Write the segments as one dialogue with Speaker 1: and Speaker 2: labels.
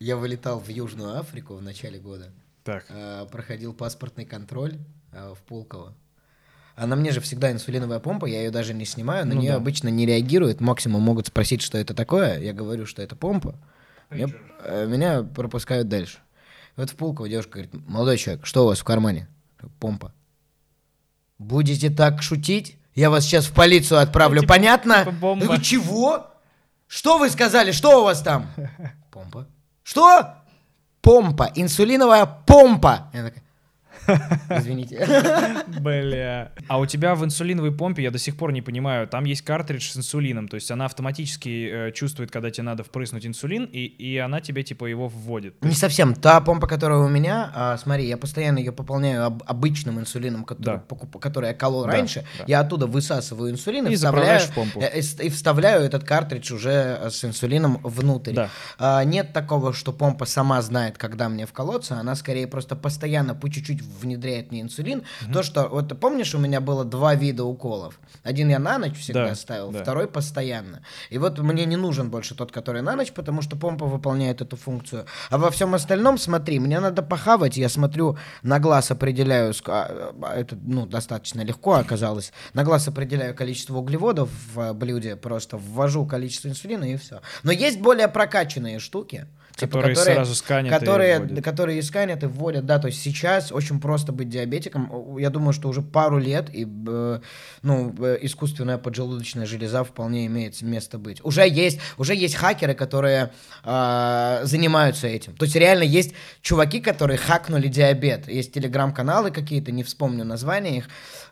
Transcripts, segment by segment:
Speaker 1: Я вылетал в Южную Африку в начале года.
Speaker 2: Так.
Speaker 1: Э, проходил паспортный контроль э, в Пулково. А на мне же всегда инсулиновая помпа, я ее даже не снимаю, на
Speaker 2: Ну
Speaker 1: нее
Speaker 2: да.
Speaker 1: обычно не реагирует. Максимум могут спросить, что это такое. Я говорю, что это помпа. Мне- э, меня пропускают дальше. Вот в Пулково девушка говорит, молодой человек, что у вас в кармане? Помпа. Будете так шутить? Я вас сейчас в полицию отправлю,
Speaker 2: типа-
Speaker 1: понятно?
Speaker 2: типа бомба.
Speaker 1: Я говорю, чего? Что вы сказали? Что у вас там? Помпа. Что? Помпа. Инсулиновая помпа. Я такая, Извините.
Speaker 2: Бля. А у тебя в инсулиновой помпе, я до сих пор не понимаю, там есть картридж с инсулином, то есть она автоматически э, чувствует, когда тебе надо впрыснуть инсулин, и, и она тебе типа его вводит.
Speaker 1: Не совсем. Та помпа, которая у меня, а, смотри, я постоянно ее пополняю об- обычным инсулином, который,
Speaker 2: Да.
Speaker 1: покуп- который я колол
Speaker 2: Да,
Speaker 1: раньше.
Speaker 2: да.
Speaker 1: Я оттуда высасываю инсулин и,
Speaker 2: И
Speaker 1: вставляю,
Speaker 2: в помпу.
Speaker 1: э, и и вставляю этот картридж уже э, с инсулином внутрь.
Speaker 2: Да.
Speaker 1: А, нет такого, что помпа сама знает, когда мне вколоться, она скорее просто постоянно по чуть-чуть внедряет мне инсулин. То, что, вот помнишь, у меня было два вида уколов. Один я на ночь всегда
Speaker 2: Да,
Speaker 1: ставил,
Speaker 2: да.
Speaker 1: второй постоянно. И вот мне не нужен больше тот, который на ночь, потому что помпа выполняет эту функцию. А во всем остальном, смотри, мне надо похавать, я смотрю, на глаз определяю, а, а, это, ну, достаточно легко оказалось, на глаз определяю количество углеводов в блюде, просто ввожу количество инсулина и все. Но есть более прокачанные штуки, типа,
Speaker 2: Которые сразу сканят
Speaker 1: которые,
Speaker 2: вводят.
Speaker 1: которые и сканят и вводят, да, то есть сейчас очень просто быть диабетиком. Я думаю, что уже пару лет и ну искусственная поджелудочная железа вполне имеет место быть. Уже есть, уже есть хакеры, которые э, занимаются этим. То есть реально есть чуваки, которые хакнули диабет. Есть телеграм-каналы какие-то, не вспомню названия их.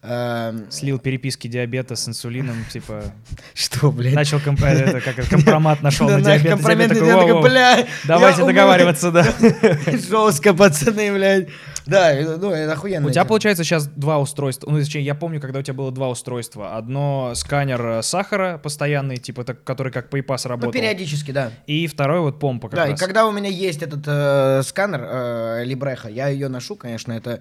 Speaker 1: Э,
Speaker 2: Слил переписки диабета с инсулином, типа,
Speaker 1: что, блядь?
Speaker 2: начал комп- это, как это, компромат нашел на диабет. такой, «Воу-воу,
Speaker 1: бля,
Speaker 2: Давайте
Speaker 1: я умру».
Speaker 2: договариваться, да.
Speaker 1: Жестко, пацаны, блядь. Да, э, ну, это охуенно.
Speaker 2: У тебя, получается, сейчас два устройства. Ну, точнее, я помню, когда у тебя было два устройства. Одно сканер э, сахара постоянный, типа, так, который как PayPass
Speaker 1: Ну,
Speaker 2: работал.
Speaker 1: периодически, да.
Speaker 2: И второй вот помпа как
Speaker 1: Да,
Speaker 2: раз.
Speaker 1: и когда у меня есть этот э, сканер э, Либреха, я ее ношу, конечно, это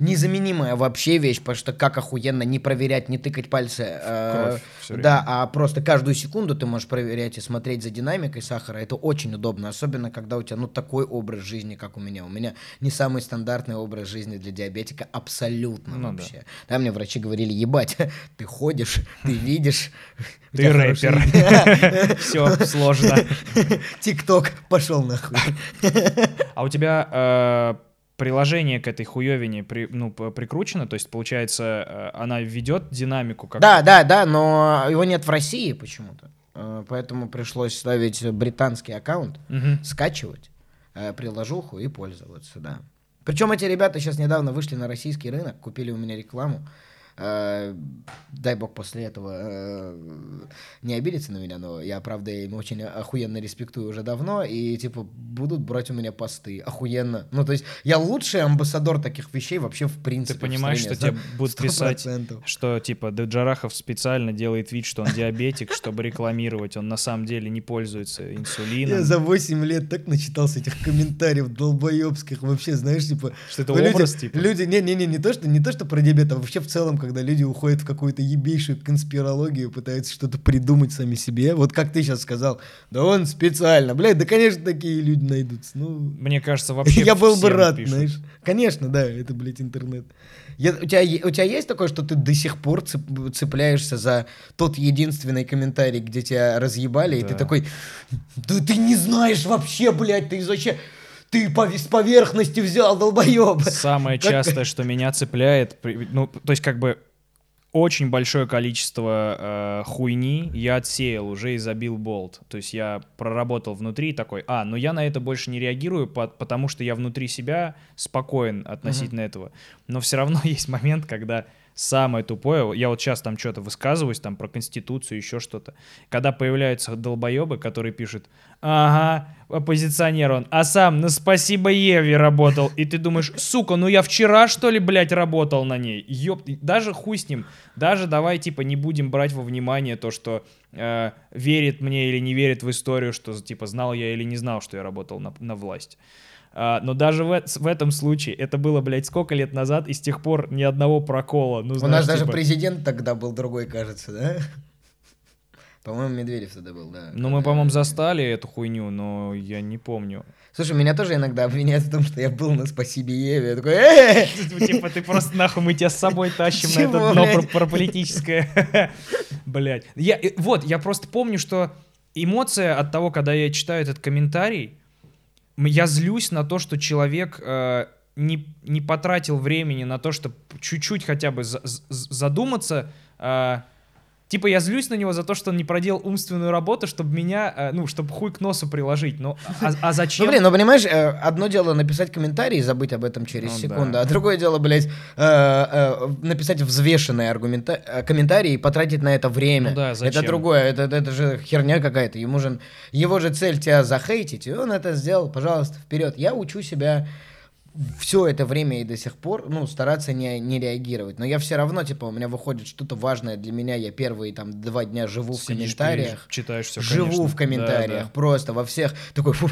Speaker 1: незаменимая вообще вещь, потому что как охуенно не проверять, не тыкать пальцы. э,
Speaker 2: Кровь
Speaker 1: да, а просто каждую секунду ты можешь проверять и смотреть за динамикой сахара. Это очень удобно, особенно когда у тебя ну такой образ жизни, как у меня. У меня не самый стандартный образ жизни для диабетика абсолютно
Speaker 2: Ну да.
Speaker 1: вообще. Да. мне врачи говорили, ебать, ты ходишь, ты видишь.
Speaker 2: Ты рэпер. Все сложно.
Speaker 1: Тикток пошел нахуй.
Speaker 2: А у тебя э, приложение к этой хуевине при- ну, прикручено? То есть, получается, э, она ведет динамику как
Speaker 1: Да, да, да, но его нет в России почему-то. Э, Поэтому пришлось ставить британский аккаунт,
Speaker 2: Мгм.
Speaker 1: скачивать э, приложуху и пользоваться, да. Причем эти ребята сейчас недавно вышли на российский рынок, купили у меня рекламу. Э, Дай бог после этого э, не обидеться на меня, но я, правда, им очень охуенно респектую уже давно, и, типа, будут брать у меня посты. Охуенно. Ну, то есть, я лучший амбассадор таких вещей вообще в принципе.
Speaker 2: Ты понимаешь,
Speaker 1: стране,
Speaker 2: что тебе будут писать, что типа Джарахов специально делает вид, что он диабетик, чтобы рекламировать. Он на самом деле не пользуется инсулином.
Speaker 1: Я за 8 лет так начитался этих комментариев долбоебских вообще, знаешь, типа...
Speaker 2: Что это
Speaker 1: ну, люди-
Speaker 2: образ, типа?
Speaker 1: Люди, не-не-не, не то, что, не то, что про диабет, а вообще в целом, когда люди уходят в какую-то ебейшую конспирологию, пытаются что-то придумать сами себе. Вот как ты сейчас сказал, да он специально. Блядь, да, конечно, такие люди найдутся. Ну,
Speaker 2: Мне кажется, вообще
Speaker 1: я был бы рад,
Speaker 2: пишут.
Speaker 1: знаешь. Конечно, да, это, блядь, интернет. Я- у, тебя, у тебя есть такое, что ты до сих пор цеп- цепляешься за тот единственный комментарий, где тебя разъебали, и ты
Speaker 2: Да.
Speaker 1: такой, да ты не знаешь вообще, блядь, ты вообще... Ты по- поверхности взял, долбоеб.
Speaker 2: Самое частое, что меня цепляет, ну, то есть как бы очень большое количество э, хуйни я отсеял, уже и забил болт. То есть я проработал внутри такой, а, ну я на это больше не реагирую, по- потому что я внутри себя спокоен относительно этого. Но все равно есть момент, когда самое тупое, я вот сейчас там что-то высказываюсь, там про Конституцию, еще что-то, когда появляются долбоебы, которые пишут, ага, оппозиционер он, а сам на спасибо Еве работал, и ты думаешь, сука, ну я вчера, что ли, блядь, работал на ней, ёп, даже хуй с ним, даже давай, типа, не будем брать во внимание то, что э, верит мне или не верит в историю, что, типа, знал я или не знал, что я работал на, на власть. А, но даже в, в этом случае, это было, блядь, сколько лет назад, и с тех пор ни одного прокола. Ну,
Speaker 1: У
Speaker 2: знаешь,
Speaker 1: нас даже
Speaker 2: типа,
Speaker 1: президент тогда был другой, кажется, да? По-моему, Медведев тогда был, да.
Speaker 2: Ну, мы, по-моему, застали эту хуйню, но я не помню.
Speaker 1: Слушай, меня тоже иногда обвиняют в том, что я был на «Спасибо Еве». Я такой, «Э!»
Speaker 2: Типа, ты просто нахуй мы тебя с собой тащим на это дно
Speaker 1: блядь?
Speaker 2: про, про политическое. Блять. Я, э, вот, я просто помню, что эмоция от того, когда я читаю этот комментарий, я злюсь на то, что человек э, не, не потратил времени на то, чтобы чуть-чуть хотя бы за- з- з- задуматься. э, Типа я злюсь на него за то, что он не проделал умственную работу, чтобы меня, э, ну, чтобы хуй к носу приложить. Ну, а, а зачем?
Speaker 1: Ну, блин, ну, понимаешь, э, одно дело написать комментарий и забыть об этом через
Speaker 2: Ну,
Speaker 1: секунду,
Speaker 2: да.
Speaker 1: а другое дело, блядь, э, э, написать взвешенный аргумента... комментарий и потратить на это время.
Speaker 2: Ну да, зачем?
Speaker 1: Это другое, это, это же херня какая-то. Ему же, его же цель тебя захейтить, и он это сделал, пожалуйста, вперед. Я учу себя все это время и до сих пор, ну, стараться не, не реагировать. Но я все равно, типа, у меня выходит что-то важное для меня, я первые там два дня живу в
Speaker 2: Сидишь,
Speaker 1: комментариях.
Speaker 2: пишешь, читаешь все,
Speaker 1: Живу в комментариях, просто во всех. Такой, фу,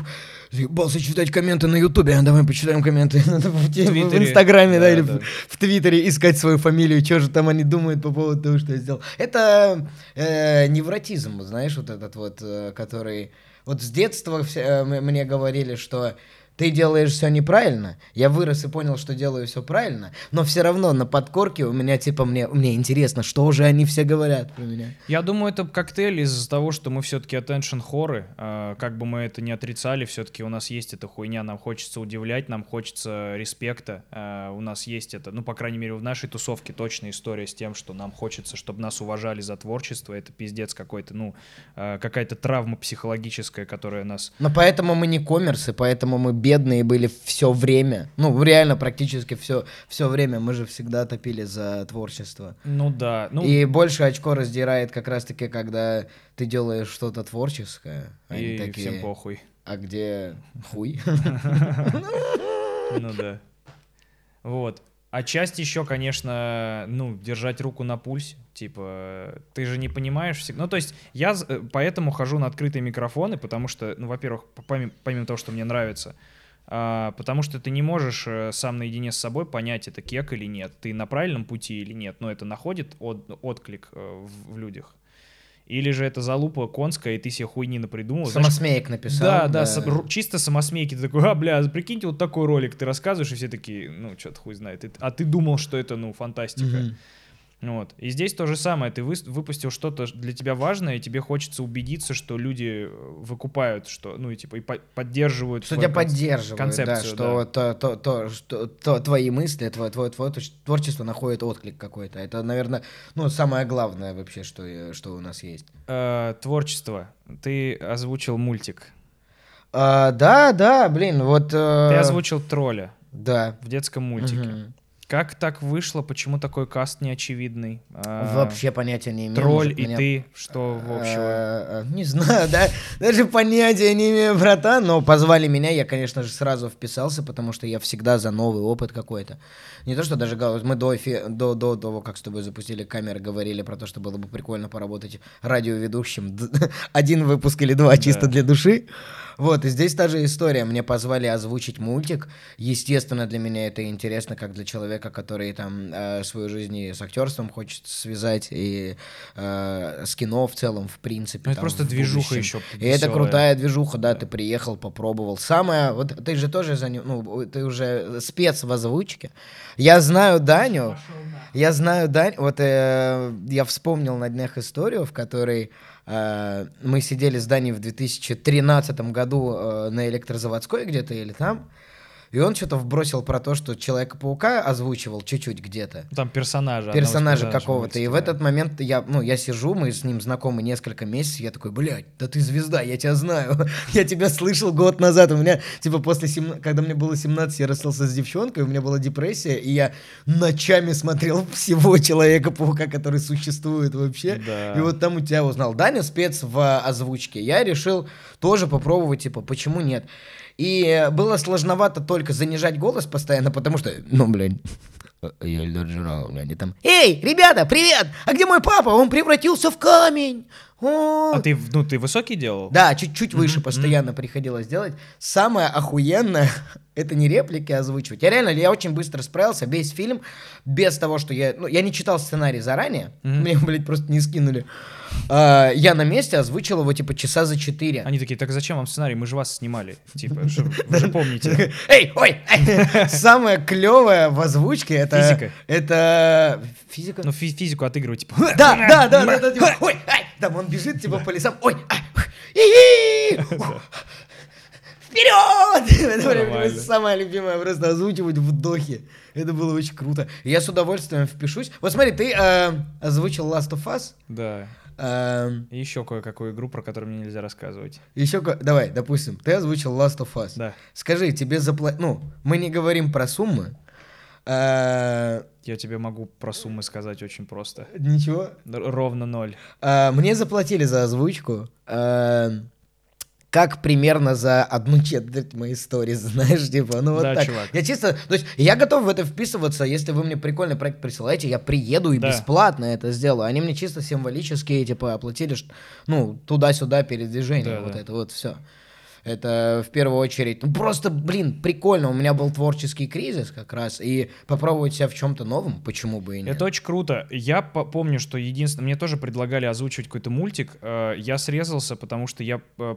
Speaker 1: заебался читать комменты на Ютубе, а давай почитаем комменты в, в. Инстаграме, да,
Speaker 2: Да,
Speaker 1: или
Speaker 2: да.
Speaker 1: В, в Твиттере искать свою фамилию, что же там они думают по поводу того, что я сделал. Это э, невротизм, знаешь, вот этот вот, э, который... Вот с детства все, э, мне говорили, что ты делаешь все неправильно. Я вырос и понял, что делаю все правильно, но все равно на подкорке у меня типа мне мне интересно, что же они все говорят про меня.
Speaker 2: Я думаю, это коктейль из-за того, что мы все-таки attention хоры. э, Как бы мы это не отрицали, все-таки у нас есть эта хуйня, нам хочется удивлять, нам хочется респекта. э, У нас есть это, ну, по крайней мере, в нашей тусовке точно история с тем, что нам хочется, чтобы нас уважали за творчество. Это пиздец какой-то, ну, э, какая-то травма психологическая, которая нас...
Speaker 1: Но поэтому мы не коммерсы, поэтому мы бедные были все время. Ну, реально практически все, все время. Мы же всегда топили за творчество.
Speaker 2: Ну да, ну,
Speaker 1: И больше очко раздирает как раз-таки, когда ты делаешь что-то творческое. Они
Speaker 2: и
Speaker 1: такие,
Speaker 2: всем похуй.
Speaker 1: а где хуй?
Speaker 2: Ну да. Вот. А часть еще, конечно, ну, держать руку на пульсе. Типа, ты же не понимаешь всегда. Ну, то есть, я э, поэтому хожу на открытые микрофоны, потому что, ну, во-первых, помимо, помимо того, что мне нравится, а, потому что ты не можешь э, сам наедине с собой понять, это кек или нет, ты на правильном пути или нет, но это находит от- отклик э, в, в людях. Или же это залупа конская, и ты себе хуйни напридумал. Знаешь,
Speaker 1: Самосмеек написал.
Speaker 2: да, да, сам- ру- чисто самосмейки. Ты такой, а, бля, прикиньте, вот такой ролик ты рассказываешь, и все такие, ну, что-то хуй знает. А ты думал, что это, ну, фантастика.
Speaker 1: Мгм.
Speaker 2: Вот. И здесь то же самое. Ты выпустил что-то для тебя важное, и тебе хочется убедиться, что люди э, выкупают, что, ну, и типа, и по- поддерживают.
Speaker 1: Что тебя поддерживают, да,
Speaker 2: концепцию,
Speaker 1: что, То, то, то, что то, твои мысли, твое, твое, твое творче- творчество находит отклик какой-то. Это, наверное, ну, самое главное вообще, что, э, что у нас есть.
Speaker 2: Э, творчество. Ты озвучил мультик.
Speaker 1: А, да, да, блин, вот... э,
Speaker 2: Ты озвучил тролля
Speaker 1: Да.
Speaker 2: в детском мультике.
Speaker 1: Мгм.
Speaker 2: Как так вышло? Почему такой каст неочевидный? А,
Speaker 1: Вообще понятия не имею.
Speaker 2: Тролль и
Speaker 1: меня-
Speaker 2: ты, что в общего?
Speaker 1: Э, э, Не знаю, да, даже понятия не имею, братан, но позвали меня, я, конечно же, сразу вписался, потому что я всегда за новый опыт какой-то. Не то, что даже мы до, эфи- до, до того, как с тобой запустили камеры, говорили про то, что было бы прикольно поработать радиоведущим. Один выпуск или два чисто для души. Вот, и здесь та же история. Мне позвали озвучить мультик. Естественно, для меня это интересно, как для человека, который там э, свою жизнь и с актерством хочет связать, и э, с кино в целом, в принципе.
Speaker 2: Ну, это
Speaker 1: там,
Speaker 2: просто
Speaker 1: в
Speaker 2: движуха
Speaker 1: будущем.
Speaker 2: еще.
Speaker 1: И это
Speaker 2: весёлая.
Speaker 1: крутая движуха, да, ты приехал, попробовал. Самое, вот ты же тоже за ним, ну, ты уже спец в озвучке. Я знаю Даню, я знаю Дань, вот э, я вспомнил на днях историю, в которой э, мы сидели с Даней в 2013 году э, на электрозаводской где-то или там, и он что-то вбросил про то, что Человека-паука озвучивал чуть-чуть где-то
Speaker 2: Там персонажа.
Speaker 1: персонажа какого-то. И в этот момент я, ну, я сижу, мы с ним знакомы несколько месяцев, я такой, блядь, да ты звезда, я тебя знаю. я тебя слышал год назад. У меня, типа, после, сем- когда мне было 17, я расстался с девчонкой, у меня была депрессия, и я ночами смотрел всего Человека-паука, который существует вообще.
Speaker 2: Да.
Speaker 1: И вот там у тебя узнал. Даня спец в озвучке. Я решил тоже попробовать, типа, почему нет. И было сложновато только занижать голос постоянно, потому что, ну, блин, я Эльдар Джуралов, они там, эй, ребята, привет, а где мой папа? Он превратился в камень. О,
Speaker 2: А ты, ну, ты высокий делал?
Speaker 1: Да, чуть-чуть выше
Speaker 2: Мгм,
Speaker 1: постоянно приходилось делать. Самое охуенное это не реплики озвучивать. Я реально, я очень быстро справился. Весь фильм без того, что я... Ну, я не читал сценарий заранее.
Speaker 2: Мгм.
Speaker 1: Мне, блядь, просто не скинули. А, я на месте озвучил его, типа, часа за четыре.
Speaker 2: Они такие, так зачем вам сценарий? Мы же вас снимали. Типа, вы же помните.
Speaker 1: Эй, ой! Самое клевое в озвучке это...
Speaker 2: Физика.
Speaker 1: Это... Физика?
Speaker 2: Ну, фи- физику отыгрывать, типа.
Speaker 1: Да, да, да, да, да, типа, ой, ай, там он бежит, типа, по лесам, ой, вперед! Это прям самое любимое, просто озвучивать вдохи. Это было очень круто. Я с удовольствием впишусь. Вот смотри, ты э, озвучил Last of Us.
Speaker 2: Да.
Speaker 1: Э,
Speaker 2: И еще кое-какую игру, про которую мне нельзя рассказывать.
Speaker 1: еще, давай, допустим, ты озвучил Last of Us.
Speaker 2: Да.
Speaker 1: Скажи, тебе заплатили... Ну, мы не говорим про суммы. Э,
Speaker 2: Я тебе могу про суммы сказать очень просто.
Speaker 1: Ничего.
Speaker 2: Ровно ноль.
Speaker 1: А, Мне заплатили за озвучку. Как примерно за одну четверть моей истории, знаешь, типа, ну вот
Speaker 2: Да,
Speaker 1: так.
Speaker 2: чувак.
Speaker 1: Я чисто, то есть я готов в это вписываться, если вы мне прикольный проект присылаете, я приеду и
Speaker 2: Да.
Speaker 1: бесплатно это сделаю. Они мне чисто символически, типа, оплатили, ну, туда-сюда передвижение,
Speaker 2: Да,
Speaker 1: вот
Speaker 2: да.
Speaker 1: это вот все. Это в первую очередь, ну просто, блин, прикольно. У меня был творческий кризис как раз, и попробовать себя в чем-то новом, почему бы и нет.
Speaker 2: Это очень круто. Я по- помню, что единственное... Мне тоже предлагали озвучивать какой-то мультик. Э, Я срезался, потому что я, э,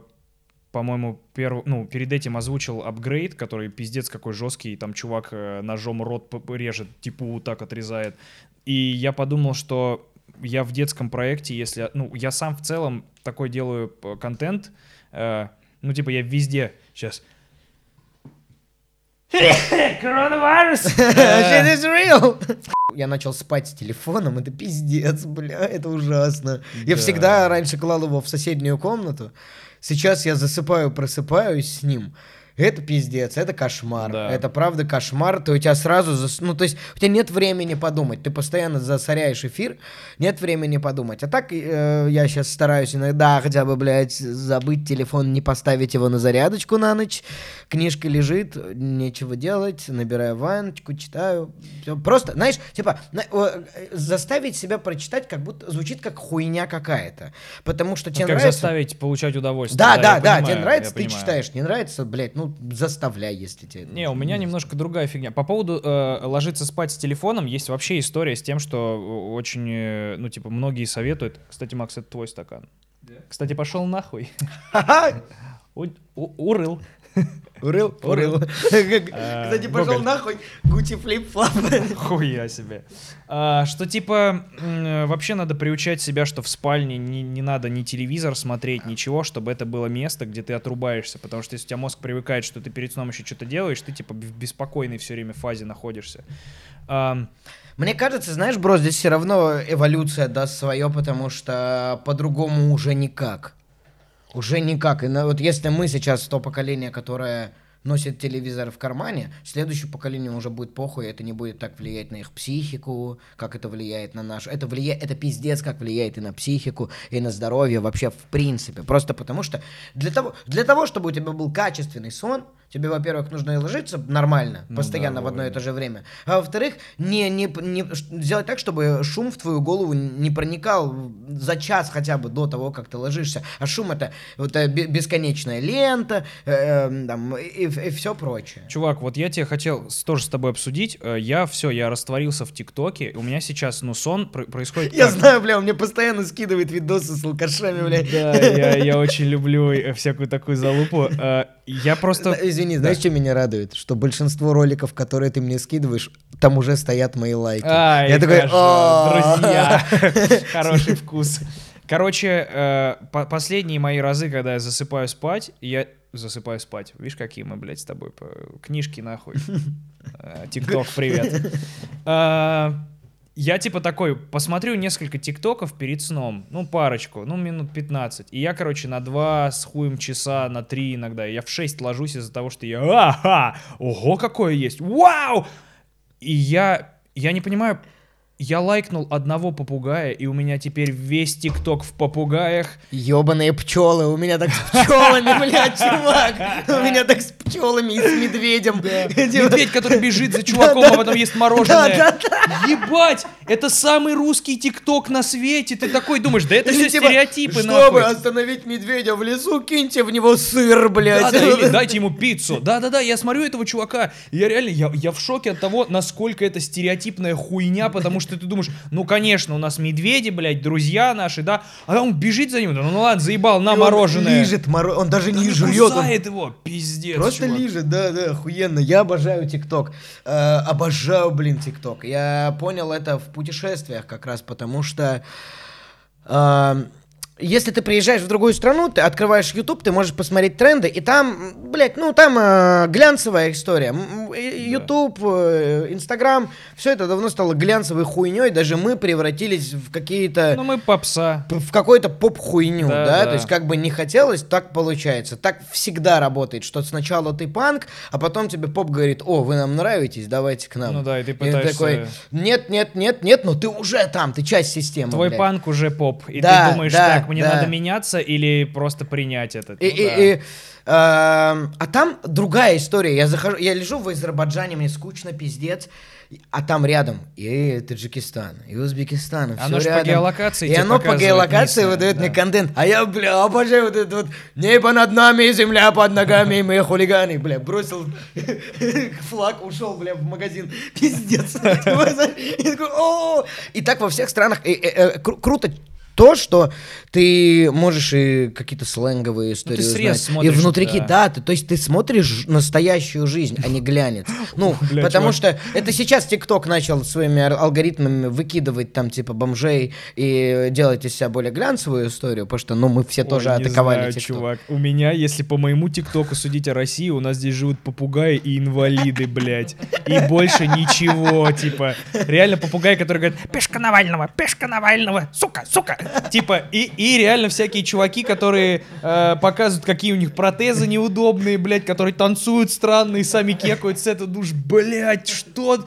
Speaker 2: по-моему, перв... ну, перед этим озвучил апгрейд, который пиздец какой жесткий. Там чувак э, ножом рот режет, типа вот так отрезает. И я подумал, что я в детском проекте, если... Ну, я сам в целом такой делаю э, контент. э, Ну, типа, я везде... Сейчас... Коронавирус!
Speaker 1: Shit is real. Я начал спать с телефоном, это пиздец, бля, это ужасно. Я
Speaker 2: Да.
Speaker 1: всегда раньше клал его в соседнюю комнату, сейчас я засыпаю, просыпаюсь с ним. Это пиздец, это кошмар.
Speaker 2: Да.
Speaker 1: Это правда кошмар. Ты у тебя сразу, зас- ну то есть у тебя нет времени подумать. Ты постоянно засоряешь эфир, нет времени подумать. А так э, я сейчас стараюсь иногда хотя бы, блядь, забыть телефон, не поставить его на зарядочку на ночь. Книжка лежит, нечего делать, набираю ванночку, читаю. Всё. Просто, знаешь, типа на- э, заставить себя прочитать, как будто звучит как хуйня какая-то. Потому что тебе
Speaker 2: Ну, как
Speaker 1: нравится.
Speaker 2: заставить получать удовольствие.
Speaker 1: Да, да, да,
Speaker 2: понимаю,
Speaker 1: тебе нравится, ты
Speaker 2: понимаю.
Speaker 1: читаешь, не нравится, блядь, ну заставляй, если тебе.
Speaker 2: Не, у меня немножко другая фигня. По поводу э, ложиться спать с телефоном, есть вообще история с тем, что э, очень, э, ну, типа, многие советуют. Кстати, Макс, это твой стакан. Кстати, пошел нахуй. У- у- Урыл.
Speaker 1: Урыл, урыл.
Speaker 2: Э,
Speaker 1: Кстати, пошел нахуй, Гуччи флип-флап.
Speaker 2: Хуя себе. А, что типа э, вообще надо приучать себя, что в спальне не, надо ни телевизор смотреть, ничего, чтобы это было место, где ты отрубаешься. Потому что если у тебя мозг привыкает, что ты перед сном еще что-то делаешь, ты типа в беспокойной все время фазе находишься.
Speaker 1: Мне кажется, знаешь, бро, здесь все равно эволюция даст свое, потому что по-другому уже никак. Уже никак. И на- вот если мы сейчас то поколение, которое носит телевизор в кармане, следующее поколение уже будет похуй, это не будет так влиять на их психику, как это влияет на нашу. Это влияет, это пиздец, как влияет и на психику, и на здоровье вообще в принципе. Просто потому что для того, для того чтобы у тебя был качественный сон, тебе, во-первых, нужно ложиться нормально,
Speaker 2: Ну
Speaker 1: постоянно
Speaker 2: да,
Speaker 1: в одно и то же время. А во-вторых, не, не, не, сделать так, чтобы шум в твою голову не проникал за час хотя бы до того, как ты ложишься. А шум это вот э, бе- бесконечная лента э, э, там, и, все прочее.
Speaker 2: Чувак, вот я тебе хотел тоже с тобой обсудить. Э, Я все, я растворился в ТикТоке. У меня сейчас, ну, сон пр- происходит.
Speaker 1: Я
Speaker 2: так.
Speaker 1: знаю, бля, он мне постоянно скидывает видосы с алкашами, бля.
Speaker 2: Да, я, я очень люблю э, всякую такую залупу. Я просто...
Speaker 1: Извини, знаешь, что меня радует? Что большинство роликов, которые ты мне скидываешь, там уже стоят мои лайки.
Speaker 2: Ай,
Speaker 1: Я такой,
Speaker 2: друзья, хороший вкус. Короче, э, по- последние мои разы, когда я засыпаю спать, я засыпаю спать. Видишь, какие мы, блядь, с тобой по- книжки нахуй. Э, Тикток, привет. Я типа такой, посмотрю несколько тиктоков перед сном, ну парочку, ну минут 15. И я, короче, на 2 с хуем часа, на 3 иногда. Я в 6 ложусь из-за того, что я, ага, ого, какое есть, вау! И я, я не понимаю, я лайкнул одного попугая, и у меня теперь весь ТикТок в попугаях.
Speaker 1: Ёбаные пчелы, у меня так с пчелами, блядь, чувак. У меня так с пчелами и с медведем.
Speaker 2: Медведь, который бежит за чуваком, а потом ест мороженое. Ебать! Это самый русский ТикТок на свете. Ты такой думаешь, да это все
Speaker 1: типа,
Speaker 2: стереотипы,
Speaker 1: Чтобы
Speaker 2: нахуй.
Speaker 1: остановить медведя в лесу, киньте в него сыр, блядь.
Speaker 2: Да, или дайте ему пиццу. Да-да-да, я смотрю этого чувака, я реально, я в шоке от того, насколько это стереотипная хуйня, потому что ты думаешь, ну, конечно, у нас медведи, блядь, друзья наши, да, а он бежит за ним, да, ну ладно, заебал, на
Speaker 1: И он
Speaker 2: мороженое.
Speaker 1: Лижет моро- он даже не
Speaker 2: Да
Speaker 1: жует, он
Speaker 2: его, пиздец,
Speaker 1: Просто
Speaker 2: чувак.
Speaker 1: лижет, да, да, охуенно. Я обожаю ТикТок. Э, обожаю, блин, ТикТок. Я понял это в путешествиях как раз, потому что э, если ты приезжаешь в другую страну, ты открываешь YouTube, ты можешь посмотреть тренды, и там, блядь, ну там э, глянцевая история. И- YouTube, э, Инстаграм, все это давно стало глянцевой хуйней, даже мы превратились в какие-то
Speaker 2: Ну, мы попса.
Speaker 1: в какую-то поп-хуйню,
Speaker 2: Да,
Speaker 1: да,
Speaker 2: да.
Speaker 1: то есть как бы не хотелось, так получается. Так всегда работает, что сначала ты панк, а потом тебе поп говорит, о, вы нам нравитесь, давайте к нам.
Speaker 2: Ну да, и ты пытаешься-
Speaker 1: такой, нет, нет, нет, нет, но ты уже там, ты часть системы.
Speaker 2: Твой
Speaker 1: блядь».
Speaker 2: панк уже поп, и
Speaker 1: Да,
Speaker 2: ты думаешь,
Speaker 1: да,
Speaker 2: так, мне
Speaker 1: да.
Speaker 2: надо меняться или просто принять это.
Speaker 1: И,
Speaker 2: Ну
Speaker 1: и-
Speaker 2: да.
Speaker 1: и, эм, а там другая история. Я захожу, я лежу в Азербайджане, мне скучно, пиздец. А там рядом и Таджикистан, и Узбекистан, и
Speaker 2: Оно
Speaker 1: всё
Speaker 2: ж по
Speaker 1: рядом.
Speaker 2: геолокации
Speaker 1: И оно по геолокации выдает мне
Speaker 2: да.
Speaker 1: контент. А я, бля, обожаю вот это вот небо над нами, земля под ногами, и мы хулиганы. Бля, бросил флаг, ушел, бля, в магазин. Пиздец. И так во всех странах. Э, э, кру- Круто то, что ты можешь и какие-то сленговые истории
Speaker 2: Ну,
Speaker 1: узнать. И
Speaker 2: смотришь,
Speaker 1: внутри,
Speaker 2: да.
Speaker 1: да, ты, то есть ты смотришь настоящую жизнь, а не глянец. Ну,
Speaker 2: Бля,
Speaker 1: потому
Speaker 2: чувак.
Speaker 1: что это сейчас ТикТок начал своими алгоритмами выкидывать там типа бомжей и делать из себя более глянцевую историю, потому что, ну, мы все тоже
Speaker 2: Ой,
Speaker 1: атаковали
Speaker 2: знаю, чувак. У меня, если по моему ТикТоку судить о России, у нас здесь живут попугаи и инвалиды, блядь. И больше ничего, типа. Реально попугай, который говорит, пешка Навального, пешка Навального, сука, сука. Типа, и, и реально всякие чуваки, которые э, показывают, какие у них протезы неудобные, блядь, которые танцуют странные, сами кекают с этого, душ, блядь, что...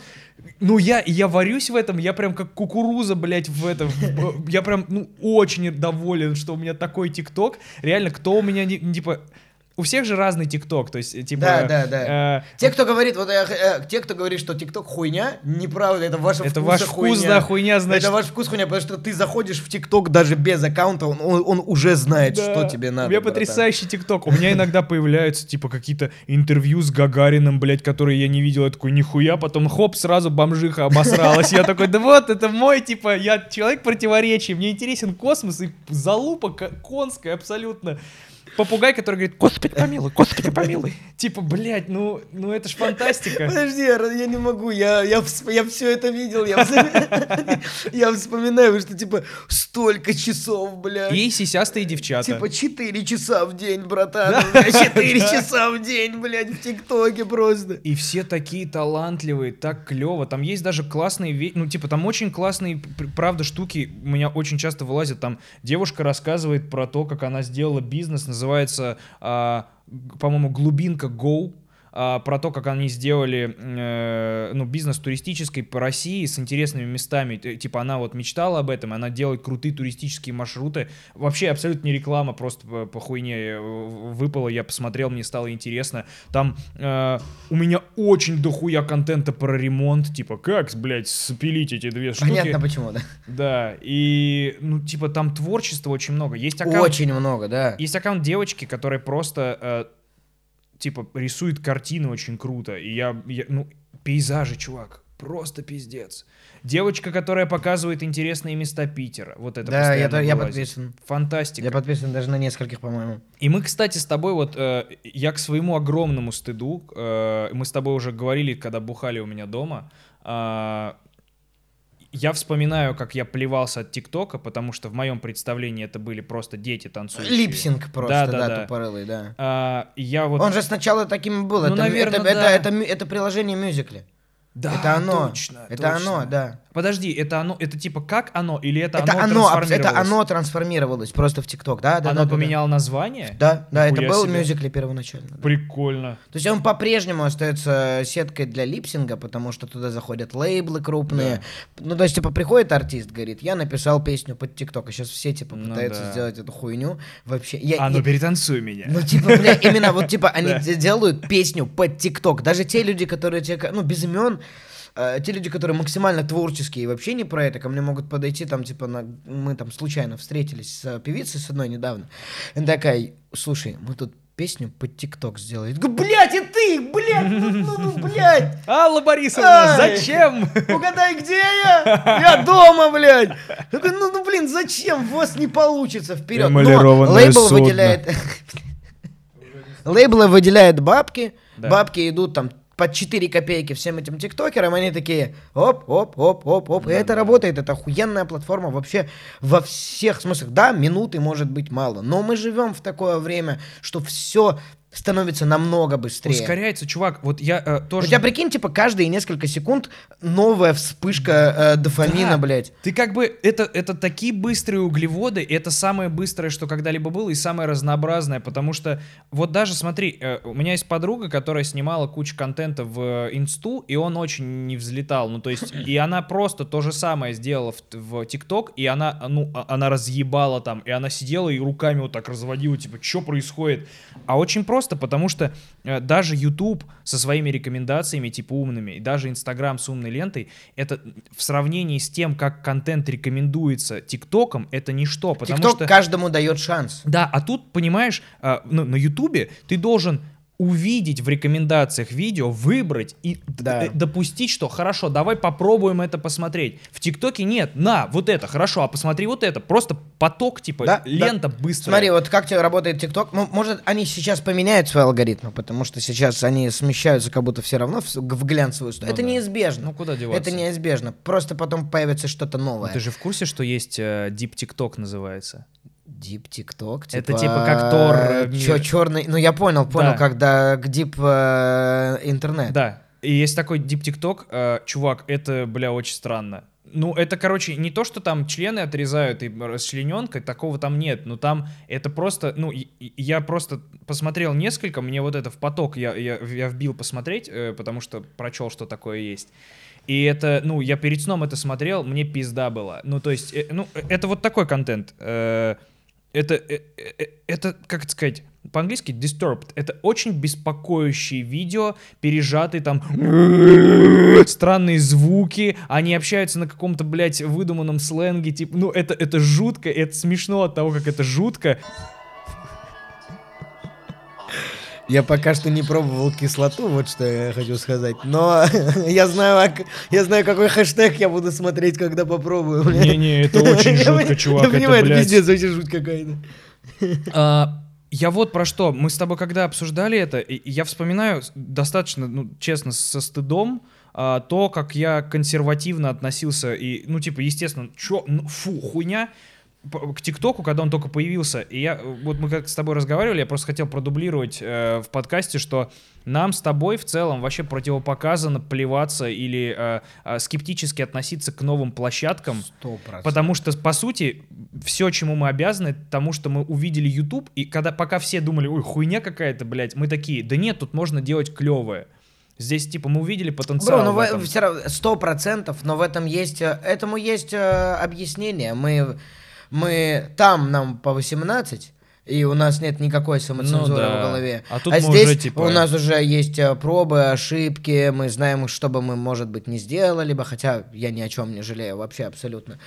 Speaker 2: Ну, я, я варюсь в этом, я прям как кукуруза, блядь, в этом. Я прям, ну, очень доволен, что у меня такой ТикТок. Реально, кто у меня, не- типа... У всех же разный ТикТок, то есть, э, типа...
Speaker 1: Да, да, да.
Speaker 2: э,
Speaker 1: Те, кто говорит, вот, э, э, те, кто говорит, что ТикТок хуйня, неправда, это ваша
Speaker 2: Это
Speaker 1: вкуса
Speaker 2: ваш вкус,
Speaker 1: хуйня.
Speaker 2: да, хуйня, значит.
Speaker 1: Это ваш вкус хуйня, потому что ты заходишь в ТикТок даже без аккаунта, он, он- он уже знает,
Speaker 2: Да.
Speaker 1: что тебе надо.
Speaker 2: У меня
Speaker 1: братан.
Speaker 2: потрясающий ТикТок. У меня иногда появляются, типа, какие-то интервью с Гагарином, блядь, которые я не видел. Я такой, нихуя. Потом, хоп, сразу бомжиха обосралась. Я такой, да вот, это мой, типа, я человек противоречий. Мне интересен космос и залупа ко- конская абсолютно. Попугай, который говорит, Господи помилуй, Господи помилуй. Типа, блядь, ну, ну это ж фантастика.
Speaker 1: Подожди, я, не могу, я, я, я все это видел, я, я вспоминаю, что типа столько часов, блядь.
Speaker 2: И сисястые девчата.
Speaker 1: Типа 4 часа в день, братан. 4 часа в день, блядь, в ТикТоке просто.
Speaker 2: И все такие талантливые, так клево. Там есть даже классные, ну типа там очень классные, пр- правда, штуки. У меня очень часто вылазят. Там девушка рассказывает про то, как она сделала бизнес, называется, а, г- по-моему, глубинка Go. А, про то, как они сделали э, ну, бизнес туристический по России с интересными местами. Типа она вот мечтала об этом, она делает крутые туристические маршруты. Вообще абсолютно не реклама, просто по, по хуйне э, выпала, я посмотрел, мне стало интересно. Там э, у меня очень дохуя контента про ремонт, типа как, блядь, спилить эти две штуки.
Speaker 1: Понятно почему, да.
Speaker 2: Да, и, ну, типа, там творчества очень много. Есть аккаунт,
Speaker 1: Очень много, да.
Speaker 2: есть аккаунт девочки, которая просто, э, типа, рисует картины очень круто. И я, я- ну, пейзажи, чувак, просто пиздец. Девочка, которая показывает интересные места Питера. Вот это
Speaker 1: Да, я, я подписан.
Speaker 2: Фантастика.
Speaker 1: Я подписан даже на нескольких, по-моему.
Speaker 2: И мы, кстати, с тобой вот, э, я к своему огромному стыду, э, мы с тобой уже говорили, когда бухали у меня дома, э, я вспоминаю, как я плевался от ТикТока, потому что в моем представлении это были просто дети танцующие.
Speaker 1: Lip sync просто,
Speaker 2: Да, да,
Speaker 1: да,
Speaker 2: да.
Speaker 1: тупорылый, да.
Speaker 2: А, я вот...
Speaker 1: Он же сначала таким был.
Speaker 2: Ну,
Speaker 1: это,
Speaker 2: наверно,
Speaker 1: это, это,
Speaker 2: да.
Speaker 1: это, мю- это приложение мюзикли.
Speaker 2: Да,
Speaker 1: это оно.
Speaker 2: точно,
Speaker 1: это
Speaker 2: точно.
Speaker 1: оно, да.
Speaker 2: Подожди, это оно, это типа как оно или это,
Speaker 1: Это
Speaker 2: оно
Speaker 1: оно, аб- это
Speaker 2: трансформировалось?
Speaker 1: оно трансформировалось просто в ТикТок, да? да
Speaker 2: Оно
Speaker 1: да, да,
Speaker 2: поменяло название?
Speaker 1: Да, да, это
Speaker 2: Нихуя
Speaker 1: был
Speaker 2: себе.
Speaker 1: мюзикл первоначально. да.
Speaker 2: Прикольно.
Speaker 1: То есть он по-прежнему остается сеткой для липсинга, потому что туда заходят лейблы крупные. Ну, то есть, типа, приходит артист, говорит, я написал песню под ТикТок, а сейчас все, типа,
Speaker 2: Ну
Speaker 1: пытаются
Speaker 2: да.
Speaker 1: сделать эту хуйню. Вообще, я,
Speaker 2: А ну перетанцуй меня.
Speaker 1: ну, типа, бля, именно вот, типа, они
Speaker 2: Да.
Speaker 1: де- делают песню под ТикТок. Даже те люди, которые, те, ка- ну, без имен, э, те люди, которые максимально творческие и вообще не про это, ко мне могут подойти, там, типа, на, мы там случайно встретились с э, певицей с одной недавно. И такая, слушай, мы тут песню под ТикТок сделали. Блядь, и ты, блядь, ну, ну, ну, блядь,
Speaker 2: Алла Борисовна,
Speaker 1: Ай!
Speaker 2: зачем?
Speaker 1: угадай, где я? Я дома, блядь. Такой, ну, ну, блин, зачем? У вас не получится вперед. Но лейбл
Speaker 2: судно.
Speaker 1: выделяет... Лейблы выделяют бабки,
Speaker 2: Да.
Speaker 1: бабки идут там по 4 копейки всем этим тиктокерам, они такие оп, оп, оп, оп, оп. И это
Speaker 2: Да-да.
Speaker 1: работает, это охуенная платформа вообще во всех смыслах. Да, минуты может быть мало, но мы живем в такое время, что все становится намного быстрее.
Speaker 2: Ускоряется, чувак. Вот я э,
Speaker 1: У
Speaker 2: тоже...
Speaker 1: тебя, прикинь, типа, каждые несколько секунд новая вспышка э, дофамина,
Speaker 2: Да.
Speaker 1: блядь.
Speaker 2: Ты как бы, это, это такие быстрые углеводы, это самое быстрое, что когда-либо было, и самое разнообразное, потому что, вот даже смотри, э, у меня есть подруга, которая снимала кучу контента в э, инсту, и он очень не взлетал, ну то есть, и она просто то же самое сделала в, ТикТок, и она, ну, а- она разъебала там, и она сидела и руками вот так разводила, типа, что происходит? А очень просто, потому что э, даже YouTube со своими рекомендациями, типа умными, и даже Instagram с умной лентой, это в сравнении с тем, как контент рекомендуется ТикТоком, это ничто, потому что...
Speaker 1: каждому дает шанс.
Speaker 2: Да, а тут, понимаешь, а, ну, на Ютубе ты должен увидеть в рекомендациях видео, выбрать и
Speaker 1: Да.
Speaker 2: э, допустить, что хорошо, давай попробуем это посмотреть. В ТикТоке нет, на, вот это, хорошо, а посмотри вот это. Просто поток, типа,
Speaker 1: Да,
Speaker 2: лента быстрая.
Speaker 1: Смотри, вот как тебе работает ТикТок. Ну, может, они сейчас поменяют свои алгоритмы, потому что сейчас они смещаются как будто все равно в, в глянцевую сторону.
Speaker 2: Ну
Speaker 1: это
Speaker 2: да.
Speaker 1: неизбежно.
Speaker 2: Ну, куда деваться?
Speaker 1: Это неизбежно. Просто потом появится что-то новое.
Speaker 2: Ты же в курсе, что есть э, Deep TikTok называется?
Speaker 1: Дип ТикТок.
Speaker 2: Это типа как Тор, э,
Speaker 1: Чё, черный. Ну, я понял, понял,
Speaker 2: Да.
Speaker 1: когда к дип э, интернет.
Speaker 2: Да. И есть такой Deep TikTok, э, чувак, это, бля, очень странно. Ну, это, короче, не то, что там члены отрезают и расчлененка, такого там нет. Но там это просто, ну, я просто посмотрел несколько, мне вот это в поток я, я, я вбил посмотреть, э, потому что прочел, что такое есть. И это, ну, я перед сном это смотрел, мне пизда была. Ну, то есть, ну, это вот такой контент. Э, это, э, э, это, как это сказать, по-английски disturbed. Это очень беспокоящие видео, пережатые там странные звуки, они общаются на каком-то, блядь, выдуманном сленге, типа, ну, это, это жутко, это смешно от того, как это жутко.
Speaker 1: Я пока что не пробовал кислоту, вот что я хочу сказать. Но я знаю, я знаю, какой хэштег я буду смотреть, когда попробую.
Speaker 2: Не-не, это очень жутко, чувак,
Speaker 1: Я
Speaker 2: это,
Speaker 1: понимаю, это пиздец, вообще жуть какая-то.
Speaker 2: А, я вот про что. Мы с тобой когда обсуждали это, я вспоминаю достаточно, ну, честно, со стыдом а, то, как я консервативно относился и, ну, типа, естественно, чё, ну, фу, хуйня к ТикТоку, когда он только появился. И я, вот мы как с тобой разговаривали, я просто хотел продублировать э, в подкасте, что нам с тобой в целом вообще противопоказано плеваться или э, э, скептически относиться к новым площадкам,
Speaker 1: Сто процентов.
Speaker 2: Потому что, по сути, все, чему мы обязаны, тому, что мы увидели YouTube, и когда пока все думали, ой, хуйня какая-то, блядь, мы такие, да нет, тут можно делать клевое. Здесь, типа, мы увидели потенциал
Speaker 1: Бро, ну
Speaker 2: в
Speaker 1: в-
Speaker 2: этом.
Speaker 1: все равно сто процентов, но в этом есть, э, этому есть э, объяснение. Мы, мы там нам по 18, и у нас нет никакой самоцензуры
Speaker 2: Ну да.
Speaker 1: в голове.
Speaker 2: А тут мы
Speaker 1: здесь
Speaker 2: уже, типа-
Speaker 1: у нас уже есть э, пробы, ошибки, мы знаем, что бы мы, может быть, не сделали бы, хотя я ни о чем не жалею вообще абсолютно.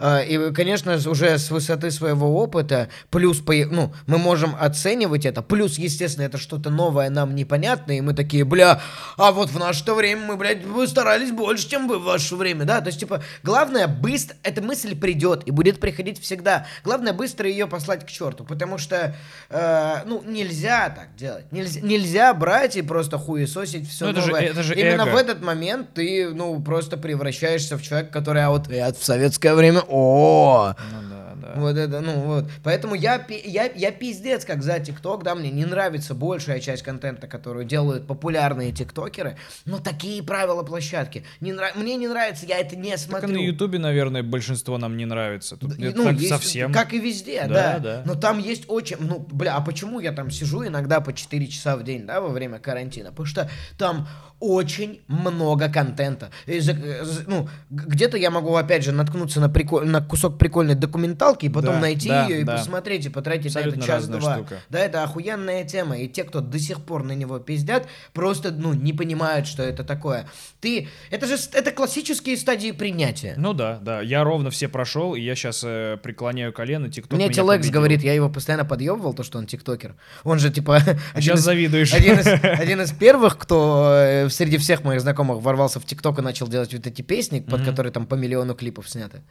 Speaker 1: А, И, конечно, уже с высоты своего опыта, плюс, по- ну, мы можем оценивать это, плюс, естественно, это что-то новое, нам непонятное, и мы такие, бля, а вот в наше время мы, блядь, вы старались больше, чем вы в ваше время, да, то есть, типа, главное, быстро, эта мысль придет и будет приходить всегда, главное, быстро ее послать к черту, потому что, э, ну, нельзя так делать, нельзя, нельзя брать и просто хуесосить все
Speaker 2: Ну, это же-
Speaker 1: новое.
Speaker 2: это же
Speaker 1: Именно
Speaker 2: эго.
Speaker 1: в этот момент ты, ну, просто превращаешься в человека, который, а вот я в советское время, о,
Speaker 2: Ну да, да. да.
Speaker 1: Вот это, ну вот. Поэтому я, я, я пиздец, как за ТикТок, да, мне не нравится большая часть контента, которую делают популярные тиктокеры, но такие правила площадки. Не нрав... Мне не нравится, я это не
Speaker 2: Так и
Speaker 1: смотрю.
Speaker 2: на Ютубе, наверное, большинство нам не нравится. Тут это
Speaker 1: ну,
Speaker 2: так
Speaker 1: есть,
Speaker 2: совсем.
Speaker 1: Как и везде,
Speaker 2: Да,
Speaker 1: да,
Speaker 2: да.
Speaker 1: Но там есть очень... Ну, бля, а почему я там сижу иногда по 4 часа в день, да, во время карантина? Потому что там очень много контента. И э, ну, где-то я могу, опять же, наткнуться на, прикол- на кусок прикольной документалки и потом
Speaker 2: Да,
Speaker 1: найти
Speaker 2: да,
Speaker 1: ее и
Speaker 2: да.
Speaker 1: посмотреть, и потратить на
Speaker 2: Абсолютно
Speaker 1: это
Speaker 2: разная
Speaker 1: час-два. Да, это охуенная тема. И те, кто до сих пор на него пиздят, просто, ну, не понимают, что это такое. Ты... Это же... Это классические стадии принятия.
Speaker 2: Ну да, да. Я ровно все прошел, и я сейчас преклоняю колено. TikTok
Speaker 1: Мне Телекс говорит, я его постоянно подъебывал, то, что он тиктокер. Он же, типа...
Speaker 2: Сейчас
Speaker 1: из-
Speaker 2: завидуешь.
Speaker 1: Один из, один из первых, кто э, среди всех моих знакомых ворвался в ТикТок и начал делать вот эти песни, под
Speaker 2: Мгм.
Speaker 1: которые там по миллиону клипов сняты.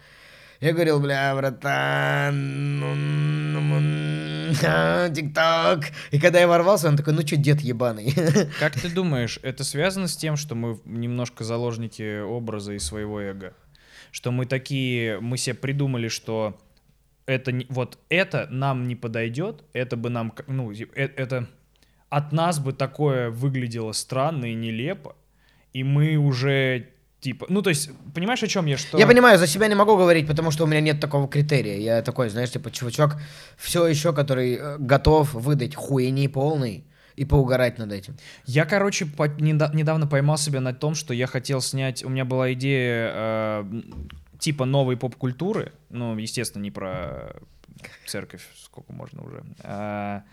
Speaker 1: Я говорил, бля, братан, ну, ну, ну, ТикТок. И когда я ворвался, он такой, ну что, дед ебаный.
Speaker 2: Как ты думаешь, это связано с тем, что мы немножко заложники образа и своего эго? Что мы такие, мы себе придумали, что это вот это нам не подойдет, это бы нам, ну, э- это от нас бы такое выглядело странно и нелепо, и мы уже типа, ну то есть, понимаешь, о чем я? Что
Speaker 1: Я понимаю, за себя не могу говорить, потому что у меня нет такого критерия. Я такой, знаешь, типа чувачок, все еще, который э, готов выдать хуйни полный и поугарать над этим.
Speaker 2: Я, короче, по- неда- недавно поймал себя на том, что я хотел снять... У меня была идея э, типа новой поп-культуры. Ну, естественно, не про церковь, сколько можно уже. А,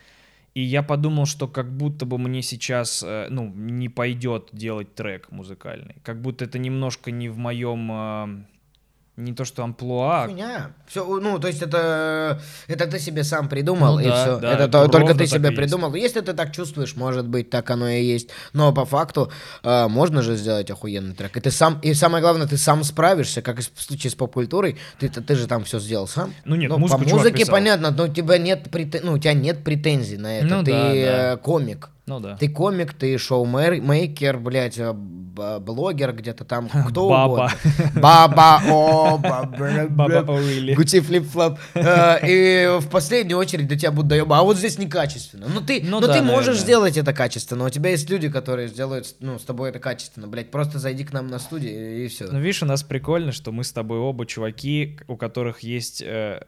Speaker 2: и я подумал, что как будто бы мне сейчас, э, ну, не пойдет делать трек музыкальный. Как будто это немножко не в моем... не то что амплуа.
Speaker 1: Хуйня. Все, ну, то есть это, это ты себе сам придумал,
Speaker 2: Ну
Speaker 1: и
Speaker 2: да,
Speaker 1: все.
Speaker 2: да,
Speaker 1: это то- только ты себе
Speaker 2: и есть.
Speaker 1: придумал. Если ты так чувствуешь, может быть, так оно и есть. Но по факту э, можно же сделать охуенный трек. И ты сам, и самое главное, ты сам справишься, как и в случае с поп-культурой. Ты, ты, ты же там все сделал сам.
Speaker 2: Ну нет,
Speaker 1: Ну,
Speaker 2: музыку
Speaker 1: по музыке
Speaker 2: писал.
Speaker 1: понятно, но у тебя нет претен- ну, у тебя нет претензий на это.
Speaker 2: Ну
Speaker 1: ты
Speaker 2: да, да.
Speaker 1: э, комик.
Speaker 2: Ну да.
Speaker 1: Ты комик, ты шоумейкер, блядь, э, блогер где-то там, кто
Speaker 2: Баба.
Speaker 1: угодно. Баба, о, баба,
Speaker 2: Баба О'Уилли.
Speaker 1: Гути флип-флоп. Э, И в последнюю очередь до тебя будут доеба. А вот здесь некачественно. Ну ты,
Speaker 2: Ну
Speaker 1: ну
Speaker 2: да,
Speaker 1: ты можешь
Speaker 2: наверное.
Speaker 1: сделать это качественно. У тебя есть люди, которые сделают ну, с тобой это качественно. Блядь, просто зайди к нам на студию и все.
Speaker 2: Ну, видишь, у нас прикольно, что мы с тобой оба чуваки, у которых есть... э,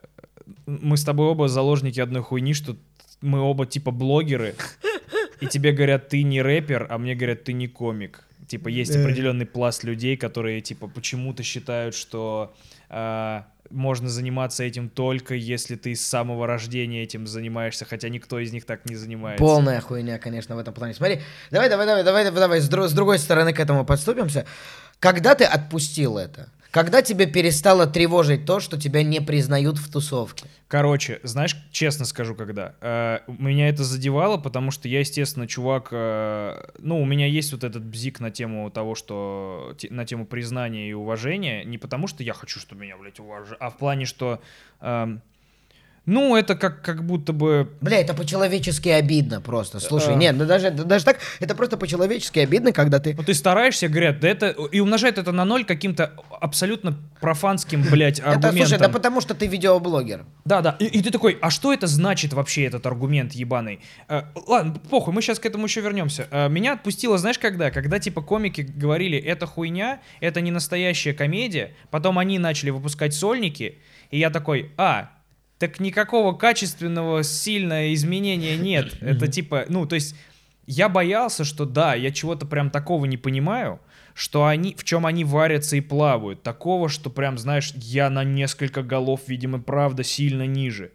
Speaker 2: мы с тобой оба заложники одной хуйни, что мы оба типа блогеры, и тебе говорят, ты не рэпер, а мне говорят, ты не комик. Типа есть определенный пласт людей, которые типа почему-то считают, что э, можно заниматься этим только если ты с самого рождения этим занимаешься, хотя никто из них так не занимается.
Speaker 1: Полная хуйня, конечно, в этом плане. Смотри, давай, давай, давай, давай, давай, давай, с, дру- с другой стороны к этому подступимся. Когда ты отпустил это? Когда тебе перестало тревожить то, что тебя не признают в тусовке?
Speaker 2: Короче, знаешь, честно скажу, когда. Э, меня это задевало, потому что я, естественно, чувак... э, ну, у меня есть вот этот бзик на тему того, что... те- на тему признания и уважения. Не потому, что я хочу, чтобы меня, блядь, уважали, а в плане, что... эм, ну, это как, как будто бы...
Speaker 1: Бля, это по-человечески обидно просто. Слушай,
Speaker 2: А.
Speaker 1: нет, ну даже, да даже так, это просто по-человечески обидно, когда ты...
Speaker 2: Ну, ты стараешься, говорят, да это... И умножает это на ноль каким-то абсолютно профанским, блядь,
Speaker 1: Это,
Speaker 2: аргументом.
Speaker 1: слушай, да потому что ты видеоблогер.
Speaker 2: Да, да. И, и ты такой, а что это значит вообще этот аргумент ебаный? Э, ладно, похуй, мы сейчас к этому еще вернемся. Э, меня отпустило, знаешь, когда? Когда типа комики говорили, это хуйня, это не настоящая комедия. Потом они начали выпускать сольники, и я такой, а, так никакого качественного сильного изменения нет. Это типа, ну, то есть я боялся, что да, я чего-то прям такого не понимаю, что они, в чем они варятся и плавают. Такого, что прям, знаешь, я на несколько голов, видимо, правда, сильно ниже.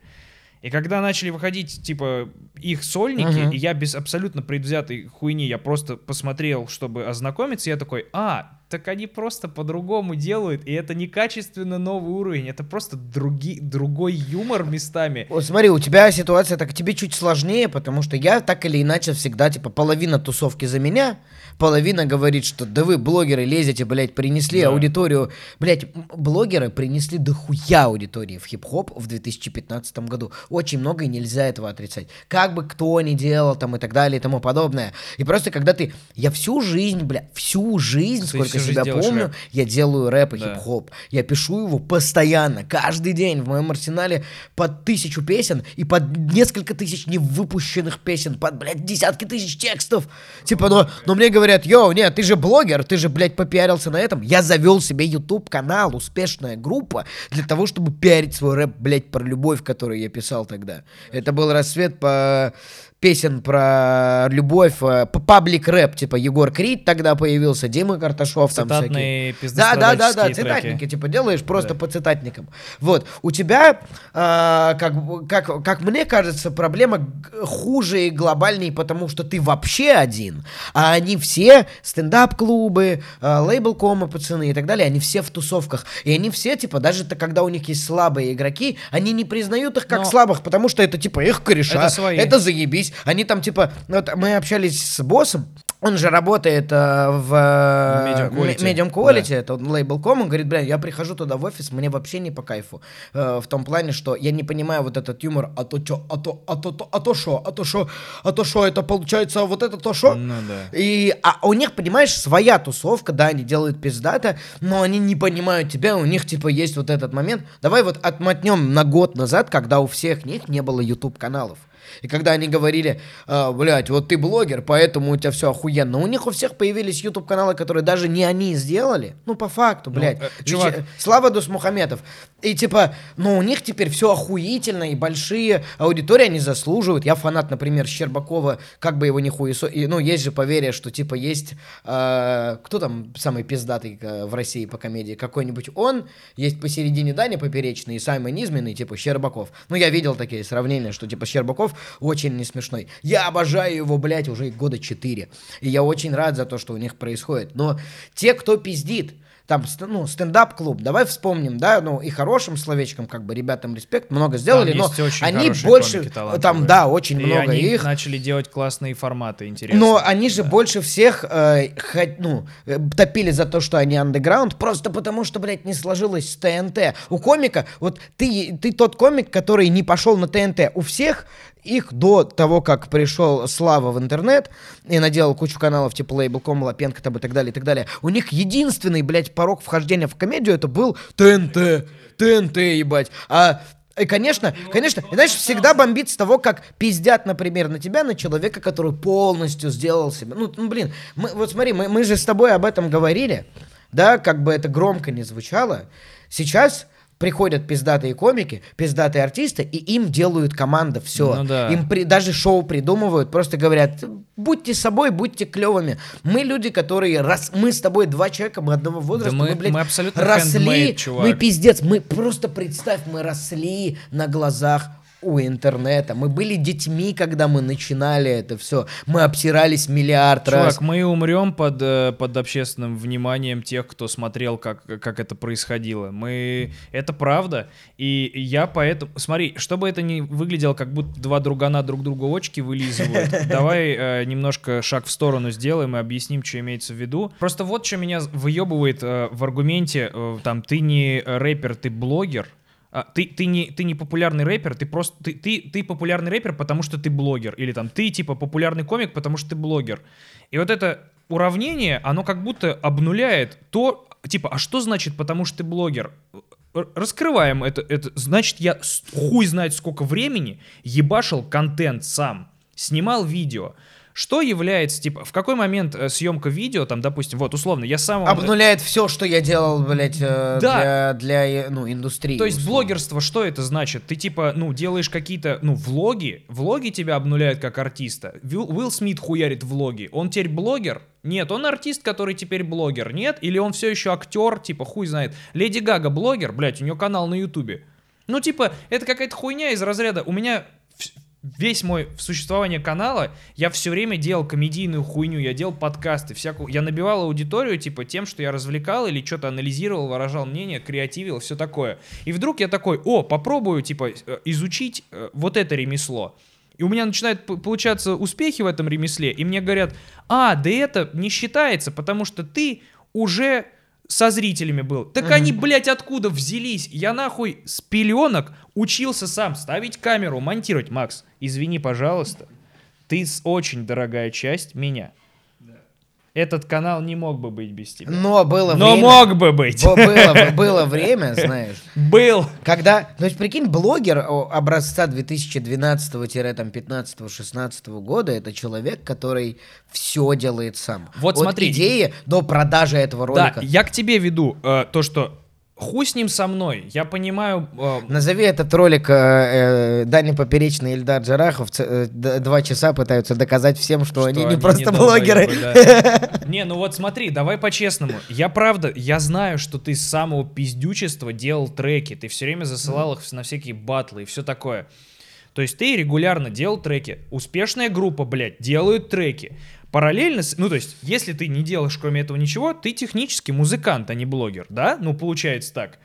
Speaker 2: И когда начали выходить, типа, их сольники,
Speaker 1: Мгм.
Speaker 2: и я без абсолютно предвзятой хуйни, я просто посмотрел, чтобы ознакомиться, я такой, а, так они просто по-другому делают, и это не качественно новый уровень, это просто други, другой юмор местами.
Speaker 1: Вот смотри, у тебя ситуация так тебе чуть сложнее, потому что я так или иначе всегда, типа, половина тусовки за меня, половина говорит, что да вы, блогеры, лезете, блядь, принесли
Speaker 2: Да.
Speaker 1: аудиторию. Блядь, блогеры принесли дохуя аудитории в хип-хоп в 2015 году. Очень много, и нельзя этого отрицать. Как бы кто ни делал там и так далее и тому подобное. И просто когда ты... Я всю жизнь, бля, всю жизнь,
Speaker 2: Ты
Speaker 1: сколько
Speaker 2: всю
Speaker 1: себя
Speaker 2: сделаешь
Speaker 1: помню,
Speaker 2: рэп.
Speaker 1: я делаю рэп и
Speaker 2: Да.
Speaker 1: хип-хоп. Я пишу его постоянно, каждый день. В моем арсенале под тысячу песен и под несколько тысяч невыпущенных песен, под, блядь, десятки тысяч текстов. Типа, но, но мне говорят, йоу, нет, ты же блогер, ты же, блядь, попиарился на этом. Я завел себе YouTube-канал, успешная группа, для того, чтобы пиарить свой рэп, блядь, про любовь, которую я писал тогда. Это был рассвет по песен про любовь, э, паблик рэп, типа Егор Крид тогда появился, Дима Карташов там всякие. Да, да, да, да,
Speaker 2: пиздострадальческие
Speaker 1: цитатники,
Speaker 2: треки.
Speaker 1: типа делаешь просто
Speaker 2: Да.
Speaker 1: по цитатникам. Вот, у тебя, а, как, как, как мне кажется, проблема хуже и глобальней, потому что ты вообще один, а они все стендап-клубы, а, лейбл-комы, пацаны и так далее, они все в тусовках. И они все, типа, даже когда у них есть слабые игроки, они не признают их как
Speaker 2: Но-
Speaker 1: слабых, потому что это, типа, их кореша,
Speaker 2: Это свои.
Speaker 1: это заебись. Они там, типа, вот мы общались с боссом, он же работает э, в э,
Speaker 2: Medium Quality.
Speaker 1: Medium Quality, это он лейбл.com, он говорит, бля, я прихожу туда в офис, мне вообще не по кайфу. Э, в том плане, что я не понимаю вот этот юмор, а то чё, а то, а то, то- а то шо, а то шо, а то шо, это получается вот это то шо?
Speaker 2: Ну да.
Speaker 1: И а у них, понимаешь, своя тусовка, да, они делают пиздато, но они не понимают тебя, у них типа есть вот этот момент. Давай вот отмотнем на год назад, когда у всех них не было YouTube каналов. И когда они говорили, а, блядь, вот ты блогер, поэтому у тебя все охуенно. У них у всех появились YouTube каналы, которые даже не они сделали. Ну, по факту, блядь.
Speaker 2: э, чувак.
Speaker 1: Вече- Слава Дусмухаметов. И типа, ну у них теперь все охуительно, и большие аудитории они заслуживают. Я фанат, например, Щербакова, как бы его не хуесо... и, Ну, есть же поверье, что типа есть... э, кто там самый пиздатый э, в России по комедии? Какой-нибудь он, есть посередине Даня Поперечный и Саймон Низменный, типа Щербаков. Ну, я видел такие сравнения, что типа Щербаков очень не смешной. Я обожаю его, блядь, уже года четыре. И я очень рад за то, что у них происходит. Но те, кто пиздит, там, ну, стендап-клуб, давай вспомним, да, ну, и хорошим словечком, как бы, ребятам респект, много сделали, но
Speaker 2: есть очень
Speaker 1: они больше, там, да, очень
Speaker 2: И
Speaker 1: много
Speaker 2: они
Speaker 1: их,
Speaker 2: начали делать классные форматы, интересные.
Speaker 1: но они же больше всех э, хот- ну, э, топили за то, что они андеграунд, просто потому что, блядь, не сложилось с ТНТ. У комика, вот ты, ты тот комик, который не пошел на ТНТ. У всех их до того, как пришел Слава в интернет и наделал кучу каналов типа Лейбл.ком, Лапенко там и так далее, и так далее, у них единственный, блядь, порог вхождения в комедию это был ТНТ. ТНТ, ебать. А и, конечно, конечно, и, знаешь, всегда бомбит с того, как пиздят, например, на тебя, на человека, который полностью сделал себя. Ну, ну, блин, мы, вот смотри, мы, мы же с тобой об этом говорили, да, как бы это громко не звучало. Сейчас приходят пиздатые комики, пиздатые артисты, и им делают команда все.
Speaker 2: Ну да.
Speaker 1: Им при- даже шоу придумывают, просто говорят, будьте собой, будьте клевыми. Мы люди, которые, раз мы с тобой два человека, мы одного возраста,
Speaker 2: мы-
Speaker 1: блядь,
Speaker 2: мы абсолютно
Speaker 1: росли,
Speaker 2: handmade, чувак.
Speaker 1: мы пиздец, мы просто представь, мы росли на глазах у интернета. Мы были детьми, когда мы начинали это все. Мы обсирались миллиард раз.
Speaker 2: Чувак, мы умрем под, э, под общественным вниманием тех, кто смотрел, как, как это происходило. Мы... Это правда. И я поэтому... Смотри, чтобы это не выглядело, как будто два другана друг другу очки вылизывают, давай э, немножко шаг в сторону сделаем и объясним, что имеется в виду. Просто вот что меня выебывает э, в аргументе, там, ты не рэпер, ты блогер. А, ты, ты, не, ты не популярный рэпер, ты просто ты, ты, ты популярный рэпер, потому что ты блогер. Или там ты типа популярный комик, потому что ты блогер. И вот это уравнение, оно как будто обнуляет то, типа, а что значит потому что ты блогер? Раскрываем это, это. Значит, я хуй знает сколько времени ебашил контент сам, снимал видео. Что является, типа, в какой момент э, съемка видео, там, допустим, вот, условно, я сам...
Speaker 1: Обнуляет все, что я делал, блядь, э,
Speaker 2: Да.
Speaker 1: для, для ну, индустрии.
Speaker 2: То есть
Speaker 1: условно.
Speaker 2: блогерство, что это значит? Ты типа, ну, делаешь какие-то, ну, влоги, влоги тебя обнуляют как артиста. Вилл, Уилл Смит хуярит влоги. Он теперь блогер? Нет, он артист, который теперь блогер. Нет? Или он все еще актер, типа, хуй знает. Леди Гага блогер, блядь, у нее канал на Ютубе. Ну, типа, это какая-то хуйня из разряда. У меня весь мой существование канала, я все время делал комедийную хуйню, я делал подкасты, всякую. Я набивал аудиторию, типа, тем, что я развлекал или что-то анализировал, выражал мнение, креативил, все такое. И вдруг я такой, о, попробую, типа, э, изучить э, вот это ремесло. И у меня начинают получаться успехи в этом ремесле, и мне говорят, а, да это не считается, потому что ты уже со зрителями был. Так они, блядь, откуда взялись? Я нахуй с пеленок учился сам ставить камеру, монтировать. Макс, извини, пожалуйста, ты очень дорогая часть меня. Этот канал не мог бы быть без тебя.
Speaker 1: Но было
Speaker 2: Но
Speaker 1: время...
Speaker 2: мог бы быть.
Speaker 1: Бо- Было, было время, знаешь,
Speaker 2: Был.
Speaker 1: когда, то есть прикинь, блогер образца 2012-15-16 года, это человек, который все делает сам.
Speaker 2: Вот
Speaker 1: От
Speaker 2: смотри.
Speaker 1: идеи до продажи этого ролика.
Speaker 2: Да, я к тебе веду э, то, что хуй с ним со мной. Я понимаю... э,
Speaker 1: Назови этот ролик э, э, Дани Поперечный и Ильдар Джарахов э, два часа пытаются доказать всем, что,
Speaker 2: что
Speaker 1: они не просто
Speaker 2: долбоебы,
Speaker 1: блогеры.
Speaker 2: Не, ну вот смотри, давай по-честному. Я правда, я знаю, что ты с самого пиздючества делал треки. Ты все время засылал их на всякие батлы и все такое. То есть ты регулярно делал треки. Успешная группа, блядь, делают треки. Параллельно, с- ну то есть, если ты не делаешь кроме этого ничего, ты технически музыкант, а не блогер, да? Ну получается так.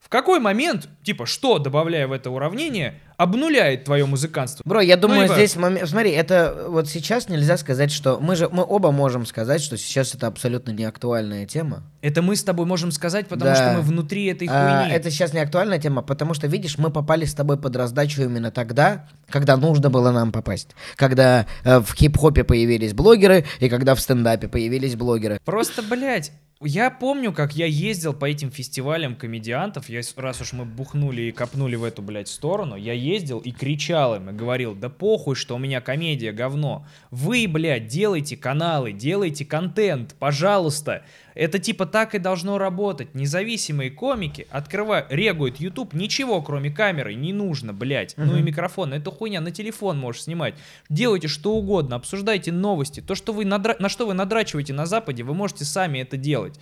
Speaker 2: В какой момент, типа, что, добавляя в это уравнение, обнуляет твое музыкантство?
Speaker 1: Бро, я думаю,
Speaker 2: либо-
Speaker 1: здесь момент... Смотри, это вот сейчас нельзя сказать, что... Мы же, мы оба можем сказать, что сейчас это абсолютно не актуальная тема.
Speaker 2: Это мы с тобой можем сказать, потому
Speaker 1: Да.
Speaker 2: что мы внутри этой
Speaker 1: А,
Speaker 2: хуйни.
Speaker 1: это сейчас не актуальная тема, потому что, видишь, мы попали с тобой под раздачу именно тогда, когда нужно было нам попасть. Когда э, в хип-хопе появились блогеры, и когда в стендапе появились блогеры.
Speaker 2: Просто, блядь, я помню, как я ездил по этим фестивалям комедиантов, я, раз уж мы бухнули и копнули в эту, блядь, сторону, я ездил и кричал им, и говорил, да похуй, что у меня комедия говно. Вы, блядь, делайте каналы, делайте контент, пожалуйста. Это типа так и должно работать. Независимые комики открывают, регуют YouTube, ничего кроме камеры не нужно, блядь. Ну и микрофон, это хуйня, на телефон можешь снимать. Делайте что угодно, обсуждайте новости. То, что вы надра- на что вы надрачиваете на Западе, вы можете сами это делать.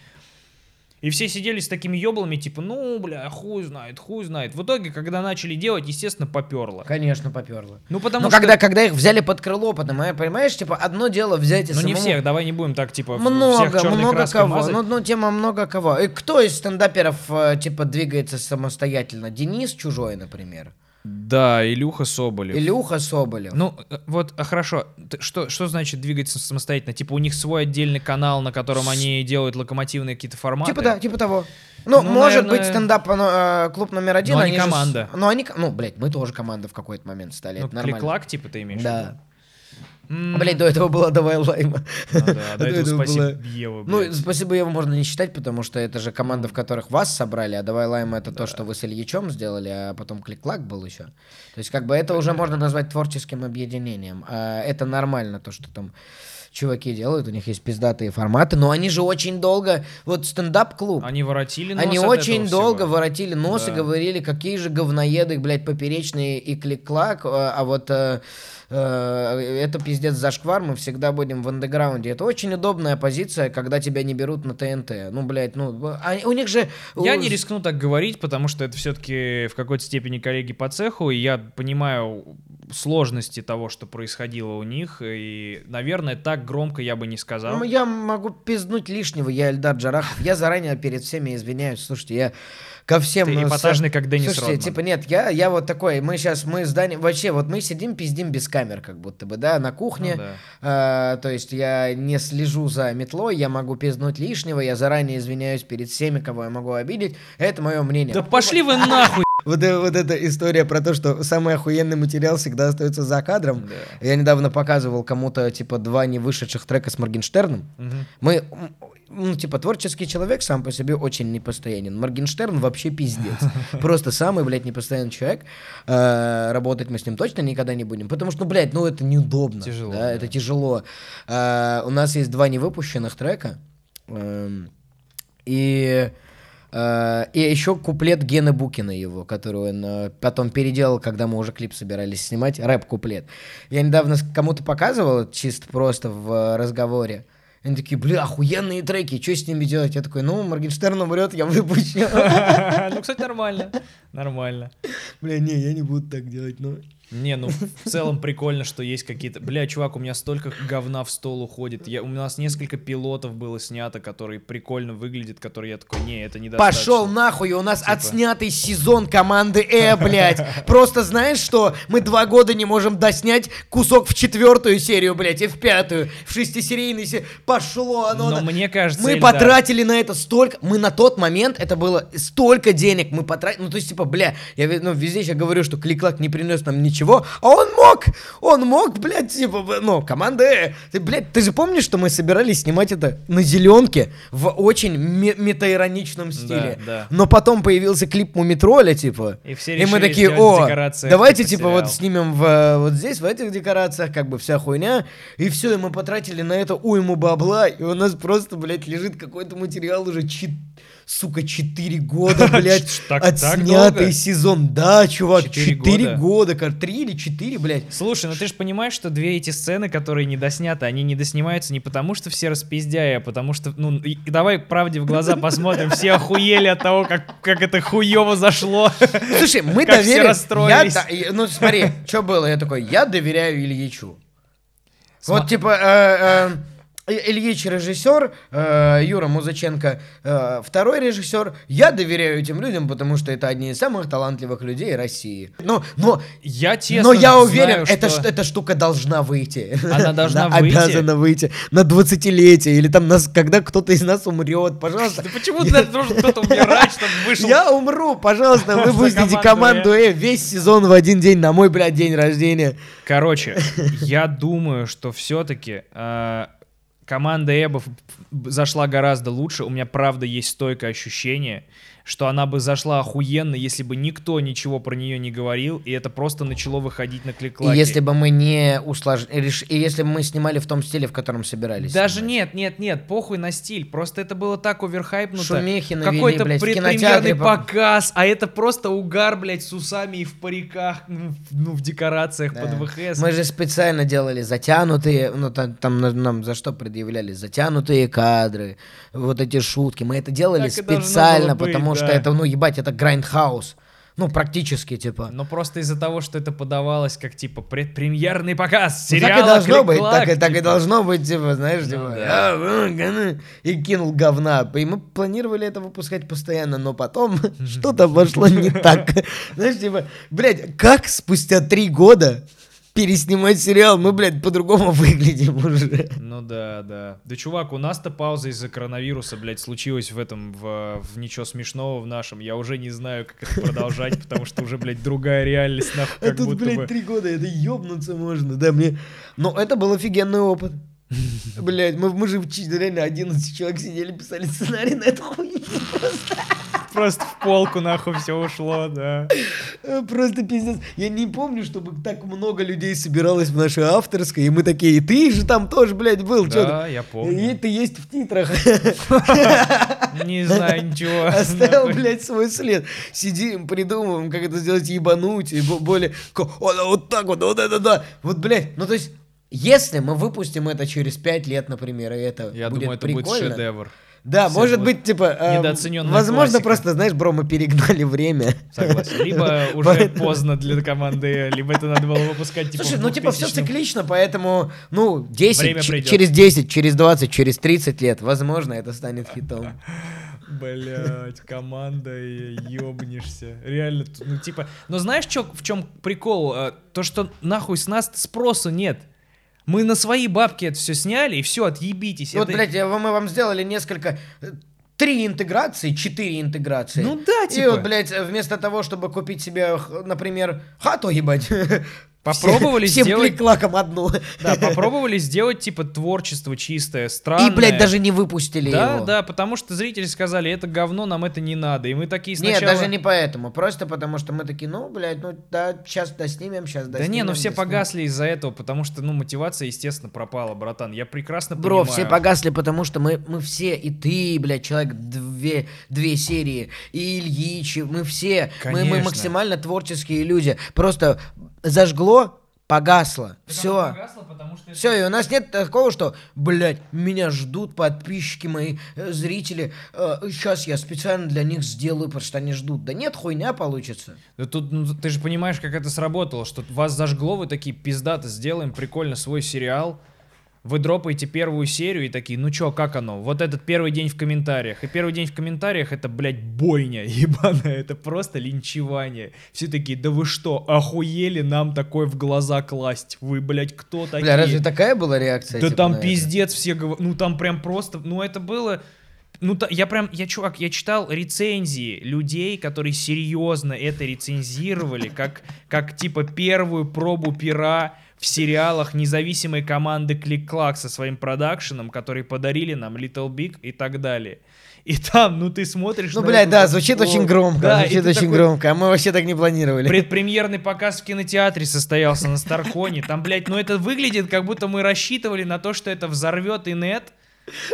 Speaker 2: И все сидели с такими еблами, типа, ну, бля, хуй знает, хуй знает. В итоге, когда начали делать, естественно, поперло.
Speaker 1: Конечно, поперло.
Speaker 2: Ну, потому
Speaker 1: Но
Speaker 2: что...
Speaker 1: когда, когда их взяли под крыло, понимаешь, понимаешь, типа, одно дело взять и
Speaker 2: Ну, не
Speaker 1: самому-
Speaker 2: всех, давай не будем так, типа, в- всех
Speaker 1: Много, много кого.
Speaker 2: мазать.
Speaker 1: Ну, ну, тема много кого. И кто из стендаперов, э, типа, двигается самостоятельно? Денис Чужой, например.
Speaker 2: Да, Илюха Соболев.
Speaker 1: Илюха Соболев.
Speaker 2: Ну, э, вот, а, хорошо. Что, что значит двигаться самостоятельно? Типа у них свой отдельный канал, на котором они делают локомотивные какие-то форматы?
Speaker 1: Типа да, типа того. Ну,
Speaker 2: Ну,
Speaker 1: может
Speaker 2: наверное-
Speaker 1: быть, стендап э, клуб номер один.
Speaker 2: Но они
Speaker 1: же с-
Speaker 2: команда.
Speaker 1: Ну, они, ко- ну, блядь, мы тоже команда в какой-то момент стали.
Speaker 2: Ну, клик-клак, типа, ты имеешь в
Speaker 1: Да.
Speaker 2: виду? М,
Speaker 1: Блядь, до этого была давай лайма.
Speaker 2: ну да, до этого спасибо,
Speaker 1: было-
Speaker 2: Ева,
Speaker 1: Ну, спасибо, его можно не считать, потому что это же команда, в которых вас собрали, а давай лайм это то, что вы с Ильичом сделали, а потом клик-клак был еще. То есть, как бы это уже можно назвать творческим объединением. А это нормально, то, что там чуваки делают, у них есть пиздатые форматы, но они же очень долго, вот стендап-клуб,
Speaker 2: Они воротили нос
Speaker 1: Они очень долго
Speaker 2: всего.
Speaker 1: воротили нос и
Speaker 2: Да.
Speaker 1: говорили, какие же говноеды, блядь, поперечные и клик-клак, а а вот э, э, это пиздец зашквар, мы всегда будем в андеграунде. Это очень удобная позиция, когда тебя не берут на ТНТ. Ну, блядь, ну, а у них же...
Speaker 2: Я не рискну так говорить, потому что это все-таки в какой-то степени коллеги по цеху, и я понимаю сложности того, что происходило у них, и, наверное, так громко я бы не сказал.
Speaker 1: Ну, я могу пизднуть лишнего, я Эльдар Джарахов. Я заранее перед всеми извиняюсь. Слушайте, я ко всем...
Speaker 2: Ты
Speaker 1: ну,
Speaker 2: эпатажный, как Деннис
Speaker 1: Слушайте,
Speaker 2: Родман.
Speaker 1: типа, нет, я, я вот такой, мы сейчас, мы с Дани, вообще, вот мы сидим, пиздим без камер, как будто бы, да, на кухне.
Speaker 2: Ну да.
Speaker 1: А, то есть я не слежу за метлой, я могу пизднуть лишнего, я заранее извиняюсь перед всеми, кого я могу обидеть. Это мое мнение.
Speaker 2: Да пошли вы нахуй!
Speaker 1: Вот, э- вот эта история про то, что самый охуенный материал всегда остается за кадром. Я недавно показывал кому-то, типа, два не вышедших трека с Моргенштерном.
Speaker 2: Мгм.
Speaker 1: Мы, ну, типа, творческий человек сам по себе очень непостоянен. Моргенштерн вообще пиздец. Просто самый, блядь, непостоянный человек. Э, Работать мы с ним точно никогда не будем. Потому что, ну, блядь, ну, это неудобно.
Speaker 2: Тяжело,
Speaker 1: да,
Speaker 2: да.
Speaker 1: Это тяжело. Э, У нас есть два невыпущенных трека. Эм, И... э, И еще куплет Гены Букина его, который он э, потом переделал, когда мы уже клип собирались снимать, рэп-куплет. Я недавно кому-то показывал, чисто просто в э, разговоре. Они такие, бля, охуенные треки, что с ними делать? Я такой, ну, Моргенштерн умрет, я выпущу.
Speaker 2: Ну, кстати, нормально. Нормально.
Speaker 1: Бля, не, я не буду так делать, ну.
Speaker 2: Не, ну в целом прикольно, что есть какие-то... Бля, чувак, у меня столько говна в стол уходит. Я... У нас несколько пилотов было снято, которые прикольно выглядят, которые я такой, не, это недостаточно.
Speaker 1: Пошел нахуй, у нас
Speaker 2: Типа.
Speaker 1: отснятый сезон команды Э, блядь. Просто знаешь что? Мы два года не можем доснять кусок в четвертую серию, блядь, и в пятую, в шестисерийной серии. Пошло оно.
Speaker 2: Но
Speaker 1: на-
Speaker 2: мне кажется,
Speaker 1: Мы потратили на это столько, мы на тот момент, это было столько денег, мы потратили, ну то есть типа, бля, я ну, везде сейчас говорю, что клик-клак не принес нам ничего ничего. А он мог, он мог, блядь, типа, ну, команда. Ты, блядь, ты же помнишь, что мы собирались снимать это на зеленке в очень ме- метаироничном стиле.
Speaker 2: да.
Speaker 1: Но потом появился клип Мумитроля, типа.
Speaker 2: И все
Speaker 1: И мы такие, о, давайте,
Speaker 2: типа
Speaker 1: типа, вот
Speaker 2: сериал».
Speaker 1: снимем в, э, вот здесь, в этих декорациях, как бы вся хуйня. И все, и мы потратили на это уйму бабла, и у нас просто, блядь, лежит какой-то материал уже чит сука, 4 года, блядь,
Speaker 2: Так-
Speaker 1: отснятый сезон. Да, чувак,
Speaker 2: Четыре
Speaker 1: 4
Speaker 2: года?
Speaker 1: года, как 3 или 4, блядь.
Speaker 2: Слушай, ну ты же понимаешь, что две эти сцены, которые не досняты, они не доснимаются не потому, что все распиздяи, а потому что, ну, и, давай правде в глаза посмотрим, все охуели от того, как, как это хуево зашло.
Speaker 1: Слушай, мы
Speaker 2: Как все
Speaker 1: доверим... Я,
Speaker 2: расстроились.
Speaker 1: да- и- ну, смотри, что было, я такой, я доверяю Ильичу. Вот, типа, э, э, Ильич режиссер, э, Юра Музыченко э, второй режиссер. Я доверяю этим людям, потому что это одни из самых талантливых людей России. Но, но,
Speaker 2: Я честно
Speaker 1: но я
Speaker 2: знаю,
Speaker 1: уверен, эта,
Speaker 2: что-
Speaker 1: ш- эта штука должна выйти.
Speaker 2: Она должна
Speaker 1: Она
Speaker 2: выйти?
Speaker 1: обязана выйти на 20-летие или там, нас, когда кто-то из нас умрет, пожалуйста.
Speaker 2: Да почему ты должен кто-то умирать, чтобы вышел...
Speaker 1: Я умру, пожалуйста, выпустите
Speaker 2: команду
Speaker 1: команду Э весь сезон в один день на мой, блядь, день рождения.
Speaker 2: Короче, я думаю, что все-таки команда Эбов зашла гораздо лучше. У меня правда есть стойкое ощущение, что она бы зашла охуенно, если бы никто ничего про нее не говорил, и это просто начало выходить на
Speaker 1: И
Speaker 2: клик-клаке.
Speaker 1: если бы мы не усложнили, и если бы мы снимали в том стиле, в котором собирались.
Speaker 2: Даже
Speaker 1: снимать.
Speaker 2: нет, нет, нет, похуй на стиль. Просто это было так оверхайпнуто.
Speaker 1: Шумихи навели,
Speaker 2: Какой-то
Speaker 1: блядь,
Speaker 2: предпремьерный показ, а это просто угар, блядь, с усами и в париках, ну, в, ну, в декорациях
Speaker 1: Да.
Speaker 2: под ВХС.
Speaker 1: Мы же специально делали затянутые, ну там, там на- нам за что предъявляли затянутые кадры, вот эти шутки. Мы это делали
Speaker 2: Так и
Speaker 1: специально,
Speaker 2: было
Speaker 1: что это, ну ебать, это grindhouse. Ну, практически, типа.
Speaker 2: Но просто из-за того, что это подавалось как, типа, предпремьерный показ
Speaker 1: Ну,
Speaker 2: сериала
Speaker 1: так и должно быть, так, и- так и
Speaker 2: типа.
Speaker 1: должно быть, типа, знаешь,
Speaker 2: Ну
Speaker 1: типа,
Speaker 2: да.
Speaker 1: «А, ну, ганы», и кинул говна. И мы планировали это выпускать постоянно, но потом что-то пошло не так. Знаешь, типа, блядь, как спустя три года переснимать сериал? Мы, блядь, по-другому выглядим уже.
Speaker 2: Ну да, да. Да, чувак, у нас-то пауза из-за коронавируса, блядь, случилась в этом, в, в ничего смешного в нашем. Я уже не знаю, как это продолжать, потому что уже, блядь, другая реальность, нахуй,
Speaker 1: А тут, блядь, три года, это ёбнуться можно, да, мне... Но это был офигенный опыт. Блядь, мы, мы же реально 11 человек сидели, писали сценарий на эту хуйню.
Speaker 2: Просто в полку, нахуй, все ушло, да.
Speaker 1: Э, Просто пиздец. Я не помню, чтобы так много людей собиралось в нашей авторской, и мы такие, и ты же там тоже, блядь, был,
Speaker 2: Да,
Speaker 1: ты?»
Speaker 2: я
Speaker 1: И
Speaker 2: помню.
Speaker 1: ты есть в титрах.
Speaker 2: Не знаю ничего.
Speaker 1: Оставил, блядь, свой след. Сидим, придумываем, как это сделать ебануть, и бо- более... Вот так вот, вот это да. Вот, блядь, ну то есть... Если мы выпустим это через 5 лет, например, и это
Speaker 2: Я
Speaker 1: будет
Speaker 2: думаю, это будет
Speaker 1: прикольно,
Speaker 2: шедевр.
Speaker 1: Да,
Speaker 2: Все
Speaker 1: может
Speaker 2: будет
Speaker 1: быть, типа... э, Возможно,
Speaker 2: классика.
Speaker 1: просто, знаешь, бро, мы перегнали время.
Speaker 2: Согласен. Либо уже
Speaker 1: Поэтому-
Speaker 2: поздно для команды, либо это надо было выпускать типа
Speaker 1: Слушай, ну типа все
Speaker 2: 2000-м.
Speaker 1: циклично, поэтому, ну, 10,
Speaker 2: Время
Speaker 1: ч-
Speaker 2: придет.
Speaker 1: через 10, через 20, через 30 лет, возможно, это станет хитом.
Speaker 2: Блять, команда, ёбнешься. Реально, ну типа... Но знаешь, чё, в чем прикол? А, То, что нахуй с нас спроса нет. Мы на свои бабки это все сняли, и все, отъебитесь.
Speaker 1: Вот,
Speaker 2: Это-
Speaker 1: блядь, мы вам сделали несколько... э, Три интеграции, четыре интеграции.
Speaker 2: Ну да,
Speaker 1: И
Speaker 2: типа.
Speaker 1: вот, блядь, вместо того, чтобы купить себе, например, хату, ебать.
Speaker 2: Попробовали
Speaker 1: все- всем
Speaker 2: сделать-
Speaker 1: клик-клаком одну.
Speaker 2: Да, попробовали сделать, типа, творчество чистое, странное.
Speaker 1: И, блядь, даже не выпустили
Speaker 2: Да,
Speaker 1: его.
Speaker 2: да, потому что зрители сказали, это говно, нам это не надо. И мы такие
Speaker 1: Нет,
Speaker 2: сначала...
Speaker 1: даже не поэтому. Просто потому, что мы такие, ну, блядь, ну, да, сейчас доснимем, сейчас
Speaker 2: Да
Speaker 1: доснимем.
Speaker 2: не, ну все
Speaker 1: доснимем».
Speaker 2: погасли из-за этого, потому что, ну, мотивация, естественно, пропала, братан. Я прекрасно
Speaker 1: Бро,
Speaker 2: понимаю.
Speaker 1: все погасли, потому что мы, мы все, и ты, блядь, человек две, две серии, и Ильич, мы все, мы, мы
Speaker 2: Конечно.
Speaker 1: максимально творческие люди. Просто зажгло, погасло. Все.
Speaker 2: Погасло, потому что это-
Speaker 1: Все, и у нас нет такого, что, блядь, меня ждут подписчики мои, э, зрители, сейчас я специально для них сделаю, потому что они ждут. Да нет, хуйня получится.
Speaker 2: Да тут, ну, ты же понимаешь, как это сработало, что вас зажгло, вы такие, пиздато, сделаем прикольно свой сериал, вы дропаете первую серию и такие, ну чё, как оно? Вот этот первый день в комментариях. И первый день в комментариях это, блядь, бойня ебаная, это просто линчевание. Все такие, да вы что, охуели нам такое в глаза класть? Вы, блядь, кто такие?
Speaker 1: Бля, разве такая была реакция?
Speaker 2: Да
Speaker 1: типа,
Speaker 2: там пиздец все говорят, ну там прям просто, ну это было... Ну, та- я прям, я, чувак, я читал рецензии людей, которые серьезно это рецензировали, как, как типа первую пробу пера в сериалах независимой команды Клик-Клак со своим продакшеном, которые подарили нам Little Big и так далее. И там, ну ты смотришь...
Speaker 1: Ну, блядь,
Speaker 2: эту
Speaker 1: да, звучит очень громко,
Speaker 2: да,
Speaker 1: звучит очень
Speaker 2: такой,
Speaker 1: громко, а мы вообще так не планировали.
Speaker 2: Предпремьерный показ в кинотеатре состоялся на Старконе. Там, блядь, ну это выглядит, как будто мы рассчитывали на то, что это взорвет инет.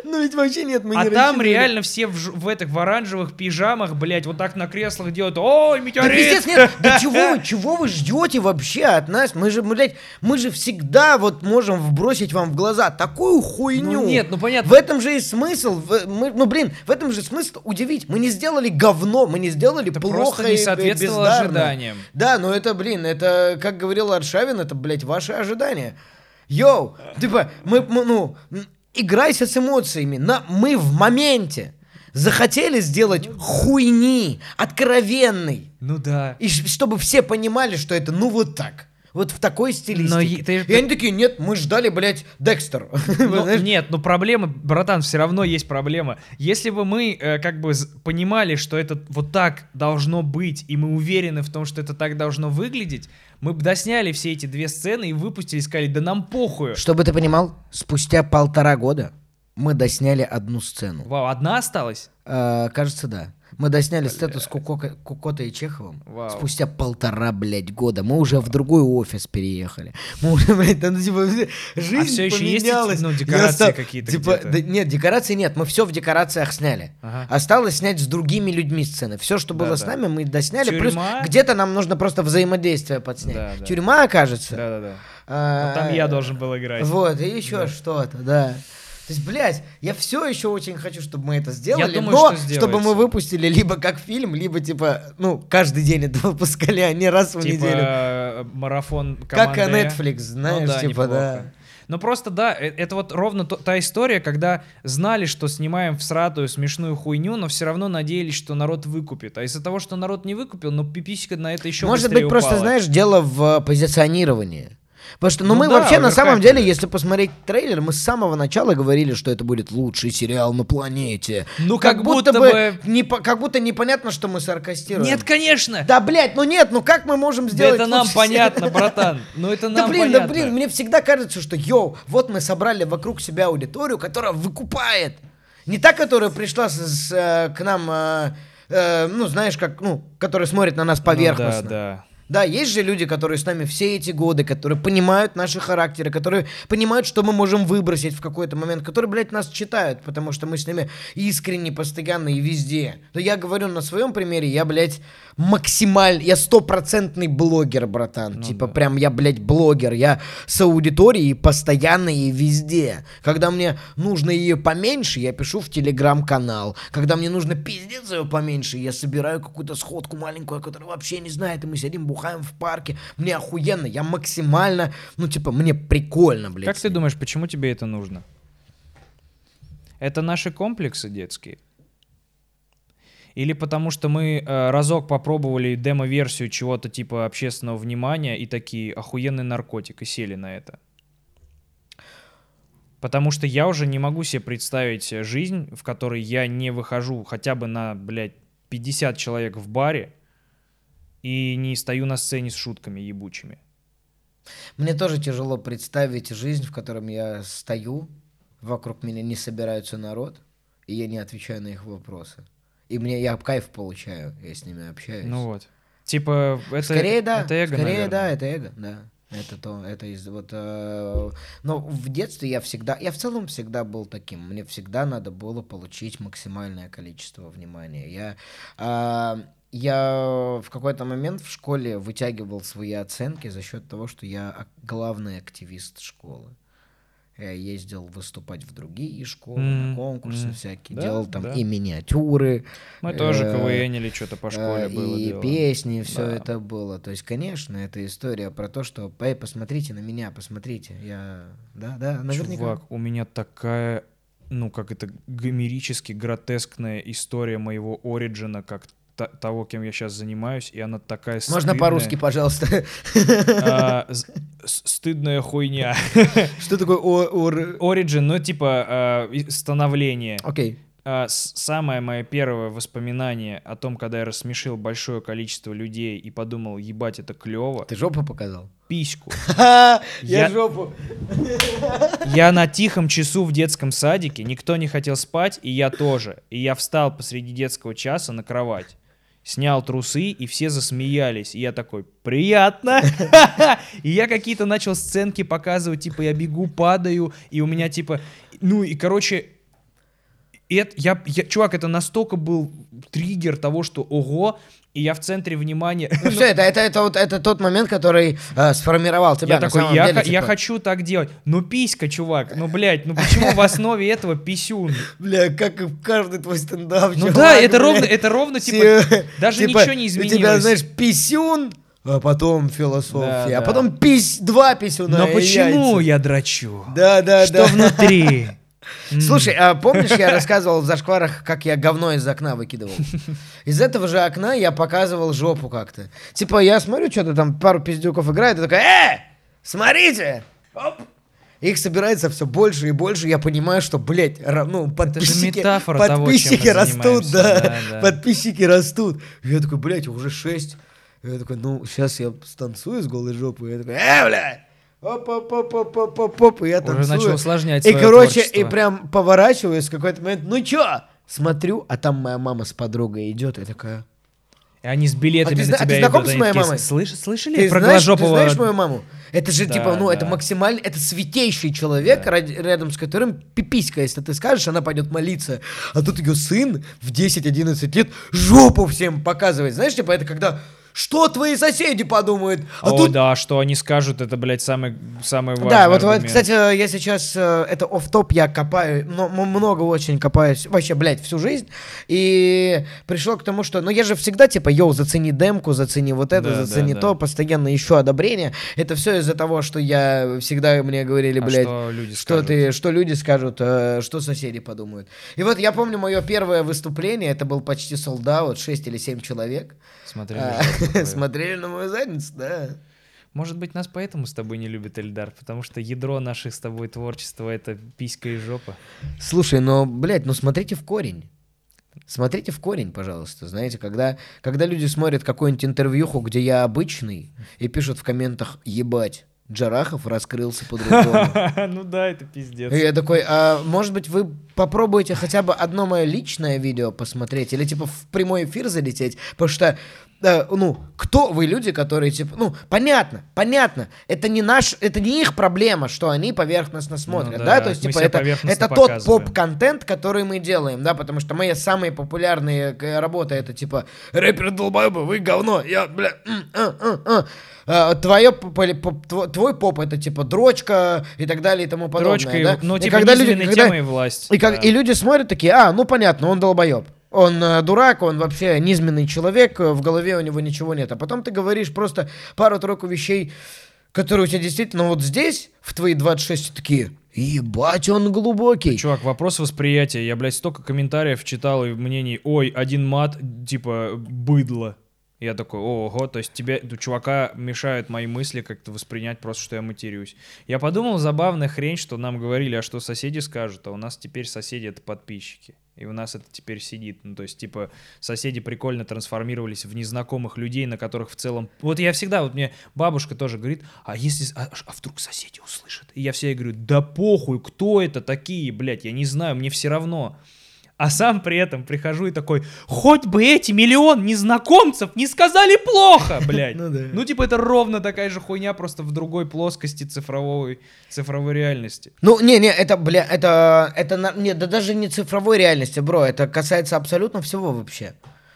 Speaker 1: Ну ведь вообще нет, мы
Speaker 2: а
Speaker 1: не
Speaker 2: там
Speaker 1: рассчитывали.
Speaker 2: реально все в, этих в оранжевых пижамах, блядь, вот так на креслах делают. Ой,
Speaker 1: Да
Speaker 2: метеорит!
Speaker 1: пиздец, нет, да чего вы, чего вы ждете вообще от нас? Мы же, блядь, мы же всегда вот можем вбросить вам в глаза такую хуйню.
Speaker 2: Ну нет, ну понятно.
Speaker 1: В этом же и смысл, в- мы- ну блин, в этом же смысл удивить. Мы не сделали говно, мы не сделали
Speaker 2: Это
Speaker 1: плохо
Speaker 2: просто не
Speaker 1: и
Speaker 2: соответствовало
Speaker 1: бездарно.
Speaker 2: ожиданиям.
Speaker 1: Да, но это, блин, это, как говорил Аршавин, это, блядь, ваши ожидания. Йоу, типа, мы, мы, ну, играйся с эмоциями. На, мы в моменте захотели сделать хуйни, откровенной.
Speaker 2: Ну да.
Speaker 1: И чтобы все понимали, что это ну вот так. Вот в такой стилистике.
Speaker 2: е- ты-
Speaker 1: И они такие, нет, мы ждали, блядь, Декстер.
Speaker 2: Ну, нет, ну проблема, братан, все равно есть проблема. Если бы мы э, как бы понимали, что это вот так должно быть, и мы уверены в том, что это так должно выглядеть, мы бы досняли все эти две сцены и выпустили, и сказали, да нам похуй.
Speaker 1: Чтобы ты понимал, спустя полтора года мы досняли одну сцену.
Speaker 2: Вау, одна осталась?
Speaker 1: А, кажется, да. Мы досняли сцену с Кукока- Кукотой и Чеховым
Speaker 2: Вау.
Speaker 1: спустя полтора, блядь, года. Мы уже в другой офис переехали. Мы уже, блядь, там, типа, жизнь
Speaker 2: А есть эти,
Speaker 1: поменялась.
Speaker 2: ну,
Speaker 1: Я
Speaker 2: декорации
Speaker 1: стал-
Speaker 2: какие-то
Speaker 1: Типа, да нет, декораций нет. Мы все в декорациях сняли.
Speaker 2: Ага.
Speaker 1: Осталось снять с другими людьми сцены. Все, что было
Speaker 2: Да,
Speaker 1: с
Speaker 2: да.
Speaker 1: нами, мы досняли. Плюс
Speaker 2: Тюрьма?
Speaker 1: где-то нам нужно просто взаимодействие подснять.
Speaker 2: Да, да.
Speaker 1: Тюрьма, кажется.
Speaker 2: Да-да-да.
Speaker 1: А,
Speaker 2: Ну, там я должен был играть.
Speaker 1: Вот, и еще что-то, да. То есть, блядь, я все еще очень хочу, чтобы мы это сделали,
Speaker 2: думаю,
Speaker 1: но
Speaker 2: что сделается.
Speaker 1: чтобы мы выпустили либо как фильм, либо типа, ну, каждый день это выпускали, а не раз в
Speaker 2: Типа
Speaker 1: неделю.
Speaker 2: э, марафон
Speaker 1: Как и
Speaker 2: команды.
Speaker 1: Netflix, знаешь,
Speaker 2: ну, да,
Speaker 1: типа,
Speaker 2: неплохо.
Speaker 1: да.
Speaker 2: Ну просто да, э- это вот ровно та история, когда знали, что снимаем всратую смешную хуйню, но все равно надеялись, что народ выкупит. А из-за того, что народ не выкупил, ну пиписика на это еще
Speaker 1: Может быть, просто,
Speaker 2: упала.
Speaker 1: знаешь, дело в э, позиционировании. Потому что, ну,
Speaker 2: Ну
Speaker 1: мы
Speaker 2: да,
Speaker 1: вообще на самом деле,
Speaker 2: да.
Speaker 1: если посмотреть трейлер, мы с самого начала говорили, что это будет лучший сериал на планете.
Speaker 2: Ну, как будто бы-
Speaker 1: не как будто непонятно, что мы саркастируем.
Speaker 2: Нет, конечно!
Speaker 1: Да, блядь, ну нет, ну как мы можем
Speaker 2: Да
Speaker 1: сделать
Speaker 2: это нам понятно, братан. Ну это
Speaker 1: Да
Speaker 2: нам
Speaker 1: блин,
Speaker 2: понятно.
Speaker 1: да блин, мне всегда кажется, что йоу, вот мы собрали вокруг себя аудиторию, которая выкупает. Не та, которая пришла с- с, э, к нам, э, э, ну, знаешь, как, ну, которая смотрит на нас
Speaker 2: Ну
Speaker 1: поверхностно.
Speaker 2: да, да.
Speaker 1: Да, есть же люди, которые с нами все эти годы, которые понимают наши характеры, которые понимают, что мы можем выбросить в какой-то момент, которые, блядь, нас читают, потому что мы с ними искренне, постоянно и везде. Но я говорю на своем примере, я, блядь, максималь, я стопроцентный блогер, братан. типа, прям я, блядь, блогер, я с аудиторией постоянно и везде. Когда мне нужно ее поменьше, я пишу в телеграм-канал. Когда мне нужно пиздец ее поменьше, я собираю какую-то сходку маленькую, которая вообще не знает, и мы сидим, бухаем в парке. Мне охуенно, я максимально, ну, типа, мне прикольно, блядь.
Speaker 2: Как ты думаешь, почему тебе это нужно? Это наши комплексы детские? Или потому что мы э, разок попробовали демо-версию чего-то типа общественного внимания и такие охуенный наркотик и сели на это? Потому что я уже не могу себе представить жизнь, в которой я не выхожу хотя бы на, блядь, 50 человек в баре и не стою на сцене с шутками ебучими.
Speaker 1: Мне тоже тяжело представить жизнь, в котором я стою, вокруг меня не собираются народ, и я не отвечаю на их вопросы. И мне я кайф получаю, я с ними общаюсь.
Speaker 2: Ну вот. Типа, это,
Speaker 1: скорее да,
Speaker 2: это эго,
Speaker 1: скорее
Speaker 2: наверное.
Speaker 1: да, это эго, да. Это то, это из вот. э, но в детстве я всегда, я в целом всегда был таким. Мне всегда надо было получить максимальное количество внимания. Я, а, я в какой-то момент в школе вытягивал свои оценки за счет того, что я главный активист школы. Я ездил выступать в другие школы, на
Speaker 2: М,
Speaker 1: конкурсы
Speaker 2: м.
Speaker 1: всякие,
Speaker 2: Да,
Speaker 1: делал там
Speaker 2: да.
Speaker 1: и миниатюры,
Speaker 2: Мы тоже
Speaker 1: Э,
Speaker 2: КВН или что-то по школе
Speaker 1: э,
Speaker 2: было
Speaker 1: и
Speaker 2: дело.
Speaker 1: песни, все
Speaker 2: Да.
Speaker 1: это было. То есть, конечно, это история про то, что, эй, посмотрите на меня, посмотрите, я, да, да, наверняка.
Speaker 2: Чувак, у меня такая, ну, как это, гомерически гротескная история моего оригина, как того, кем я сейчас занимаюсь, и она такая
Speaker 1: Можно
Speaker 2: стыдная.
Speaker 1: по-русски, пожалуйста.
Speaker 2: А, стыдная хуйня.
Speaker 1: Что такое ор-
Speaker 2: Origin, ну, типа, а, становление.
Speaker 1: Окей.
Speaker 2: а, самое мое первое воспоминание о том, когда я рассмешил большое количество людей и подумал, ебать, это клево,
Speaker 1: Ты жопу показал?
Speaker 2: письку.
Speaker 1: Я- жопу.
Speaker 2: Я на тихом часу в детском садике, никто не хотел спать, и я тоже. И я встал посреди детского часа на кровать, снял трусы, и все засмеялись. И я такой, приятно. И я какие-то начал сценки показывать, типа я бегу, падаю, и у меня типа, ну и короче, это, я, я, чувак, это настолько был триггер того, что ого, и я в центре внимания.
Speaker 1: Ну все, это, это, это, вот, это тот момент, который э, сформировал тебя
Speaker 2: Я
Speaker 1: на
Speaker 2: такой,
Speaker 1: самом
Speaker 2: я,
Speaker 1: деле,
Speaker 2: х- я
Speaker 1: типа,
Speaker 2: хочу так делать. Ну, писька, чувак, ну, блядь, ну почему в основе этого писюн?
Speaker 1: Бля, как и в каждый твой стендап,
Speaker 2: Ну да, это ровно, это ровно, типа, даже
Speaker 1: типа,
Speaker 2: ничего не
Speaker 1: У тебя,
Speaker 2: изменилось.
Speaker 1: знаешь, писюн, а потом философия,
Speaker 2: Да,
Speaker 1: а
Speaker 2: да.
Speaker 1: потом пись, два писюна
Speaker 2: Но почему
Speaker 1: яйца.
Speaker 2: я драчу?
Speaker 1: Да, да,
Speaker 2: Что
Speaker 1: да.
Speaker 2: внутри?
Speaker 1: Слушай, а помнишь, я рассказывал в зашкварах, как я говно из окна выкидывал? Из этого же окна я показывал жопу как-то. Типа, я смотрю, что-то там пару пиздюков играет, и такой, э, смотрите! Оп! Их собирается все больше и больше, я понимаю, что, блядь, ну, подписчики,
Speaker 2: того, чем мы
Speaker 1: подписчики растут,
Speaker 2: занимаемся,
Speaker 1: да,
Speaker 2: да, да.
Speaker 1: подписчики растут. Я такой, блядь, уже шесть. Я такой, ну, сейчас я станцую с голой жопой. Я такой, э, блядь! Оп-оп-оп-оп-оп-оп, и я
Speaker 2: Уже
Speaker 1: танцую.
Speaker 2: начал усложнять
Speaker 1: И, короче,
Speaker 2: творчество.
Speaker 1: и прям поворачиваюсь в какой-то момент, ну чё? Смотрю, а там моя мама с подругой идет, и такая...
Speaker 2: И они с билетами
Speaker 1: А ты
Speaker 2: на
Speaker 1: зна- а ты
Speaker 2: тебя
Speaker 1: знаком
Speaker 2: идут,
Speaker 1: с моей мамой?
Speaker 2: «Слыш- Слышали
Speaker 1: Ты
Speaker 2: про
Speaker 1: знаешь, ты
Speaker 2: Голожопого?»
Speaker 1: знаешь мою маму? Это же,
Speaker 2: Да,
Speaker 1: типа, ну, это
Speaker 2: да.
Speaker 1: максимально, это святейший человек, ради- рядом с которым пиписька, если ты скажешь, она пойдет молиться. А тут ее сын в 10-11 лет жопу всем показывает. Знаешь, типа, это когда, что твои соседи подумают? А
Speaker 2: О,
Speaker 1: тут
Speaker 2: да, что они скажут, это, блядь, самый, самый важный
Speaker 1: Да, вот, вот, кстати, я сейчас, э, это оф топ я копаю, но много очень копаюсь, вообще, блядь, всю жизнь, и пришел к тому, что, ну, я же всегда, типа, йоу, зацени демку, зацени вот это,
Speaker 2: Да,
Speaker 1: зацени
Speaker 2: да,
Speaker 1: то,
Speaker 2: да.
Speaker 1: постоянно ищу одобрение, это все из-за того, что я всегда, мне говорили,
Speaker 2: А
Speaker 1: блядь,
Speaker 2: что люди
Speaker 1: что
Speaker 2: скажут?
Speaker 1: ты, что люди скажут, э, что соседи подумают. И вот я помню мое первое выступление, это был почти солдат, 6 или 7 человек,
Speaker 2: Смотрели
Speaker 1: А. смотрели на мою задницу, да.
Speaker 2: Может быть, нас поэтому с тобой не любит Эльдар, потому что ядро наших с тобой творчества — это писька и жопа.
Speaker 1: Слушай, но, блядь, ну смотрите в корень. Смотрите в корень, пожалуйста. Знаете, когда, когда люди смотрят какую-нибудь интервьюху, где я обычный, и пишут в комментах «Ебать, Джарахов раскрылся по-другому».
Speaker 2: Ну да, это пиздец.
Speaker 1: И я такой, а может быть, вы попробуете хотя бы одно мое личное видео посмотреть, или типа в прямой эфир залететь, потому что, э, ну, кто вы люди, которые, типа, ну, понятно, понятно, это не наш, это не их проблема, что они поверхностно смотрят,
Speaker 2: Ну
Speaker 1: да,
Speaker 2: да,
Speaker 1: то есть, типа, это, это тот поп-контент, который мы делаем, да, потому что мои самые популярные э, работы, это, типа, рэпер долбоебы, вы говно, я, бля, м, а, а, а». А, твое, твой поп это типа дрочка и так далее и тому подобное.
Speaker 2: Дрочка,
Speaker 1: да?
Speaker 2: ну,
Speaker 1: И
Speaker 2: типа,
Speaker 1: когда люди- когда-
Speaker 2: и власть.
Speaker 1: и, как,
Speaker 2: да.
Speaker 1: и люди смотрят такие, а, ну понятно, он долбоеб. Он э, дурак, он вообще низменный человек, э, в голове у него ничего нет. А потом ты говоришь просто пару-тройку вещей, которые у тебя действительно вот здесь, в твои 26, такие, ебать, он глубокий.
Speaker 2: Чувак, вопрос восприятия. Я, блядь, столько комментариев читал и мнений. Ой, один мат, типа, быдло. Я такой, ого, то есть тебе, у чувака мешают мои мысли как-то воспринять просто, что я матерюсь. Я подумал, забавная хрень, что нам говорили, а что соседи скажут, а у нас теперь соседи — это подписчики. И у нас это теперь сидит. Ну, то есть, типа, соседи прикольно трансформировались в незнакомых людей, на которых в целом... Вот я всегда, вот мне бабушка тоже говорит, а если... А, а вдруг соседи услышат? И я ей говорю, да похуй, кто это такие, блядь, я не знаю, мне все равно. А сам при этом прихожу и такой, хоть бы эти миллион незнакомцев не сказали плохо, блядь.
Speaker 1: Ну да.
Speaker 2: Ну, типа, это ровно такая же хуйня, просто в другой плоскости цифровой, цифровой реальности.
Speaker 1: Ну, не-не, это, бля, это, это, на- не, да даже не цифровой реальности, бро, это касается абсолютно всего вообще.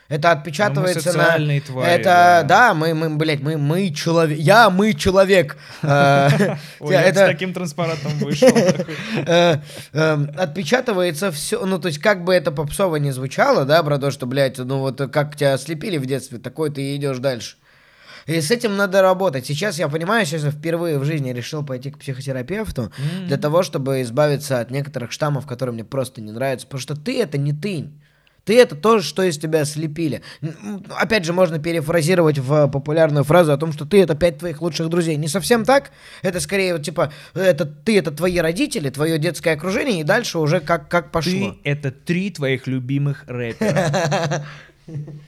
Speaker 1: Это отпечатывается на...
Speaker 2: социальные твари,
Speaker 1: это,
Speaker 2: да.
Speaker 1: да, мы, мы, блядь, мы, мы человек, я, мы человек. Э,
Speaker 2: Ой, я с таким транспарантом вышел.
Speaker 1: э, эм, отпечатывается все, ну, то есть, как бы это попсово не звучало, да, про то, что, блядь, ну, вот как тебя ослепили в детстве, такой ты идешь дальше. И с этим надо работать. Сейчас я понимаю, сейчас я впервые в жизни решил пойти к психотерапевту для того, чтобы избавиться от некоторых штаммов, которые мне просто не нравятся. Потому что ты это не ты. Ты это тоже, что из тебя слепили. Опять же, можно перефразировать в популярную фразу о том, что ты это пять твоих лучших друзей. Не совсем так. Это скорее вот типа, это ты, это твои родители, твое детское окружение, и дальше уже как, как пошло.
Speaker 2: Ты — это три твоих любимых рэпера.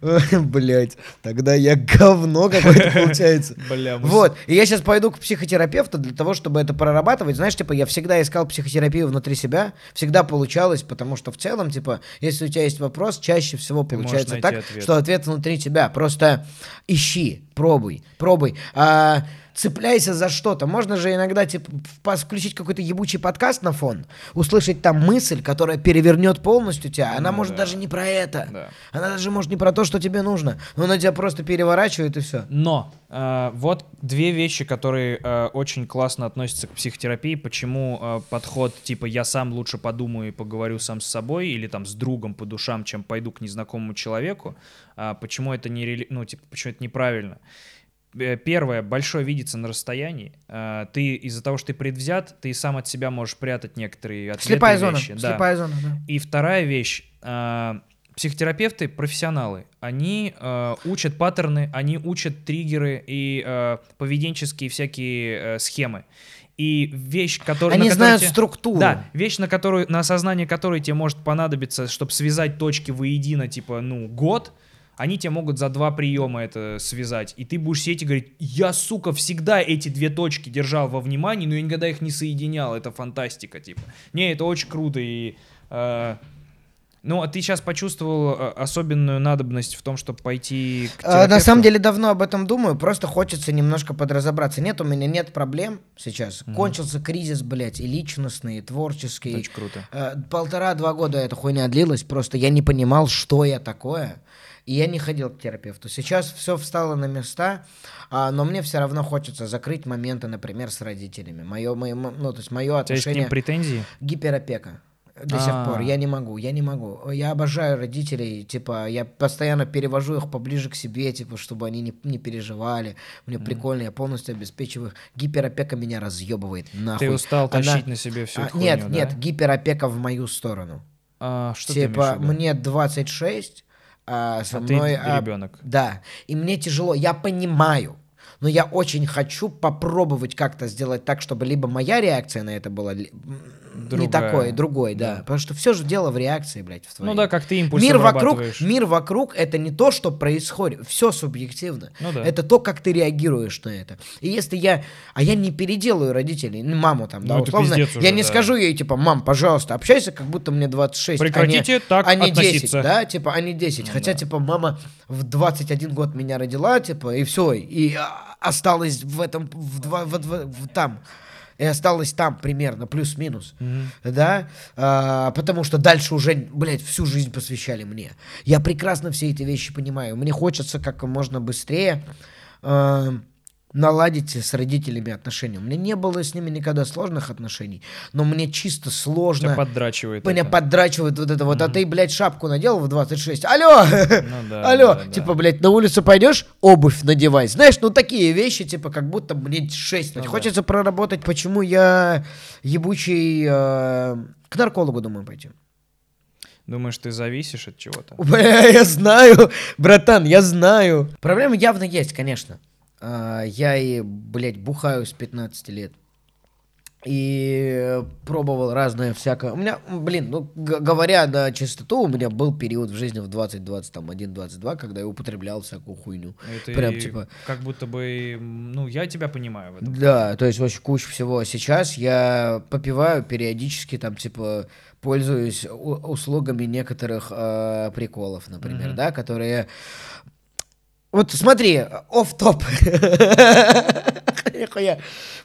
Speaker 1: Блять, тогда я говно какое-то получается.
Speaker 2: Бля,
Speaker 1: Вот, и я сейчас пойду к психотерапевту для того, чтобы это прорабатывать. Знаешь, типа, я всегда искал психотерапию внутри себя, всегда получалось, потому что в целом, типа, если у тебя есть вопрос, чаще всего получается так,
Speaker 2: ответ.
Speaker 1: что ответ внутри тебя. Просто ищи, пробуй, пробуй. А, цепляйся за что-то. Можно же иногда, типа, включить какой-то ебучий подкаст на фон, услышать там мысль, которая перевернет полностью тебя. Она
Speaker 2: Ну
Speaker 1: может
Speaker 2: да.
Speaker 1: даже не про это.
Speaker 2: Да.
Speaker 1: Она даже может не про то, что тебе нужно. Но она тебя просто переворачивает и все.
Speaker 2: Но э, вот две вещи, которые э, очень классно относятся к психотерапии. Почему э, подход типа я сам лучше подумаю и поговорю сам с собой или там с другом по душам, чем пойду к незнакомому человеку. А почему это не рели- ну типа почему это неправильно? Э, Первое, большое видится на расстоянии. Э, Ты из-за того, что ты предвзят, ты сам от себя можешь прятать некоторые ответы
Speaker 1: Слепая зона.
Speaker 2: вещи. Да.
Speaker 1: Слепая зона, да.
Speaker 2: И вторая вещь. э, Психотерапевты, профессионалы, они э, учат паттерны, они учат триггеры и э, поведенческие всякие э, схемы. И вещь, которая...
Speaker 1: Они
Speaker 2: на
Speaker 1: знают
Speaker 2: те-
Speaker 1: структуру.
Speaker 2: Да, вещь, на которую, на осознание которой тебе может понадобиться, чтобы связать точки воедино, типа, ну, год, они тебе могут за два приема это связать. И ты будешь сидеть и говорить, я, сука, всегда эти две точки держал во внимании, но я никогда их не соединял. Это фантастика, типа. Не, это очень круто. И, э, ну, а ты сейчас почувствовал э, особенную надобность в том, чтобы пойти к
Speaker 1: А, На
Speaker 2: терапевту?
Speaker 1: самом деле давно об этом думаю, просто хочется немножко подразобраться. Нет, у меня нет проблем сейчас. Кончился кризис, блядь, и личностный, и творческий.
Speaker 2: Очень круто.
Speaker 1: Э, Полтора-два года эта хуйня длилась, просто я не понимал, что я такое. И я не ходил к терапевту. Сейчас все встало на места, а, но мне все равно хочется закрыть моменты, например, с родителями. Мое, мое, ну, то есть мое
Speaker 2: У тебя есть
Speaker 1: отношение...
Speaker 2: претензии?
Speaker 1: Гиперопека. До сих
Speaker 2: А.
Speaker 1: пор. Я не могу, я не могу. Я обожаю родителей, типа, я постоянно перевожу их поближе к себе, типа, чтобы они не, не переживали. Мне прикольно, я полностью обеспечиваю их. Гиперопека меня разъебывает нахуй.
Speaker 2: Ты устал
Speaker 1: Она-
Speaker 2: тащить на себе всю
Speaker 1: А, нет, нет, гиперопека в мою сторону.
Speaker 2: А, что ты
Speaker 1: типа,
Speaker 2: виду?
Speaker 1: мне 26, а со
Speaker 2: А ты
Speaker 1: мной... а,
Speaker 2: ребенок.
Speaker 1: да, и мне тяжело, я понимаю, но я очень хочу попробовать как-то сделать так, чтобы либо моя реакция на это была м, не
Speaker 2: Другая.
Speaker 1: такой, другой, да.
Speaker 2: Да.
Speaker 1: Потому что все же дело в реакции, блядь, в твоей.
Speaker 2: Ну да, как ты импульс
Speaker 1: Мир вокруг, мир вокруг это не то, что происходит, все субъективно.
Speaker 2: Ну да.
Speaker 1: Это то, как ты реагируешь на это. И если я, а я не переделаю родителей, ну, маму там, да,
Speaker 2: Ну, это
Speaker 1: условно,
Speaker 2: пиздец
Speaker 1: я
Speaker 2: уже,
Speaker 1: не
Speaker 2: да.
Speaker 1: скажу ей типа, мам, пожалуйста, общайся, как будто мне 26,
Speaker 2: Прекратите
Speaker 1: а не,
Speaker 2: так
Speaker 1: а не 10,
Speaker 2: относиться.
Speaker 1: да, типа, а не 10.
Speaker 2: Ну
Speaker 1: Хотя,
Speaker 2: да.
Speaker 1: типа, мама в 21 год меня родила, типа, и все, и осталась в этом, в, два, в, два- в там. И осталась там примерно, плюс-минус.
Speaker 2: Мгм.
Speaker 1: Да, а, потому что дальше уже, блядь, всю жизнь посвящали мне. Я прекрасно все эти вещи понимаю. Мне хочется как можно быстрее а, наладить с родителями отношения. У меня не было с ними никогда сложных отношений, но мне чисто
Speaker 2: Тебя
Speaker 1: сложно.
Speaker 2: поддрачивает
Speaker 1: Меня
Speaker 2: это.
Speaker 1: поддрачивает вот это вот, а ты, блядь, шапку надел в 26. Алло!
Speaker 2: Ну да,
Speaker 1: Алло!
Speaker 2: да, да.
Speaker 1: Типа, блядь, на улицу пойдешь, обувь надевай. Знаешь, ну такие вещи, типа, как будто мне 6
Speaker 2: Ну да.
Speaker 1: Хочется проработать, почему я ебучий... э, к наркологу, думаю, пойти.
Speaker 2: Думаешь, ты зависишь от чего-то?
Speaker 1: Бля, я знаю, братан, я знаю. Проблема явно есть, конечно. А, Я и, блядь, бухаю с 15 лет. И пробовал разное всякое. У меня, блин, ну, говоря на чистоту, у меня был период в жизни в 20-21-22, когда я употреблял всякую хуйню.
Speaker 2: Это
Speaker 1: Прям типа-
Speaker 2: как будто бы, ну, я тебя понимаю в этом.
Speaker 1: Да, то есть очень куча всего. Сейчас я попиваю периодически, там, типа, пользуюсь услугами некоторых э, приколов, например,
Speaker 2: Мгм.
Speaker 1: да, которые... Вот смотри, оф топ.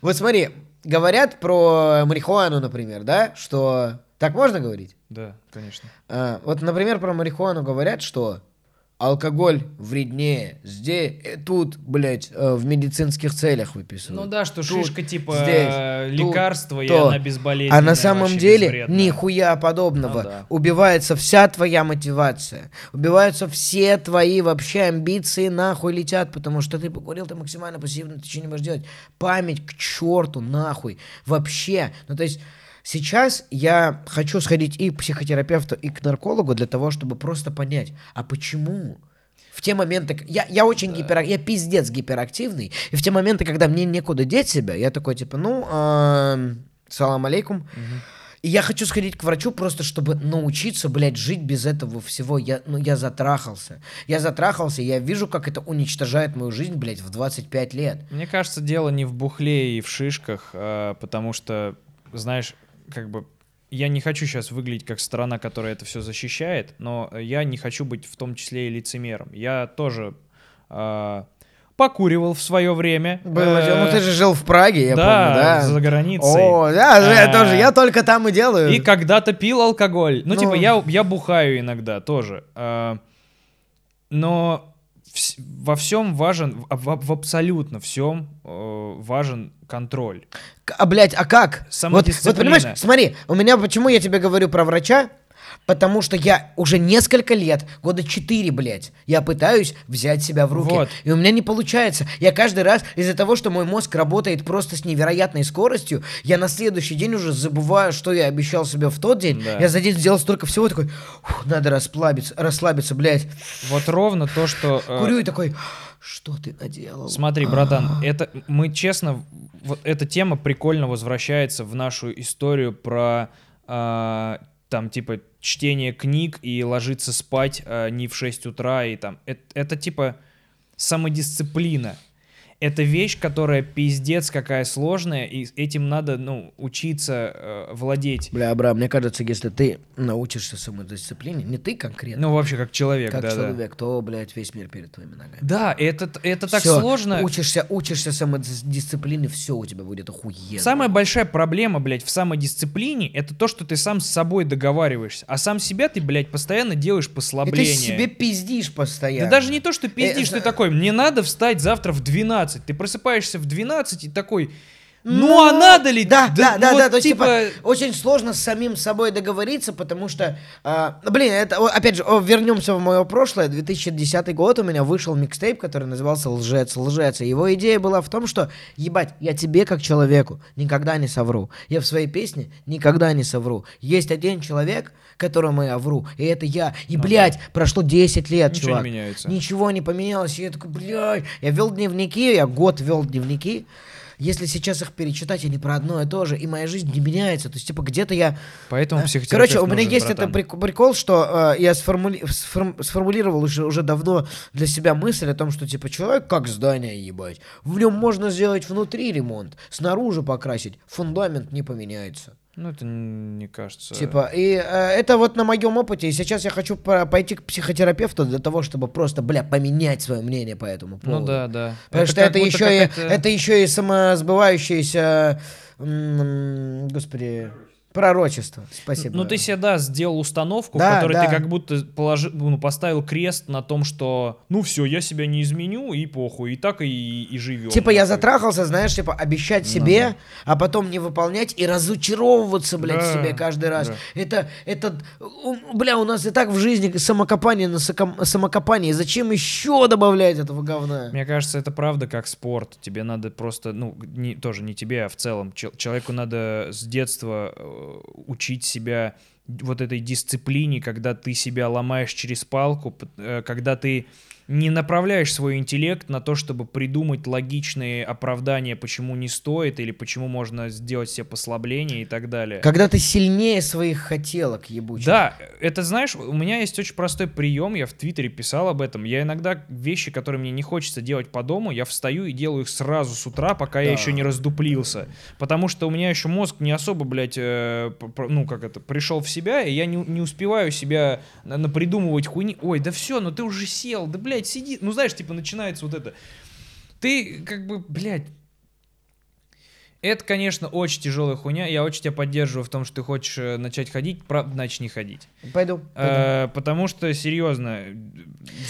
Speaker 1: Вот смотри, говорят про марихуану, например, да, что... Так можно говорить?
Speaker 2: Да, конечно.
Speaker 1: А, вот, например, про марихуану говорят, что алкоголь вреднее. Здесь, э, тут, блядь, э, в медицинских целях выписывают.
Speaker 2: Ну да, что
Speaker 1: Тут,
Speaker 2: шишка типа
Speaker 1: здесь,
Speaker 2: э,
Speaker 1: тут,
Speaker 2: лекарство, и
Speaker 1: то.
Speaker 2: она безболезненная.
Speaker 1: А на самом деле
Speaker 2: безвредная.
Speaker 1: нихуя подобного.
Speaker 2: Ну да.
Speaker 1: Убивается вся твоя мотивация. Убиваются все твои вообще амбиции нахуй летят, потому что ты покурил, ты максимально пассивно, ты ничего не можешь делать. Память к черту нахуй. Вообще. Ну то есть Сейчас я хочу сходить и к психотерапевту, и к наркологу для того, чтобы просто понять, а почему? В те моменты, я, я очень гипер, я пиздец гиперактивный, и в те моменты, когда мне некуда деть себя, я такой типа, ну, салам алейкум, и я хочу сходить к врачу просто, чтобы научиться, блядь, жить без этого всего. Я, ну, я затрахался. Я затрахался, я вижу, как это уничтожает мою жизнь, блядь, в 25 лет.
Speaker 2: Мне кажется, дело не в бухле и в шишках, а, потому что, знаешь, как бы я не хочу сейчас выглядеть как сторона, которая это все защищает, но я не хочу быть в том числе и лицемером. Я тоже а, покуривал в свое время.
Speaker 1: Было
Speaker 2: Э,
Speaker 1: дело. Ну, ты же жил в Праге, я
Speaker 2: да,
Speaker 1: помню, да?
Speaker 2: за границей.
Speaker 1: О, да, я
Speaker 2: А,
Speaker 1: тоже, я только там и делаю.
Speaker 2: И когда-то пил алкоголь. Ну,
Speaker 1: Ну.
Speaker 2: типа, я, я бухаю иногда тоже. А, но во всем важен, в, в- в абсолютно всем э, важен контроль.
Speaker 1: А, блядь, а как? Вот, вот понимаешь, смотри, у меня, почему я тебе говорю про врача? Потому что я уже несколько лет, года четыре, блядь, я пытаюсь взять себя в руки.
Speaker 2: Вот.
Speaker 1: И у меня не получается. Я каждый раз из-за того, что мой мозг работает просто с невероятной скоростью, я на следующий день уже забываю, что я обещал себе в тот день.
Speaker 2: Да.
Speaker 1: Я за день сделал столько всего, такой, «Фух, надо расслабиться, расслабиться, блядь.
Speaker 2: Вот ровно то, что... э,
Speaker 1: Курю и такой, что ты наделал?
Speaker 2: Смотри, братан, это мы честно, вот эта тема прикольно возвращается в нашу историю про а, там типа чтение книг и ложиться спать а, не в 6 утра и там это, это типа самодисциплина. Это вещь, которая пиздец какая сложная, и этим надо, ну, учиться э, владеть.
Speaker 1: Бля, Абрам, мне кажется, если ты научишься самодисциплине, не ты конкретно,
Speaker 2: Ну, вообще, как человек,
Speaker 1: как
Speaker 2: да, да.
Speaker 1: человек, то, блядь, весь мир перед твоими ногами.
Speaker 2: Да, это, это так
Speaker 1: Всё,
Speaker 2: сложно.
Speaker 1: Учишься, учишься самодисциплине, все у тебя будет охуенно.
Speaker 2: Самая большая проблема, блядь, в самодисциплине это то, что ты сам с собой договариваешься, а сам себя ты, блядь, постоянно делаешь
Speaker 1: И
Speaker 2: послабление.
Speaker 1: ты себе пиздишь постоянно.
Speaker 2: Да даже не то, что пиздишь,
Speaker 1: Э,
Speaker 2: ты
Speaker 1: за-
Speaker 2: такой, мне надо встать завтра в 12. Ты просыпаешься в 12 и такой, ну, а надо ли?
Speaker 1: Да, да,
Speaker 2: ну
Speaker 1: да,
Speaker 2: вот
Speaker 1: да, то есть,
Speaker 2: типа...
Speaker 1: типа, очень сложно с самим собой договориться, потому что, а, блин, это, опять же, вернемся в мое прошлое, 2010 год у меня вышел микстейп, который назывался «Лжец, лжец», и его идея была в том, что, ебать, я тебе как человеку никогда не совру, я в своей песне никогда не совру, есть один человек, которому я вру, и это я, и,
Speaker 2: Ну
Speaker 1: блядь, прошло 10 лет,
Speaker 2: Ничего
Speaker 1: чувак.
Speaker 2: не меняется.
Speaker 1: Ничего не поменялось. И я такой, блядь, я вел дневники, я год вел дневники. Если сейчас их перечитать, они про одно и то же, и моя жизнь не меняется. То есть, типа, где-то я...
Speaker 2: Поэтому
Speaker 1: Э,
Speaker 2: психотерапевт
Speaker 1: Короче, у меня
Speaker 2: нужен,
Speaker 1: есть
Speaker 2: братан.
Speaker 1: это прик- прикол, что э, я сформули- сформ- сформулировал уже, уже давно для себя мысль о том, что, типа, человек как здание, ебать. В нем можно сделать внутри ремонт, снаружи покрасить, фундамент не поменяется.
Speaker 2: Ну, это не кажется...
Speaker 1: Типа, и э, это вот на моем опыте. И сейчас я хочу по- пойти к психотерапевту для того, чтобы просто, бля, поменять свое мнение по этому поводу.
Speaker 2: Ну да, да.
Speaker 1: Потому что
Speaker 2: как
Speaker 1: это еще, и, это еще и самосбывающееся, м, господи, пророчество. Спасибо.
Speaker 2: Ну, ты себе, да, сделал установку,
Speaker 1: Да,
Speaker 2: в которой
Speaker 1: да.
Speaker 2: ты как будто положи, ну, поставил крест на том, что, ну, все, я себя не изменю, и похуй, и так и, и живем.
Speaker 1: Типа я затрахался, знаешь, типа обещать себе, а потом не выполнять и разочаровываться, блядь,
Speaker 2: Да,
Speaker 1: себе каждый раз.
Speaker 2: да.
Speaker 1: Это, это, бля, у нас и так в жизни самокопание на соком- самокопание. Зачем еще добавлять этого говна?
Speaker 2: Мне кажется, это правда как спорт. Тебе надо просто, ну, не, тоже не тебе, а в целом. Чел- человеку надо с детства э, учить себя вот этой дисциплине, когда ты себя ломаешь через палку, э, когда ты не направляешь свой интеллект на то, чтобы придумать логичные оправдания, почему не стоит, или почему можно сделать себе послабление и так далее.
Speaker 1: Когда ты сильнее своих хотелок, ебучих.
Speaker 2: Да, это знаешь, у меня есть очень простой прием, я в Твиттере писал об этом. Я иногда вещи, которые мне не хочется делать по дому, я встаю и делаю их сразу с утра, пока я
Speaker 1: Да.
Speaker 2: еще не раздуплился. Потому что у меня еще мозг не особо, блядь, э, ну как это, пришел в себя, и я не, не успеваю себя на- напридумывать хуйни. Ой, да все, ну ты уже сел, да, блядь, сиди. Ну знаешь, типа начинается вот это. Ты как бы, блядь, это, конечно, очень тяжелая хуйня. Я очень тебя поддерживаю в том, что ты хочешь э, начать ходить, правда, начни ходить.
Speaker 1: Пойду. пойду.
Speaker 2: Э, потому что, серьезно,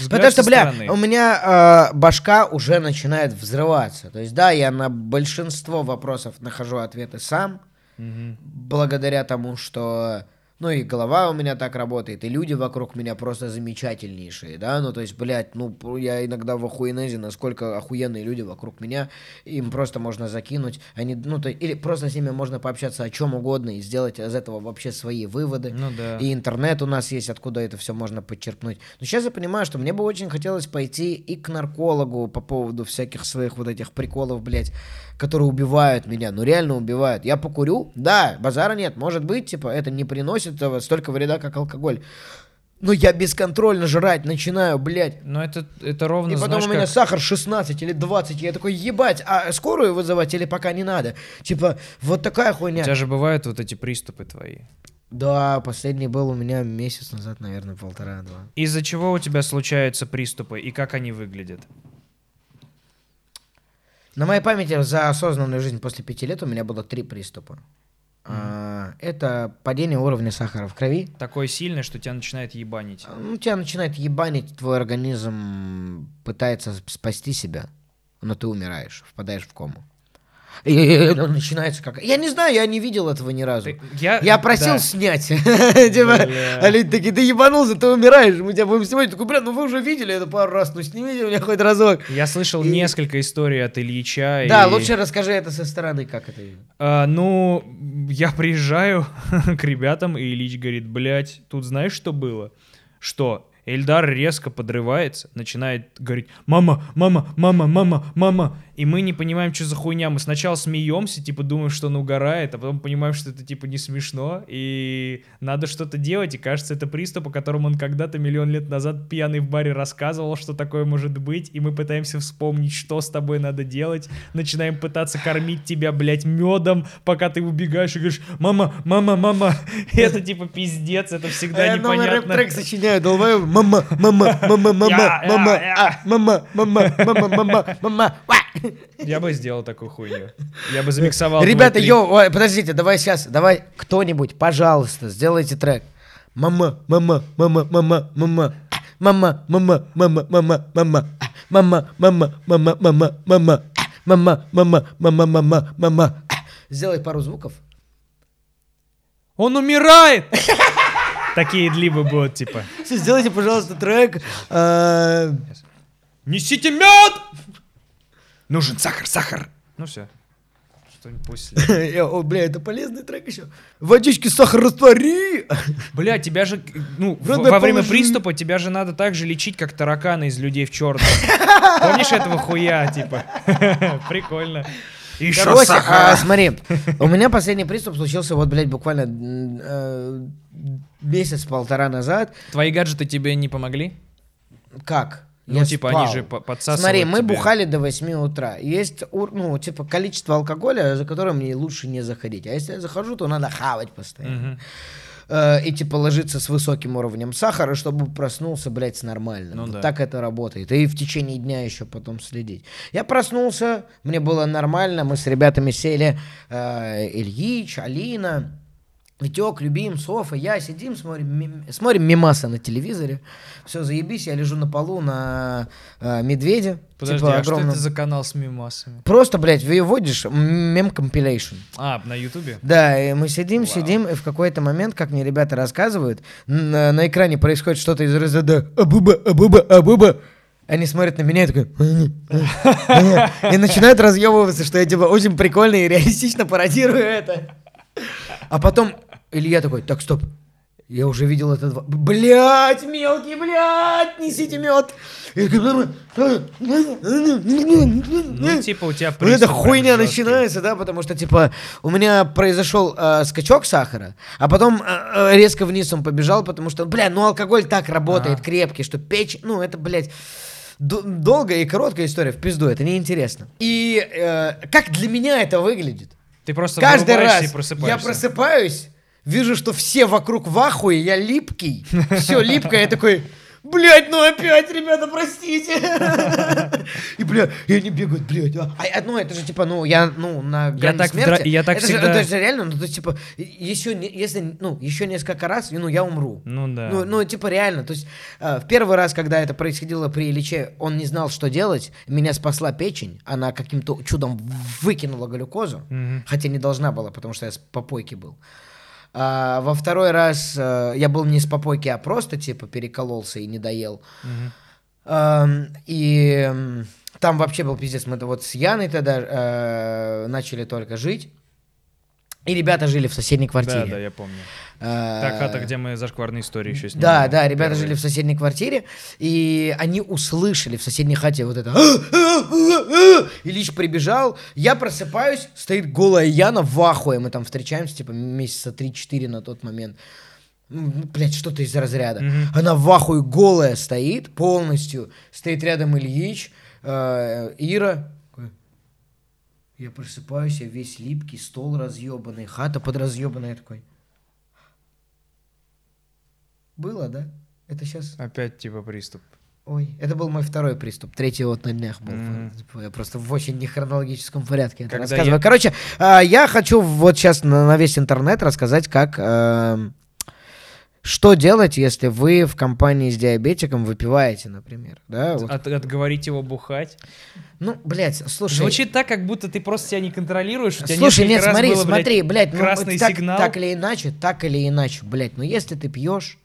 Speaker 1: Потому что, бля,
Speaker 2: стороны.
Speaker 1: у меня э, башка уже начинает взрываться. То есть, да, я на большинство вопросов нахожу ответы сам,
Speaker 2: Мгм.
Speaker 1: благодаря тому, что Ну и голова у меня так работает, и люди вокруг меня просто замечательнейшие, да, ну то есть, блядь, ну я иногда в охуенезе, насколько охуенные люди вокруг меня, им просто можно закинуть, они, ну то, или просто с ними можно пообщаться о чем угодно и сделать из этого вообще свои выводы.
Speaker 2: Ну да.
Speaker 1: И интернет у нас есть, откуда это все можно подчеркнуть. Но сейчас я понимаю, что мне бы очень хотелось пойти и к наркологу по поводу всяких своих вот этих приколов, блядь, которые убивают меня, ну реально убивают. Я покурю, да, базара нет, может быть, типа, это не приносит э, столько вреда, как алкоголь. Но я бесконтрольно жрать начинаю, блядь.
Speaker 2: Но это, это ровно,
Speaker 1: И потом
Speaker 2: знаешь,
Speaker 1: у меня
Speaker 2: как-
Speaker 1: сахар 16 или 20. Я такой, ебать, а скорую вызывать или пока не надо? Типа, вот такая
Speaker 2: У
Speaker 1: хуйня.
Speaker 2: тебя же бывают вот эти приступы твои.
Speaker 1: Да, последний был у меня месяц назад, наверное, полтора-два.
Speaker 2: Из-за чего у тебя случаются приступы и как они выглядят?
Speaker 1: На моей памяти за осознанную жизнь после пяти лет у меня было три приступа. А, Это падение уровня сахара в крови.
Speaker 2: Такое сильное, что тебя начинает ебанить.
Speaker 1: Ну, тебя начинает ебанить, твой организм пытается спасти себя, но ты умираешь, впадаешь в кому. И начинается как... Я не знаю, я не видел этого ни разу.
Speaker 2: Я,
Speaker 1: Я просил
Speaker 2: да.
Speaker 1: снять. Типа, а люди такие, ты ебанулся, ты умираешь, мы тебя будем снимать. Я Такой, бля, ну вы уже видели это пару раз, ну снимите меня хоть разок.
Speaker 2: Я слышал
Speaker 1: И-
Speaker 2: несколько историй от Ильича.
Speaker 1: Да,
Speaker 2: и-
Speaker 1: лучше расскажи это со стороны, как это.
Speaker 2: А, ну, я приезжаю к ребятам, и Ильич говорит, блядь, тут знаешь, что было? Что? Эльдар резко подрывается, начинает говорить «Мама, мама, мама, мама, мама!» И мы не понимаем, что за хуйня. Мы сначала смеемся, типа думаем, что он угорает, а потом понимаем, что это типа не смешно, и надо что-то делать. И кажется, это приступ, о котором он когда-то миллион лет назад пьяный в баре рассказывал, что такое может быть, и мы пытаемся вспомнить, что с тобой надо делать. Начинаем пытаться кормить тебя, блядь, медом, пока ты убегаешь и говоришь «Мама, мама, мама!» Это типа пиздец, это всегда
Speaker 1: Я новый
Speaker 2: непонятно.
Speaker 1: рэп-трек сочиняю, долбою. Мама, мама, мама, мама, мама, а, мама, мама, мама, мама, мама.
Speaker 2: Я бы сделал такую хуйню. Я бы замиксовал.
Speaker 1: Ребята, йоу, подождите, давай сейчас, давай кто-нибудь, пожалуйста, сделайте трек. Мама, мама, мама, мама, мама. а, Мама, мама, мама, мама, мама. а, Мама, мама, мама, мама, мама. а, Мама, мама, мама, мама, мама. а. Сделай пару звуков.
Speaker 2: Он умирает! Такие длибы будут, типа.
Speaker 1: Всё, Сделайте, пожалуйста, трек. э,
Speaker 2: Несите мед! Нужен сахар, сахар. Ну все. Что-нибудь пусть.
Speaker 1: я- О, бля, это полезный трек еще. Водички, сахар раствори.
Speaker 2: Бля, тебя же, ну, в- во время приступа тебя же надо так же лечить, как тараканы из людей в черном. Помнишь этого хуя, типа? Прикольно. Еще
Speaker 1: Короче, а, смотри, у меня последний приступ случился вот, блядь, буквально м, э, месяц-полтора назад.
Speaker 2: Твои гаджеты тебе не помогли?
Speaker 1: Как?
Speaker 2: Ну,
Speaker 1: Я
Speaker 2: типа,
Speaker 1: спал.
Speaker 2: они же по- подсасывают
Speaker 1: Смотри, мы
Speaker 2: тебе.
Speaker 1: бухали до 8 утра. Есть, ну, типа, количество алкоголя, за которое мне лучше не заходить. А если я захожу, то надо хавать постоянно. Э, и, типа, ложиться с высоким уровнем сахара, чтобы проснулся, блядь, с нормальным.
Speaker 2: Ну
Speaker 1: Вот
Speaker 2: да.
Speaker 1: Так это работает. И в течение дня еще потом следить. Я проснулся, мне было нормально, мы с ребятами сели, э, Ильич, Алина, Витек, Любим, Софа, я сидим, смотрим, ми- смотрим мимаса на телевизоре. Все, заебись, я лежу на полу на э, медведе.
Speaker 2: Подожди,
Speaker 1: типа,
Speaker 2: а что
Speaker 1: огромном.
Speaker 2: это за канал с мимасами?
Speaker 1: Просто, блядь, выводишь мем компилейшн.
Speaker 2: А, на ютубе?
Speaker 1: Да, и мы сидим,
Speaker 2: Вау.
Speaker 1: сидим, и в какой-то момент, как мне ребята рассказывают, на, на экране происходит что-то из разряда «Абуба, абуба, абуба». Они смотрят на меня и такой... И начинают разъебываться, что я типа очень прикольно и реалистично пародирую это. А потом Илья такой, так, стоп, я уже видел это два... Блять, мелкий, блядь, несите мед.
Speaker 2: Ну, типа, у тебя
Speaker 1: вот эта
Speaker 2: приступ прям
Speaker 1: хуйня начинается, да, потому что, типа, у меня произошел э, скачок сахара, а потом э, э, резко вниз он побежал, потому что, бля, ну алкоголь так работает,
Speaker 2: Ага.
Speaker 1: крепкий, что печь, ну это, блядь, долгая и короткая история, в пизду, это неинтересно. И э, как для меня это выглядит?
Speaker 2: Ты просто
Speaker 1: Каждый раз
Speaker 2: и просыпаешься.
Speaker 1: я просыпаюсь, вижу, что все вокруг в ахуе, я липкий, все липкое, я такой... Блять, ну опять, ребята, простите. И, бля, и они бегают, блядь. А, а, ну, это же, типа, ну, я, ну, на грани
Speaker 2: так в
Speaker 1: смерти.
Speaker 2: я так
Speaker 1: это же,
Speaker 2: всегда-
Speaker 1: это же реально, ну, то есть, типа, еще, не- если, ну, еще несколько раз, ну, я умру.
Speaker 2: Ну да.
Speaker 1: Ну, ну, типа, реально. То есть, э, в первый раз, когда это происходило при Ильиче, он не знал, что делать. Меня спасла печень. Она каким-то чудом выкинула глюкозу.
Speaker 2: Мгм.
Speaker 1: Хотя не должна была, потому что я с попойки был. А во второй раз э, я был не с попойки, а просто, типа, перекололся и не доел. Ам, И там вообще был пиздец. Мы вот с Яной тогда э, начали только жить. И ребята жили в соседней квартире.
Speaker 2: Да, да, я помню.
Speaker 1: Э,
Speaker 2: Та хата, где мы зашкварные истории еще снимали.
Speaker 1: Да, да, ребята
Speaker 2: Первые.
Speaker 1: жили в соседней квартире, и они услышали в соседней хате вот это. Ильич прибежал, я просыпаюсь, стоит голая Яна в ахуе, мы там встречаемся, типа, месяца 3-4 на тот момент. М, Блядь, что-то из разряда. Она в ахуе голая стоит полностью, стоит рядом Ильич, э, Ира. Я просыпаюсь, я весь липкий, стол разъебанный, хата подразъебанная, такой. Было, да? Это сейчас...
Speaker 2: Опять типа приступ.
Speaker 1: Ой, это был мой второй приступ. Третий вот на днях был. Типа, Я просто в очень нехронологическом порядке это
Speaker 2: Когда
Speaker 1: рассказываю.
Speaker 2: я-
Speaker 1: Короче, а, я хочу вот сейчас на, на весь интернет рассказать, как... что делать, если вы в компании с диабетиком выпиваете, например, да? вот.
Speaker 2: От- отговорить его бухать.
Speaker 1: Ну, блядь, слушай...
Speaker 2: Звучит так, как будто ты просто себя не контролируешь. У тебя
Speaker 1: Слушай, нет, смотри,
Speaker 2: было, блядь,
Speaker 1: смотри, блядь, ну,
Speaker 2: красный
Speaker 1: так,
Speaker 2: сигнал.
Speaker 1: так или иначе, так или иначе, блядь, ну если ты пьешь,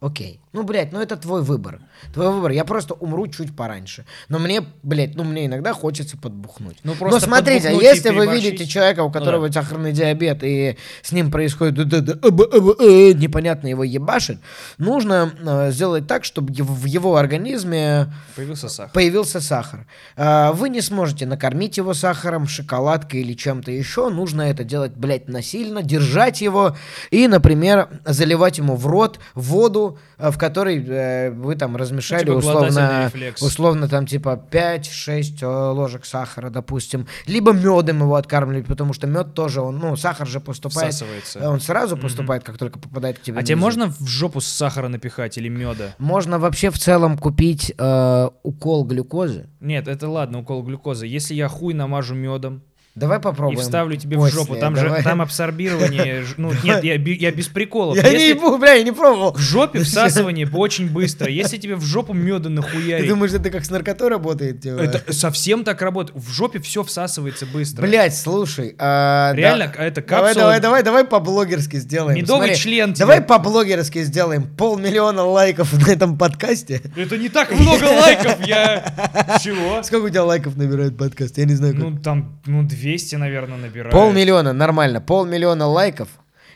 Speaker 1: окей. Ну, блядь, ну это твой выбор. Твой выбор. Я просто умру чуть пораньше. Но мне, блядь, ну мне иногда хочется подбухнуть.
Speaker 2: Ну,
Speaker 1: Но
Speaker 2: просто
Speaker 1: смотрите,
Speaker 2: подбухнуть и
Speaker 1: если вы видите человека, у
Speaker 2: Ну
Speaker 1: которого сахарный диабет, и с ним происходит э, э, э, непонятно его ебашит, нужно э, сделать так, чтобы в его организме
Speaker 2: Появился сахар.
Speaker 1: появился сахар. А, Вы не сможете накормить его сахаром, шоколадкой или чем-то еще. Нужно это делать, блядь, насильно, держать его и, например, заливать ему в рот воду, э, в которой э, вы там размешали
Speaker 2: типа глотательный
Speaker 1: условно, условно там типа 5-6 э, ложек сахара, допустим. Либо медом его откармливать, потому что мед тоже, он, ну, сахар же поступает,
Speaker 2: Всасывается.
Speaker 1: он сразу поступает, как только попадает к тебе.
Speaker 2: А
Speaker 1: на
Speaker 2: тебе можно в жопу сахара напихать или меда?
Speaker 1: Можно вообще в целом купить э, укол глюкозы.
Speaker 2: Нет, это ладно, укол глюкозы. Если я хуй намажу медом
Speaker 1: Давай
Speaker 2: и
Speaker 1: попробуем.
Speaker 2: вставлю тебе в
Speaker 1: после,
Speaker 2: жопу, там
Speaker 1: давай.
Speaker 2: же там абсорбирование. Ну, нет, я, я без приколов.
Speaker 1: Я не
Speaker 2: Если
Speaker 1: ебу, бля, я не пробовал.
Speaker 2: в жопе всасывание очень быстро. Если тебе в жопу меда
Speaker 1: Ты
Speaker 2: нахуярить,
Speaker 1: думаешь, это как с наркотой работает? типа?
Speaker 2: это совсем так работает. В жопе все всасывается быстро.
Speaker 1: Блять, слушай. а,
Speaker 2: Реально,
Speaker 1: да-
Speaker 2: это
Speaker 1: Давай,
Speaker 2: капсула.
Speaker 1: давай, давай, давай по-блогерски сделаем.
Speaker 2: Медовый
Speaker 1: Смотри,
Speaker 2: член тебе.
Speaker 1: Давай по-блогерски сделаем полмиллиона лайков на этом подкасте.
Speaker 2: Это не так много лайков, я... Чего?
Speaker 1: Сколько у тебя лайков набирает подкаст? Я не знаю, как.
Speaker 2: Ну, там, ну, 200, наверное, набирает.
Speaker 1: Полмиллиона, нормально. Полмиллиона лайков.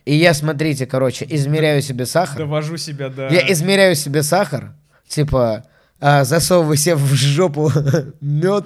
Speaker 1: И я, смотрите, короче, измеряю себе сахар.
Speaker 2: Довожу себя до...
Speaker 1: Я измеряю себе сахар. Типа, а, засовываю себе в жопу мед.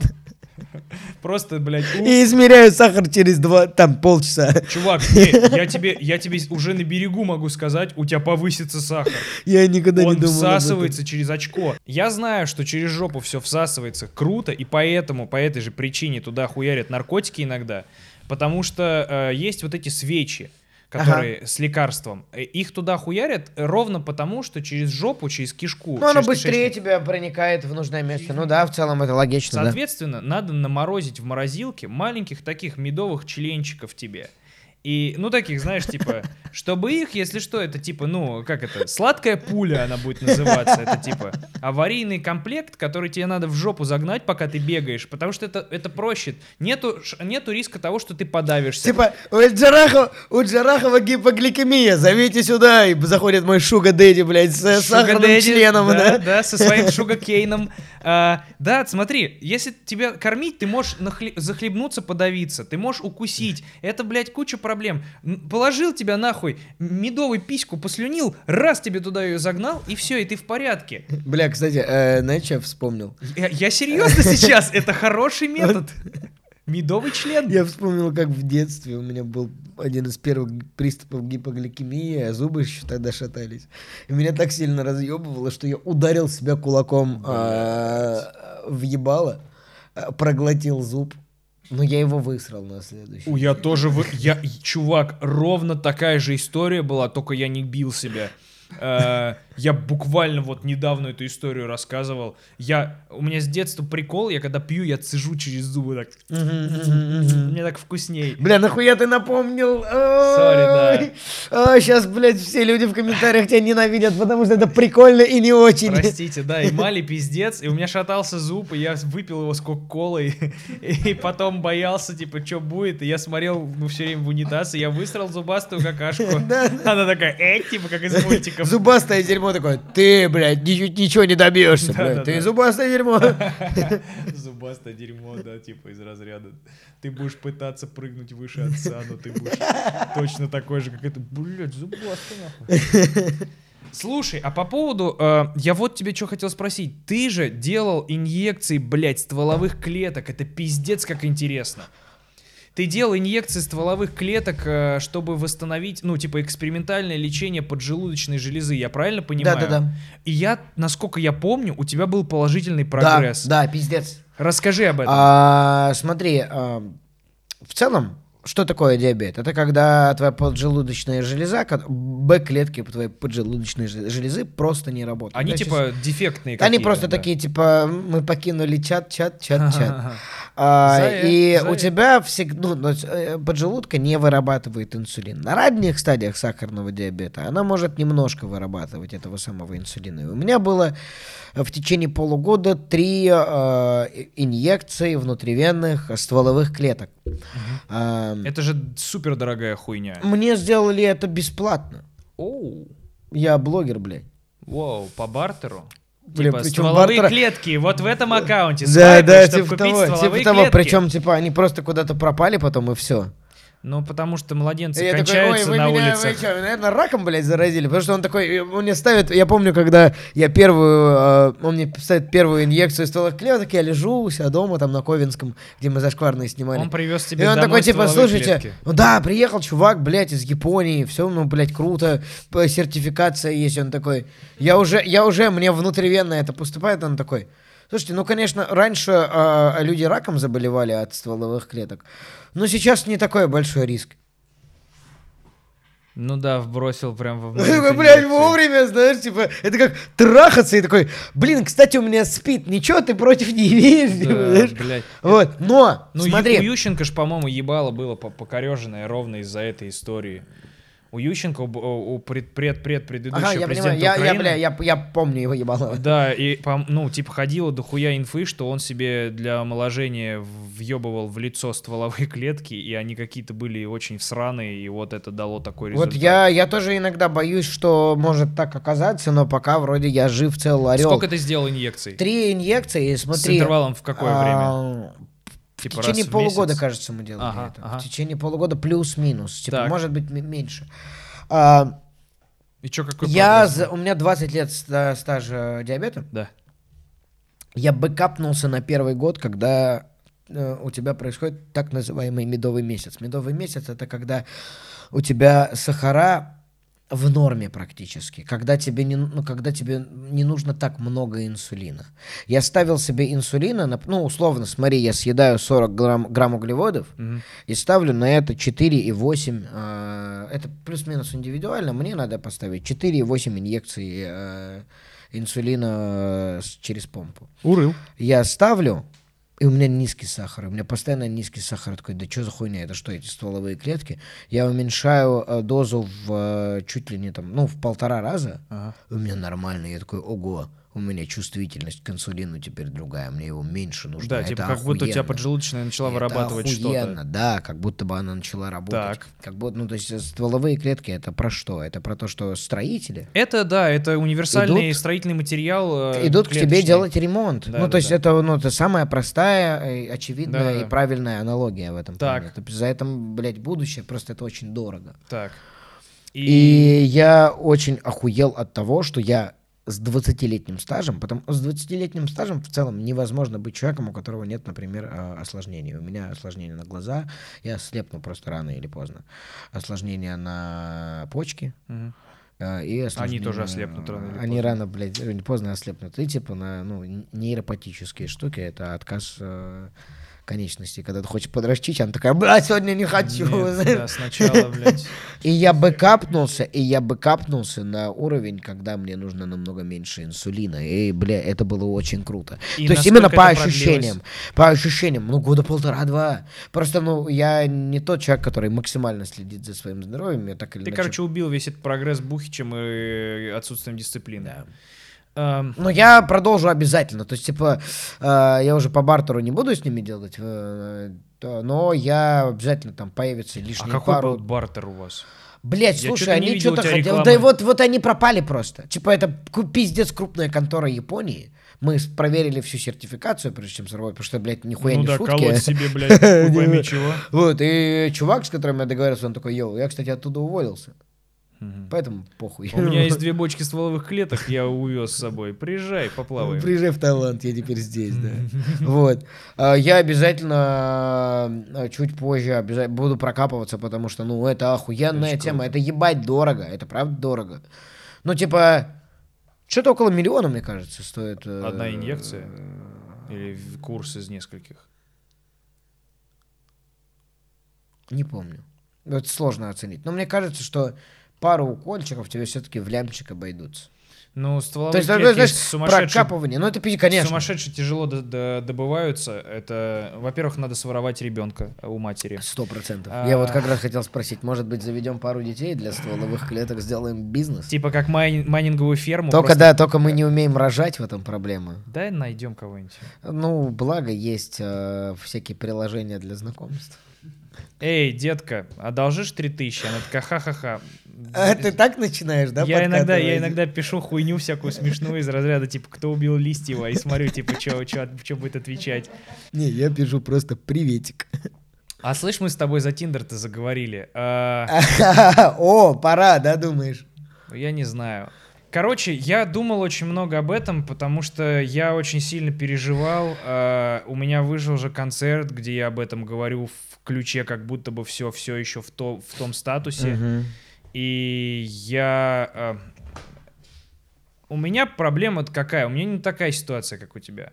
Speaker 2: Просто, блядь, у-
Speaker 1: И измеряю сахар через два, там, полчаса.
Speaker 2: Чувак, не, я тебе, я тебе уже на берегу могу сказать, у тебя повысится сахар.
Speaker 1: Я никогда
Speaker 2: Он
Speaker 1: не думал.
Speaker 2: всасывается через очко. Я знаю, что через жопу все всасывается круто, и поэтому, по этой же причине туда хуярят наркотики иногда, потому что э, есть вот эти свечи, которые с лекарством. Э, Их туда хуярят ровно потому, что через жопу, через кишку.
Speaker 1: Ну, оно быстрее
Speaker 2: кишечник.
Speaker 1: тебя проникает в нужное место. Ну да, в целом это логично, да.
Speaker 2: Соответственно, надо наморозить в морозилке маленьких таких медовых членчиков тебе. И, ну, таких, знаешь, типа, чтобы их, если что, это типа, ну, как это, сладкая пуля она будет называться. Это типа аварийный комплект, который тебе надо в жопу загнать, пока ты бегаешь, потому что это, это проще. Нету, нету риска того, что ты подавишься.
Speaker 1: Типа, у Джарахова, у Джарахова гипогликемия, зовите сюда, и заходит мой шуга дэдди, блядь, с
Speaker 2: Sugar
Speaker 1: сахарным
Speaker 2: daddy,
Speaker 1: членом,
Speaker 2: да,
Speaker 1: да?
Speaker 2: да, со своим шугакейном. А, да, смотри, если тебя кормить, ты можешь нахле- захлебнуться, подавиться, ты можешь укусить. Это, блядь, куча проблем. М, Положил тебя нахуй, медовый письку послюнил, раз тебе туда ее загнал, и все, и ты в порядке.
Speaker 1: Бля, кстати, э, я вспомнил?
Speaker 2: Я, я серьезно сейчас, это хороший метод. Медовый член.
Speaker 1: Я вспомнил, как в детстве у меня был один из первых приступов гипогликемии, а зубы еще тогда шатались. И меня так сильно разъебывало, что я ударил себя кулаком а, в ебало, а, проглотил зуб, но я его высрал на следующий.
Speaker 2: У, я тоже... вы- Я, чувак, ровно такая же история была, только я не бил себя. Э, Я буквально вот недавно эту историю рассказывал. Я, у меня с детства прикол, я когда пью, я цежу через зубы так. Мне так вкусней.
Speaker 1: Бля, нахуя ты напомнил?
Speaker 2: Сори,
Speaker 1: да. Сейчас, блядь, все люди в комментариях тебя ненавидят, потому что это прикольно и не очень.
Speaker 2: Простите, да, и мали пиздец, и у меня шатался зуб, и я выпил его с кока-колой, и потом боялся, типа, что будет, и я смотрел ну, все время в унитаз, и я высрал зубастую какашку. Она такая, эк, типа, как из мультиков.
Speaker 1: Зубастое дерьмо такое, ты, блядь, ничего не добьешься, блядь, ты зубастое дерьмо.
Speaker 2: Зубастое дерьмо, да, типа, из разряда. Ты будешь пытаться прыгнуть выше отца, но ты будешь точно такой же, как это, блядь, зубастый нахуй. Слушай, а по поводу, э, я вот тебе что хотел спросить. Ты же делал инъекции, блядь, стволовых клеток. Это пиздец как интересно. Ты делал инъекции стволовых клеток, э, чтобы восстановить, ну, типа, экспериментальное лечение поджелудочной железы. Я правильно понимаю?
Speaker 1: Да-да-да.
Speaker 2: И я, насколько я помню, у тебя был положительный прогресс.
Speaker 1: Да, да, пиздец.
Speaker 2: Расскажи об этом.
Speaker 1: А, смотри, а, в целом, что такое диабет? Это когда твоя поджелудочная железа, Б-клетки твоей поджелудочной железы просто не работают.
Speaker 2: Они
Speaker 1: Да,
Speaker 2: типа дефектные
Speaker 1: Они просто
Speaker 2: да.
Speaker 1: такие, типа, мы покинули чат, чат, чат, чат. А, и
Speaker 2: зая.
Speaker 1: у тебя всегда, ну, э, поджелудка не вырабатывает инсулин. На ранних стадиях сахарного диабета она может немножко вырабатывать этого самого инсулина. И у меня было э, в течение полугода три э, инъекции внутривенных стволовых клеток. А,
Speaker 2: Это же супер дорогая хуйня.
Speaker 1: мне сделали это бесплатно.
Speaker 2: Оу.
Speaker 1: Я блогер, блядь.
Speaker 2: Воу, по бартеру?
Speaker 1: Бля,
Speaker 2: типа,
Speaker 1: причем
Speaker 2: стволовые
Speaker 1: бартера-
Speaker 2: клетки, вот в этом аккаунте.
Speaker 1: Да,
Speaker 2: свайпай,
Speaker 1: да, типа того, типа того. Причем, типа, они просто куда-то пропали потом, и все.
Speaker 2: Ну, потому что младенцы
Speaker 1: Я такой,
Speaker 2: кончаются
Speaker 1: ой, вы
Speaker 2: на
Speaker 1: меня,
Speaker 2: улицах.
Speaker 1: вы что, наверное, раком, блядь, заразили, потому что он такой, он мне ставит, я помню, когда я первую, э, он мне ставит первую инъекцию стволовых клеток, я лежу у себя дома, там, на Ковенском, где мы зашкварные снимали.
Speaker 2: Он привез тебе
Speaker 1: И он такой, типа, слушайте,
Speaker 2: клетки.
Speaker 1: ну да, приехал чувак, блядь, из Японии, все, ну, блядь, круто, сертификация есть, он такой, я уже, я уже, мне внутривенно это поступает, он такой, слушайте, ну, конечно, раньше э, люди раком заболевали от стволовых клеток, но сейчас не такой большой риск.
Speaker 2: Ну да, вбросил прям во
Speaker 1: Ну, блядь, вовремя, знаешь, типа, это как трахаться, и такой, блин, кстати, у меня спит, ничего ты против не имеешь, типа, знаешь?
Speaker 2: блядь.
Speaker 1: Вот, но,
Speaker 2: Ну,
Speaker 1: смотри,
Speaker 2: Ющенко ж, по-моему, ебало было по- покореженное ровно из-за этой истории. У Ющенко, у, у пред, пред, пред предыдущего
Speaker 1: ага, я
Speaker 2: президента
Speaker 1: понимаю, я, я,
Speaker 2: Украины,
Speaker 1: бля, я, я помню его ебало.
Speaker 2: Да, и, ну, типа, ходило дохуя инфы, что он себе для омоложения въебывал в лицо стволовые клетки, и они какие-то были очень всраные, и вот это дало такой результат.
Speaker 1: Вот я, я тоже иногда боюсь, что может так оказаться, но пока вроде я жив, цел, орел.
Speaker 2: Сколько ты сделал инъекций?
Speaker 1: Три инъекции, смотри.
Speaker 2: С интервалом в какое время?
Speaker 1: А, В
Speaker 2: Типа
Speaker 1: течение
Speaker 2: раз в
Speaker 1: полугода,
Speaker 2: месяц?
Speaker 1: кажется, мы делали
Speaker 2: Ага,
Speaker 1: это.
Speaker 2: ага.
Speaker 1: В течение полугода плюс-минус. Типа,
Speaker 2: Так.
Speaker 1: может быть, меньше. А,
Speaker 2: И чё, какой
Speaker 1: я, за- у меня 20 лет ста- стажа диабета.
Speaker 2: Да.
Speaker 1: Я бэкапнулся на первый год, когда э, у тебя происходит так называемый медовый месяц. Медовый месяц это когда у тебя сахара в норме практически, когда тебе не, ну, когда тебе не нужно так много инсулина. Я ставил себе инсулина, на, ну, условно, смотри, я съедаю 40 грамм, грамм углеводов
Speaker 2: Мгм.
Speaker 1: и ставлю на это 4,8, э, это плюс-минус индивидуально, мне надо поставить 4,8 инъекций э, инсулина э, через помпу.
Speaker 2: Урыл.
Speaker 1: Я ставлю, и у меня низкий сахар. У меня постоянно низкий сахар. Я такой, да что за хуйня? Это что, эти стволовые клетки? Я уменьшаю э, дозу в э, чуть ли не там, ну, в полтора раза.
Speaker 2: Ага.
Speaker 1: У меня нормально. Я такой, ого, у меня чувствительность к инсулину теперь другая. Мне его меньше нужно.
Speaker 2: Да,
Speaker 1: Это
Speaker 2: типа как будто у тебя
Speaker 1: охуенно.
Speaker 2: поджелудочная начала
Speaker 1: Это
Speaker 2: вырабатывать
Speaker 1: охуенно,
Speaker 2: что-то.
Speaker 1: да, как будто бы она начала работать.
Speaker 2: Так.
Speaker 1: Как будто, ну, то есть стволовые клетки это про что? Это про то, что строители
Speaker 2: Это, да, это универсальный
Speaker 1: Идут-
Speaker 2: строительный материал. э,
Speaker 1: идут к тебе
Speaker 2: клеточный.
Speaker 1: делать ремонт.
Speaker 2: Да,
Speaker 1: ну,
Speaker 2: да,
Speaker 1: то есть
Speaker 2: да.
Speaker 1: это, ну, это самая простая, э, очевидная
Speaker 2: Да-да-да.
Speaker 1: и правильная аналогия в этом
Speaker 2: Так.
Speaker 1: плане. Это- За это, блядь, будущее, просто это очень дорого.
Speaker 2: Так.
Speaker 1: И... я очень охуел от того, что я с 20-летним стажем, потому с 20-летним стажем в целом невозможно быть человеком, у которого нет, например, э, осложнений. У меня осложнения на глаза, я слепну просто рано или поздно. Осложнения на почки, э, и осложнения-
Speaker 2: тоже ослепнут рано или
Speaker 1: Они
Speaker 2: поздно.
Speaker 1: рано, блядь, поздно ослепнут. И типа на ну, нейропатические штуки, это отказ э, конечностей, когда ты хочешь подрастить, она такая, блядь, сегодня не хочу.
Speaker 2: Нет, да, сначала, блядь.
Speaker 1: И я бы капнулся, и я бы капнулся на уровень, когда мне нужно намного меньше инсулина. И, бля, это было очень круто.
Speaker 2: И
Speaker 1: То есть именно по ощущениям. По ощущениям, ну, года полтора-два. Просто, ну, я не тот человек, который максимально следит за своим здоровьем. Я так или
Speaker 2: Ты,
Speaker 1: иначе...
Speaker 2: короче, убил весь этот прогресс Бухичем и отсутствием дисциплины. Эм,
Speaker 1: Ну, я продолжу обязательно. То есть, типа, э, я уже по бартеру не буду с ними делать, э, но я обязательно там появится
Speaker 2: а
Speaker 1: лишние
Speaker 2: какой
Speaker 1: пару...
Speaker 2: был бартер у вас?
Speaker 1: Блять, слушай, они что-то хотели. Да и вот, вот они пропали просто. Типа, это пиздец крупная контора Японии. Мы проверили всю сертификацию, прежде чем сорвать, потому что, блядь, нихуя
Speaker 2: ну
Speaker 1: не
Speaker 2: да,
Speaker 1: шутки.
Speaker 2: колоть себе, блядь, пойми чего.
Speaker 1: Вот, и чувак, с которым я договорился, он такой, йоу, я, кстати, оттуда уволился.
Speaker 2: Мгм.
Speaker 1: Поэтому похуй.
Speaker 2: У меня есть две бочки стволовых клеток, я увез с собой. Приезжай, поплаваем.
Speaker 1: Приезжай в Таиланд, я теперь здесь, да. Вот. А, Я обязательно а, чуть позже буду прокапываться, потому что, ну, это охуенная тема. Это ебать дорого. Это правда дорого. Ну, типа, что-то около миллиона, мне кажется, стоит. э,
Speaker 2: Одна инъекция? Или курс из нескольких?
Speaker 1: Не помню. Это сложно оценить. Но мне кажется, что пару укольчиков тебе все-таки в лямчик обойдутся.
Speaker 2: Ну, стволовые
Speaker 1: То есть,
Speaker 2: клетки
Speaker 1: знаешь,
Speaker 2: сумасшедшие
Speaker 1: прокапывание. Ну, это, конечно.
Speaker 2: Сумасшедше тяжело до- до- добываются. Это, во-первых, надо своровать ребенка у матери.
Speaker 1: Сто процентов.
Speaker 2: А.
Speaker 1: Я вот как раз хотел спросить, может быть, заведем пару детей для стволовых клеток, сделаем бизнес?
Speaker 2: Типа как май- майнинговую ферму.
Speaker 1: Только
Speaker 2: просто-
Speaker 1: да, только мы не умеем рожать в этом проблема.
Speaker 2: Дай найдем кого-нибудь.
Speaker 1: Ну, благо есть э, всякие приложения для знакомств.
Speaker 2: Эй, детка, одолжишь 3000? Она такая, ха-ха-ха.
Speaker 1: А ты так начинаешь, да?
Speaker 2: я иногда, я иногда пишу хуйню всякую смешную из разряда, типа, кто убил Листьева, и смотрю, типа, что будет отвечать.
Speaker 1: Не, я пишу просто приветик.
Speaker 2: А слышь, мы с тобой за Тиндер-то заговорили. А,
Speaker 1: О, пора, да, думаешь?
Speaker 2: Я не знаю. Короче, я думал очень много об этом, потому что я очень сильно переживал. э, у меня вышел же концерт, где я об этом говорю в ключе, как будто бы все, все еще в, то, в том статусе. И я... э, у меня проблема какая? У меня не такая ситуация, как у тебя.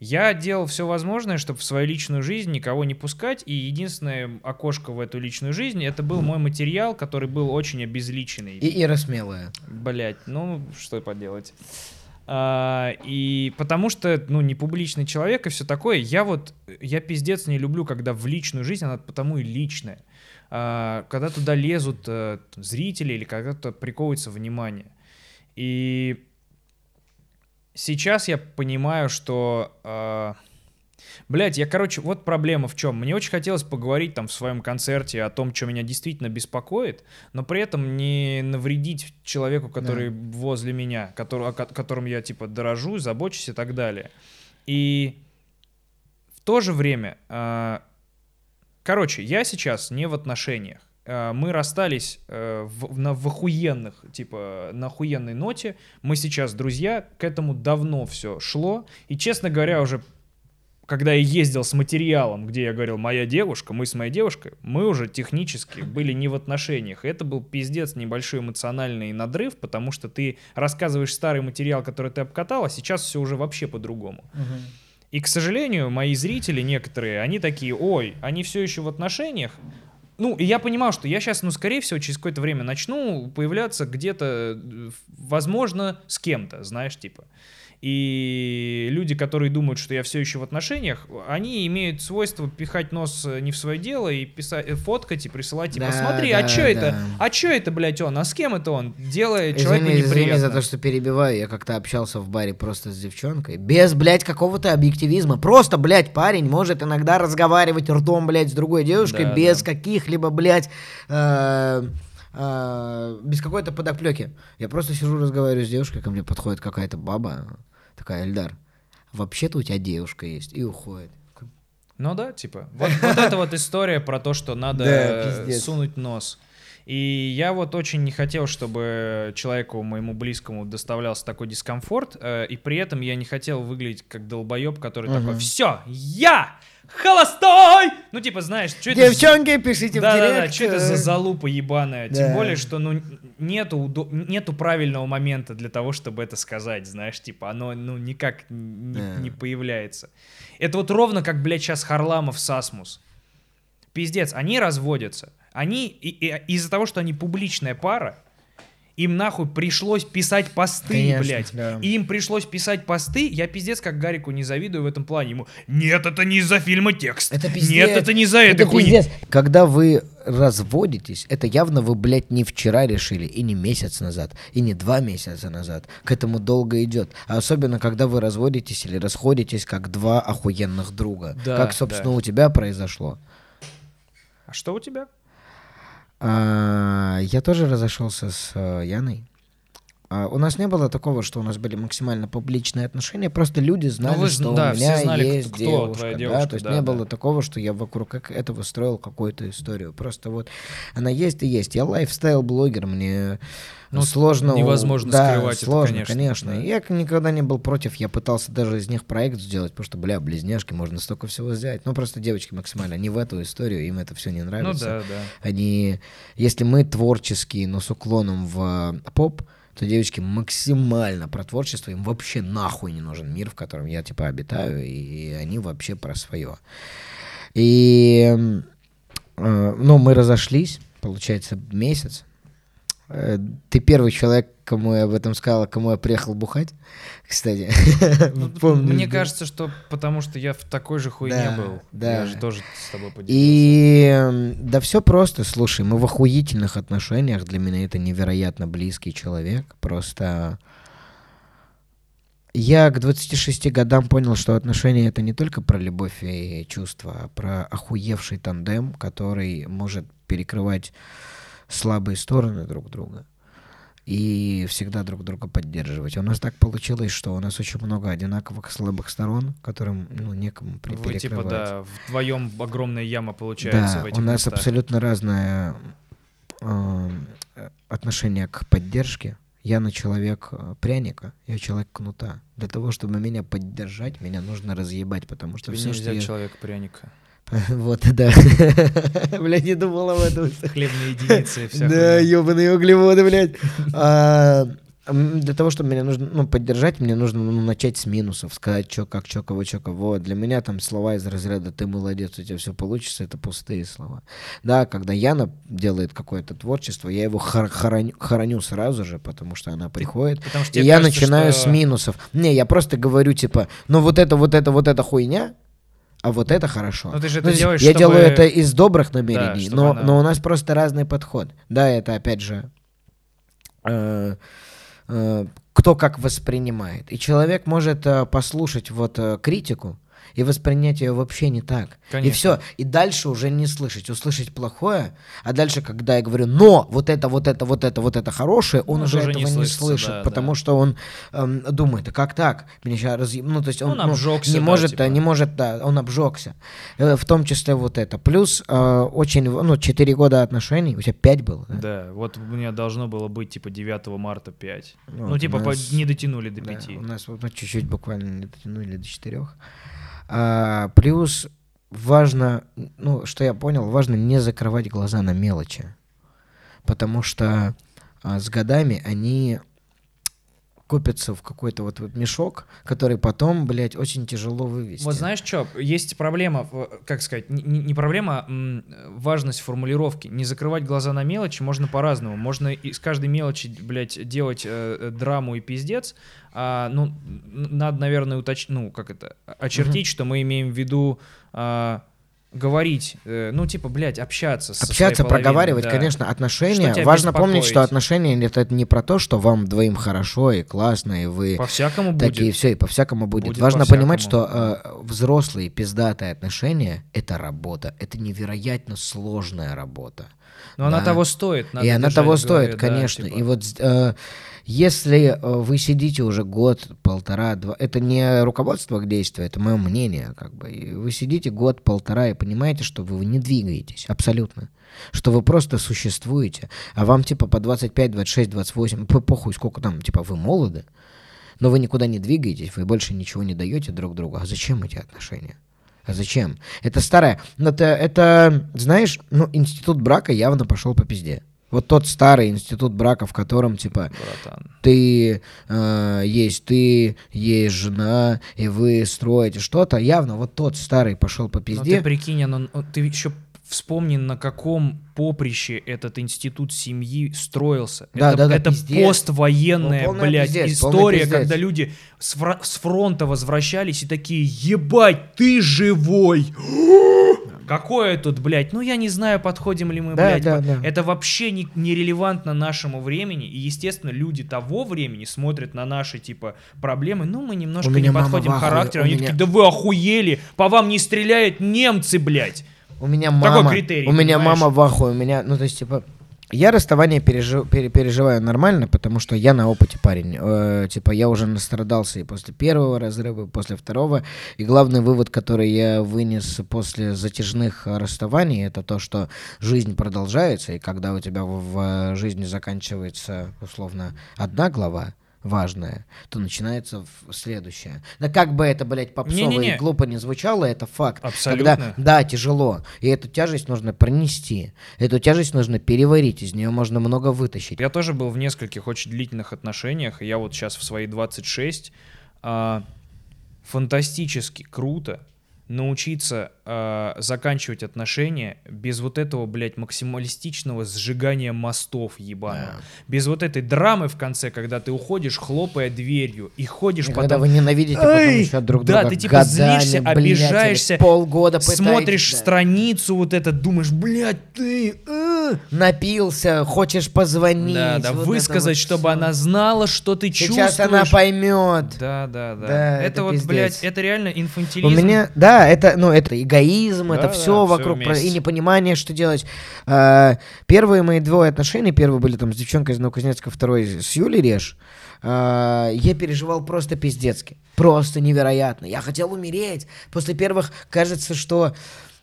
Speaker 2: Я делал все возможное, чтобы в свою личную жизнь никого не пускать, и единственное окошко в эту личную жизнь, это был мой материал, который был очень обезличенный.
Speaker 1: И Ира смелая.
Speaker 2: Блять, ну что поделать. А, и потому что, ну, не публичный человек и все такое, я вот, я пиздец не люблю, когда в личную жизнь, она потому и личная. А, когда туда лезут там, зрители или когда-то приковывается внимание. И сейчас я понимаю, что... Блять, я, короче, вот проблема в чем. Мне очень хотелось поговорить там в своем концерте о том, что меня действительно беспокоит, но при этом не навредить человеку, который возле меня, который, о ко- котором я типа дорожу, забочусь и так далее. И в то же время, а, короче, я сейчас не в отношениях. А, Мы расстались э, в, на в охуенных, типа, на охуенной ноте. Мы сейчас друзья, к этому давно все шло. И, честно говоря, уже когда я ездил с материалом, где я говорил «моя девушка», мы с моей девушкой, мы уже технически были не в отношениях. Это был пиздец небольшой эмоциональный надрыв, потому что ты рассказываешь старый материал, который ты обкатал, а сейчас все уже вообще по-другому. И, к сожалению, мои зрители некоторые, они такие, ой, они все еще в отношениях. Ну, и я понимал, что я сейчас, ну, скорее всего, через какое-то время начну появляться где-то, э, возможно, с кем-то, знаешь, типа. И люди, которые думают, что я все еще в отношениях, они имеют свойство пихать нос э, не в свое дело и писать, э, фоткать и присылать, типа,
Speaker 1: Да,
Speaker 2: смотри,
Speaker 1: да,
Speaker 2: а что это?
Speaker 1: да.
Speaker 2: А что это, блядь, он? А с кем это он? Делает человеку
Speaker 1: Извини, извини
Speaker 2: неприятно.
Speaker 1: за то, что перебиваю. Я как-то общался в баре просто с девчонкой. Без, блядь, какого-то объективизма. Просто, блядь, парень может иногда разговаривать ртом, блядь, с другой девушкой
Speaker 2: Да,
Speaker 1: без
Speaker 2: да.
Speaker 1: каких-либо, блядь, э, э, без какой-то подоплеки. Я просто сижу, разговариваю с девушкой, ко мне подходит какая-то баба, такая, Эльдар, вообще-то у тебя девушка есть, и уходит.
Speaker 2: Ну да, типа. Вот, вот эта вот история про то, что надо
Speaker 1: Да,
Speaker 2: сунуть нос. И я вот очень не хотел, чтобы человеку моему близкому доставлялся такой дискомфорт, э, и при этом я не хотел выглядеть как долбоеб, который такой, все, я холостой! Ну, типа, знаешь, что это...
Speaker 1: Девчонки, пишите
Speaker 2: Да,
Speaker 1: в директ.
Speaker 2: да, что это за залупа ебаная?
Speaker 1: Да.
Speaker 2: Тем более, что, ну, нету, удо- нету правильного момента для того, чтобы это сказать, знаешь, типа, оно, ну, никак не,
Speaker 1: Да.
Speaker 2: не появляется. Это вот ровно как, блядь, сейчас Харламов с Асмус. Пиздец, они разводятся. Они, и- и- из-за того, что они публичная пара, им нахуй пришлось писать посты,
Speaker 1: Конечно,
Speaker 2: блядь.
Speaker 1: да.
Speaker 2: И им пришлось писать посты. Я пиздец как Гарику не завидую в этом плане. Ему, нет, это не из-за фильма текст.
Speaker 1: Это пиздец.
Speaker 2: Нет, это не за
Speaker 1: Это
Speaker 2: хуйни.
Speaker 1: пиздец. Когда вы разводитесь, это явно вы, блядь, не вчера решили, и не месяц назад, и не два месяца назад. К этому долго идет. А особенно, когда вы разводитесь или расходитесь как два охуенных друга.
Speaker 2: Да,
Speaker 1: как, собственно,
Speaker 2: да.
Speaker 1: у тебя произошло.
Speaker 2: А что у тебя?
Speaker 1: А, я тоже разошелся с э, Яной. А, у нас не было такого, что у нас были максимально публичные отношения, просто люди знали,
Speaker 2: вы
Speaker 1: что
Speaker 2: да,
Speaker 1: у меня
Speaker 2: знали,
Speaker 1: есть
Speaker 2: кто
Speaker 1: девушка,
Speaker 2: твоя
Speaker 1: да,
Speaker 2: девушка,
Speaker 1: то есть
Speaker 2: да,
Speaker 1: не
Speaker 2: да.
Speaker 1: было такого, что я вокруг этого строил какую-то историю. Просто вот она есть и есть. Я лайфстайл-блогер, мне
Speaker 2: Ну,
Speaker 1: сложно...
Speaker 2: невозможно
Speaker 1: да,
Speaker 2: скрывать это,
Speaker 1: сложно,
Speaker 2: конечно,
Speaker 1: конечно.
Speaker 2: да.
Speaker 1: Я никогда не был против, я пытался даже из них проект сделать, потому что, бля, близняшки, можно столько всего сделать. Ну, просто девочки максимально не в эту историю, им это все не
Speaker 2: Ну
Speaker 1: нравится.
Speaker 2: да, да.
Speaker 1: Они, если мы творческие, но с уклоном в э, поп, то девочки максимально про творчество, им вообще нахуй не нужен мир, в котором я типа обитаю, и они вообще про свое. И, э, ну, мы разошлись, получается, месяц. Э, Ты первый человек, кому я об этом сказал, кому я приехал бухать, кстати.
Speaker 2: Мне кажется, что потому что я в такой же хуйне был.
Speaker 1: да.
Speaker 2: Я же тоже с тобой поделился.
Speaker 1: И да все просто, слушай, мы в охуительных отношениях, для меня это невероятно близкий человек, просто я к 26 годам понял, что отношения это не только про любовь и чувства, а про охуевший тандем, который может перекрывать слабые стороны друг друга и всегда друг друга поддерживать. У нас так получилось, что у нас очень много одинаковых слабых сторон, которым ну, некому при-
Speaker 2: Вы типа, да, вдвоем огромная яма получается
Speaker 1: Да,
Speaker 2: в этих
Speaker 1: у нас
Speaker 2: местах.
Speaker 1: абсолютно разное э, отношение к поддержке. Я на человек э, пряника, я человек кнута. Для того, чтобы меня поддержать, меня нужно разъебать, потому что
Speaker 2: Тебе
Speaker 1: все, что
Speaker 2: нельзя
Speaker 1: я...
Speaker 2: человека пряника.
Speaker 1: Вот, да. Блядь, не думал об этом.
Speaker 2: Хлебные единицы и вся
Speaker 1: Да, ебаные углеводы, блядь. А, Для того, чтобы меня нужно ну, поддержать, мне нужно ну, начать с минусов, сказать, что как, что кого, что кого. Для меня там слова из разряда «ты молодец, у тебя все получится» — это пустые слова. Да, когда Яна делает какое-то творчество, я его хор- хороню, хороню сразу же, потому что она приходит,
Speaker 2: Потому что
Speaker 1: и я
Speaker 2: кажется,
Speaker 1: начинаю
Speaker 2: что-
Speaker 1: с минусов. Не, я просто говорю, типа, ну вот это, вот это, вот это хуйня, а вот это хорошо.
Speaker 2: Ну, ты же это
Speaker 1: То есть
Speaker 2: делаешь,
Speaker 1: я
Speaker 2: чтобы-
Speaker 1: делаю это из добрых намерений,
Speaker 2: чтобы
Speaker 1: но,
Speaker 2: она-
Speaker 1: но у нас просто разный подход. Да, это опять же э, э, кто как воспринимает. И человек может э, послушать вот э, критику и воспринять ее вообще не так. И
Speaker 2: Конечно.
Speaker 1: все. И дальше уже не слышать. Услышать плохое, а дальше, когда я говорю, но вот это, вот это, вот это, вот это хорошее, он
Speaker 2: Ну,
Speaker 1: уже
Speaker 2: уже
Speaker 1: этого
Speaker 2: не
Speaker 1: не,
Speaker 2: слышится,
Speaker 1: слышит,
Speaker 2: да,
Speaker 1: потому
Speaker 2: да.
Speaker 1: что он эм, думает, а как так? Меня сейчас разъеб... Ну, то есть он,
Speaker 2: Он
Speaker 1: ну,
Speaker 2: обжегся,
Speaker 1: не
Speaker 2: да,
Speaker 1: может,
Speaker 2: типа.
Speaker 1: не может, да, он обжегся. Э, В том числе вот это. Плюс э, очень, ну, 4 года отношений, у тебя 5 было, да?
Speaker 2: Да, вот у меня должно было быть типа 9 марта 5.
Speaker 1: Вот,
Speaker 2: ну, типа, по-
Speaker 1: нас-
Speaker 2: не дотянули до
Speaker 1: Да,
Speaker 2: 5.
Speaker 1: у нас вот, ну, чуть-чуть буквально не дотянули до четырех. А, плюс важно, ну, что я понял, важно не закрывать глаза на мелочи. Потому что а, с годами они копятся в какой-то вот, мешок, который потом, блядь, очень тяжело вывести.
Speaker 2: Вот знаешь что, есть проблема, как сказать, не, не- проблема, а важность формулировки. Не закрывать глаза на мелочи можно по-разному. Можно из каждой мелочи, блядь, делать э, э, драму и пиздец. А, ну, надо, наверное, уточнить, ну, как это, очертить, что мы имеем в виду а, говорить, э, ну, типа, блядь, общаться.
Speaker 1: Общаться, проговаривать,
Speaker 2: да.
Speaker 1: конечно, отношения. Важно помнить, что отношения это, не про то, что вам двоим хорошо и классно, и вы
Speaker 2: По-всякому будет.
Speaker 1: такие все, и по-всякому будет.
Speaker 2: Будет
Speaker 1: Важно
Speaker 2: по-всякому.
Speaker 1: понимать, что э, взрослые пиздатые отношения это работа. Это невероятно сложная работа.
Speaker 2: Но она
Speaker 1: Да.
Speaker 2: того стоит. надо
Speaker 1: и она того
Speaker 2: в голове,
Speaker 1: стоит,
Speaker 2: да,
Speaker 1: конечно.
Speaker 2: типа.
Speaker 1: И вот э, Если э, вы сидите уже год, полтора, два, это не руководство к действию, это мое мнение, как бы. Вы сидите год, полтора и понимаете, что вы не двигаетесь, абсолютно. Что вы просто существуете, а вам типа по 25, 26, 28, по похуй, сколько там, типа вы молоды, но вы никуда не двигаетесь, вы больше ничего не даете друг другу. А зачем эти отношения? А зачем? Это старое. Это, это, знаешь, ну, институт брака явно пошел по пизде. Вот тот старый институт брака, в котором, типа,
Speaker 2: Братан.
Speaker 1: ты э, есть ты, есть жена, и вы строите что-то, явно вот тот старый пошел по
Speaker 2: Но
Speaker 1: пизде.
Speaker 2: ты прикинь, оно- ты еще вспомни, на каком поприще этот институт семьи строился.
Speaker 1: Да,
Speaker 2: это
Speaker 1: да, да,
Speaker 2: это
Speaker 1: пиздец.
Speaker 2: поствоенная,
Speaker 1: Ну,
Speaker 2: блядь,
Speaker 1: пиздец,
Speaker 2: история, когда люди с фронта возвращались и такие, ебать, ты живой! Какое тут, блядь? Ну, я не знаю, подходим ли мы,
Speaker 1: Да,
Speaker 2: блядь.
Speaker 1: да, да.
Speaker 2: Это вообще не, нерелевантно нашему времени. И, естественно, люди того времени смотрят на наши, типа, проблемы. Ну, мы немножко не подходим характером. Они
Speaker 1: меня-
Speaker 2: такие, да вы охуели! По вам не стреляют немцы, блядь!
Speaker 1: У меня
Speaker 2: Такой
Speaker 1: мама,
Speaker 2: критерий,
Speaker 1: у меня
Speaker 2: понимаешь?
Speaker 1: мама в ахуе, у меня, ну то есть типа, я расставание пережи- пере- переживаю нормально, потому что я на опыте парень. Э, типа я уже настрадался и после первого разрыва, и после второго. И главный вывод, который я вынес после затяжных расставаний, это то, что жизнь продолжается, и когда у тебя в, в жизни заканчивается условно одна глава важная, то начинается следующая. Да как бы это, блядь, попсово
Speaker 2: Не-не-не.
Speaker 1: и глупо не звучало, это факт.
Speaker 2: Абсолютно.
Speaker 1: Когда да, тяжело. И эту тяжесть нужно пронести. Эту тяжесть нужно переварить. Из нее можно много вытащить.
Speaker 2: Я тоже был в нескольких очень длительных отношениях. и Я вот сейчас в свои 26. а, фантастически круто научиться а, заканчивать отношения без вот этого, блядь, максималистичного сжигания мостов ебаного.
Speaker 1: Да.
Speaker 2: Без вот этой драмы в конце, когда ты уходишь, хлопая дверью, и ходишь
Speaker 1: И
Speaker 2: потом...
Speaker 1: когда вы ненавидите потом
Speaker 2: Эй!
Speaker 1: еще друг
Speaker 2: Да,
Speaker 1: друга
Speaker 2: ты типа
Speaker 1: годами,
Speaker 2: злишься,
Speaker 1: блядь,
Speaker 2: обижаешься,
Speaker 1: полгода пытаетесь,
Speaker 2: Смотришь
Speaker 1: да.
Speaker 2: страницу вот это, думаешь, блядь, ты... э!»
Speaker 1: Напился, хочешь позвонить.
Speaker 2: Да, да,
Speaker 1: вот
Speaker 2: высказать,
Speaker 1: вот
Speaker 2: чтобы
Speaker 1: всё.
Speaker 2: она знала, что ты
Speaker 1: Сейчас
Speaker 2: чувствуешь.
Speaker 1: она поймет.
Speaker 2: Да, да, да.
Speaker 1: Да,
Speaker 2: это,
Speaker 1: это
Speaker 2: вот,
Speaker 1: пиздец.
Speaker 2: блядь, это реально инфантилизм.
Speaker 1: У меня, да, это, ну, это эгоизм,
Speaker 2: Да,
Speaker 1: это
Speaker 2: да,
Speaker 1: все
Speaker 2: всё
Speaker 1: вокруг
Speaker 2: вместе.
Speaker 1: и непонимание, что делать. А, первые мои двое отношения, первые были там с девчонкой из Новокузнецка, второй с Юлей Реш. а, я переживал просто пиздецки, просто невероятно. Я хотел умереть. После первых кажется, что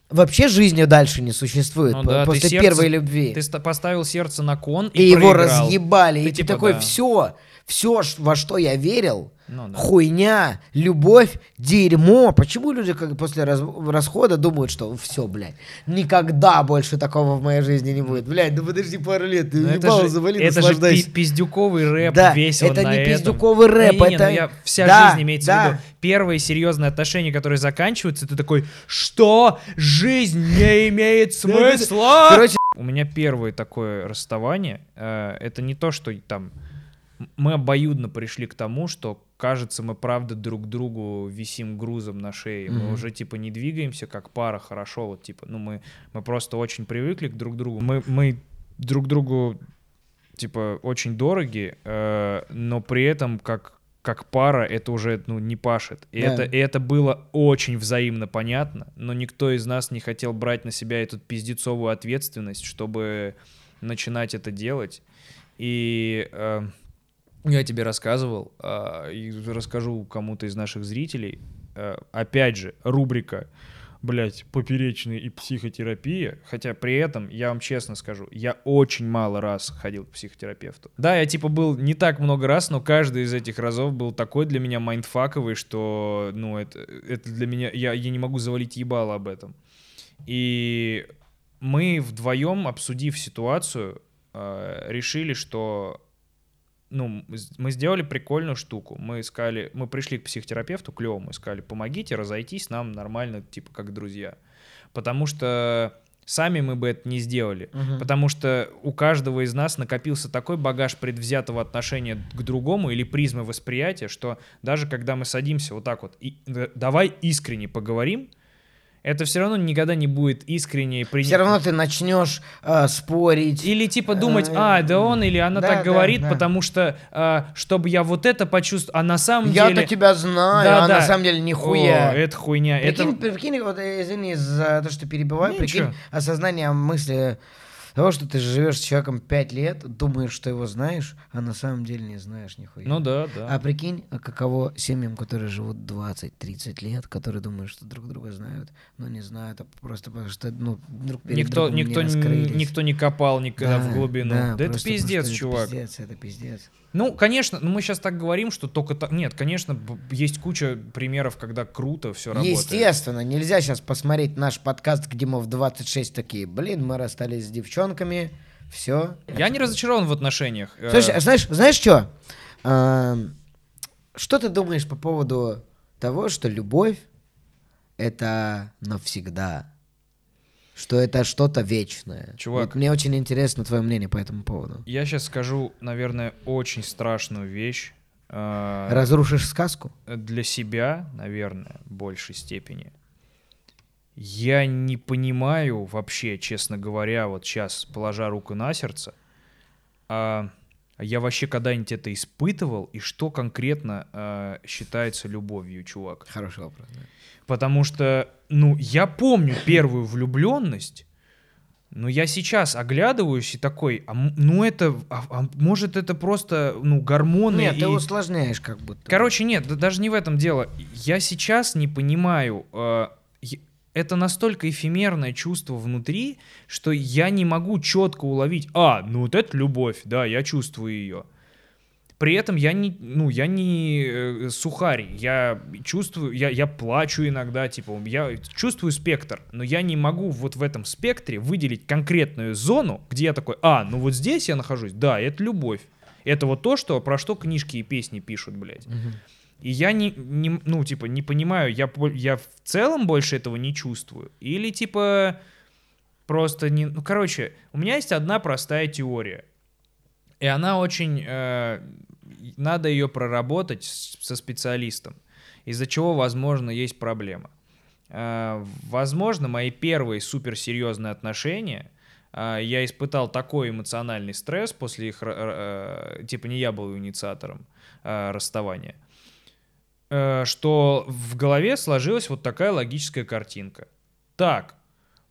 Speaker 1: вообще жизни дальше не существует
Speaker 2: Ну да, ты
Speaker 1: после
Speaker 2: сердце-
Speaker 1: первой любви.
Speaker 2: Ты ста- поставил сердце на кон и,
Speaker 1: и его разъебали.
Speaker 2: Ты
Speaker 1: и ты
Speaker 2: типа,
Speaker 1: такой,
Speaker 2: да.
Speaker 1: все, все, во что я верил,
Speaker 2: Ну да.
Speaker 1: хуйня, любовь, дерьмо. Почему люди как после раз- расхода думают, что все, блядь, никогда больше такого в моей жизни не будет. Блядь, ну подожди пару лет, ты
Speaker 2: Ну
Speaker 1: ебало
Speaker 2: же,
Speaker 1: завали,
Speaker 2: это же пи- пиздюковый рэп
Speaker 1: Да,
Speaker 2: весел
Speaker 1: это
Speaker 2: на
Speaker 1: не
Speaker 2: этом.
Speaker 1: пиздюковый рэп,
Speaker 2: Не-не-не,
Speaker 1: это-
Speaker 2: ну я- вся
Speaker 1: Да,
Speaker 2: жизнь имеется
Speaker 1: да.
Speaker 2: в виду. Первые серьезные отношения, которые заканчиваются, ты такой, что? Жизнь не имеет смысла?
Speaker 1: Короче,
Speaker 2: У меня первое такое расставание. э, это не то, что там мы обоюдно пришли к тому, что кажется, мы правда друг другу висим грузом на шее. Мы
Speaker 1: Мгм.
Speaker 2: уже типа не двигаемся как пара хорошо. Вот типа, ну мы, мы просто очень привыкли к друг другу. Мы, мы друг другу типа очень дороги, э, но при этом как как пара это уже ну не пашет. И
Speaker 1: Да.
Speaker 2: это и это было очень взаимно понятно, но никто из нас не хотел брать на себя эту пиздецовую ответственность, чтобы начинать это делать. И э, я тебе рассказывал, а, и расскажу кому-то из наших зрителей. Э, опять же, рубрика блять, поперечные и психотерапия. Хотя при этом, я вам честно скажу, я очень мало раз ходил к психотерапевту. Да, я типа был не так много раз, но каждый из этих разов был такой для меня майндфаковый, что, ну, это, это для меня, я, я не могу завалить ебало об этом. И мы вдвоем, обсудив ситуацию, э, решили, что ну, мы сделали прикольную штуку. Мы искали, мы пришли к психотерапевту клевому, искали, помогите разойтись нам нормально, типа как друзья. Потому что сами мы бы это не сделали.
Speaker 1: Мгм.
Speaker 2: Потому что у каждого из нас накопился такой багаж предвзятого отношения к другому или призмы восприятия, что даже когда мы садимся вот так вот, и, давай искренне поговорим, это все равно никогда не будет искренне принято.
Speaker 1: Все равно ты начнешь э, спорить.
Speaker 2: Или типа думать,
Speaker 1: Э,
Speaker 2: а, да он или она
Speaker 1: да,
Speaker 2: так
Speaker 1: да,
Speaker 2: говорит,
Speaker 1: да.
Speaker 2: потому что, а, чтобы я вот это почувствовал, а на самом
Speaker 1: Я-то
Speaker 2: деле...
Speaker 1: тебя знаю,
Speaker 2: Да,
Speaker 1: а
Speaker 2: да.
Speaker 1: на самом деле нихуя.
Speaker 2: О, это хуйня.
Speaker 1: Прикинь,
Speaker 2: это...
Speaker 1: прикинь, вот, э, извини за то, что перебиваю,
Speaker 2: Не,
Speaker 1: прикинь,
Speaker 2: ничего.
Speaker 1: осознание мысли Того, что ты живешь с человеком 5 лет, думаешь, что его знаешь, а на самом деле не знаешь нихуя.
Speaker 2: Ну да, да.
Speaker 1: А прикинь, а каково семьям, которые живут 20-30 лет, которые думают, что друг друга знают, но не знают, а просто потому что, ну, друг перед
Speaker 2: никто,
Speaker 1: другом
Speaker 2: никто,
Speaker 1: не раскрылись.
Speaker 2: никто не копал никогда в глубину. Да, это
Speaker 1: просто
Speaker 2: пиздец, чувак.
Speaker 1: Это пиздец, это пиздец.
Speaker 2: Ну, конечно, ну мы сейчас так говорим, что только так. Нет, конечно, есть куча примеров, когда круто все работает.
Speaker 1: Естественно, нельзя сейчас посмотреть наш подкаст, где мы в 26 такие, блин, мы расстались с девчонками, все.
Speaker 2: Я не разочарован в отношениях. Э,
Speaker 1: Слушай, а знаешь, знаешь что? Что ты думаешь по поводу того, что любовь это навсегда? Что это что-то вечное?
Speaker 2: Чувак.
Speaker 1: Вот мне очень интересно твое мнение по этому поводу.
Speaker 2: Я сейчас скажу, наверное, очень страшную вещь. э,
Speaker 1: Разрушишь сказку?
Speaker 2: для себя, наверное, в большей степени. Я не понимаю вообще, честно говоря, вот сейчас, положа руку на сердце, а я вообще когда-нибудь это испытывал, и что конкретно а, считается любовью, чувак?
Speaker 1: Хороший вопрос. да.
Speaker 2: Потому что, ну, я помню первую влюбленность, но я сейчас оглядываюсь и такой, а, ну это, а- а может это просто, ну, гормоны
Speaker 1: Нет,
Speaker 2: и...
Speaker 1: ты усложняешь как будто.
Speaker 2: Короче, нет, да даже не в этом дело. Я сейчас не понимаю, э, это настолько эфемерное чувство внутри, что я не могу четко уловить, а, ну вот это любовь, да, я чувствую ее. При этом я не, ну, я не э, сухарь, я чувствую, я, я плачу иногда, типа, я чувствую спектр, но я не могу вот в этом спектре выделить конкретную зону, где я такой, а, ну вот здесь я нахожусь, да, это любовь. Это вот то, что, про что книжки и песни пишут, блядь.
Speaker 1: Мгм.
Speaker 2: И я не, не, ну, типа, не понимаю, я, я в целом больше этого не чувствую. Или, типа, просто не... Ну, короче, у меня есть одна простая теория. И она очень... э, надо ее проработать с- со специалистом. Из-за чего, возможно, есть проблема. Э, возможно, мои первые суперсерьезные отношения... э, я испытал такой эмоциональный стресс после их... ра- э, типа, не я был инициатором э, расставания э, что в голове сложилась вот такая логическая картинка. Так,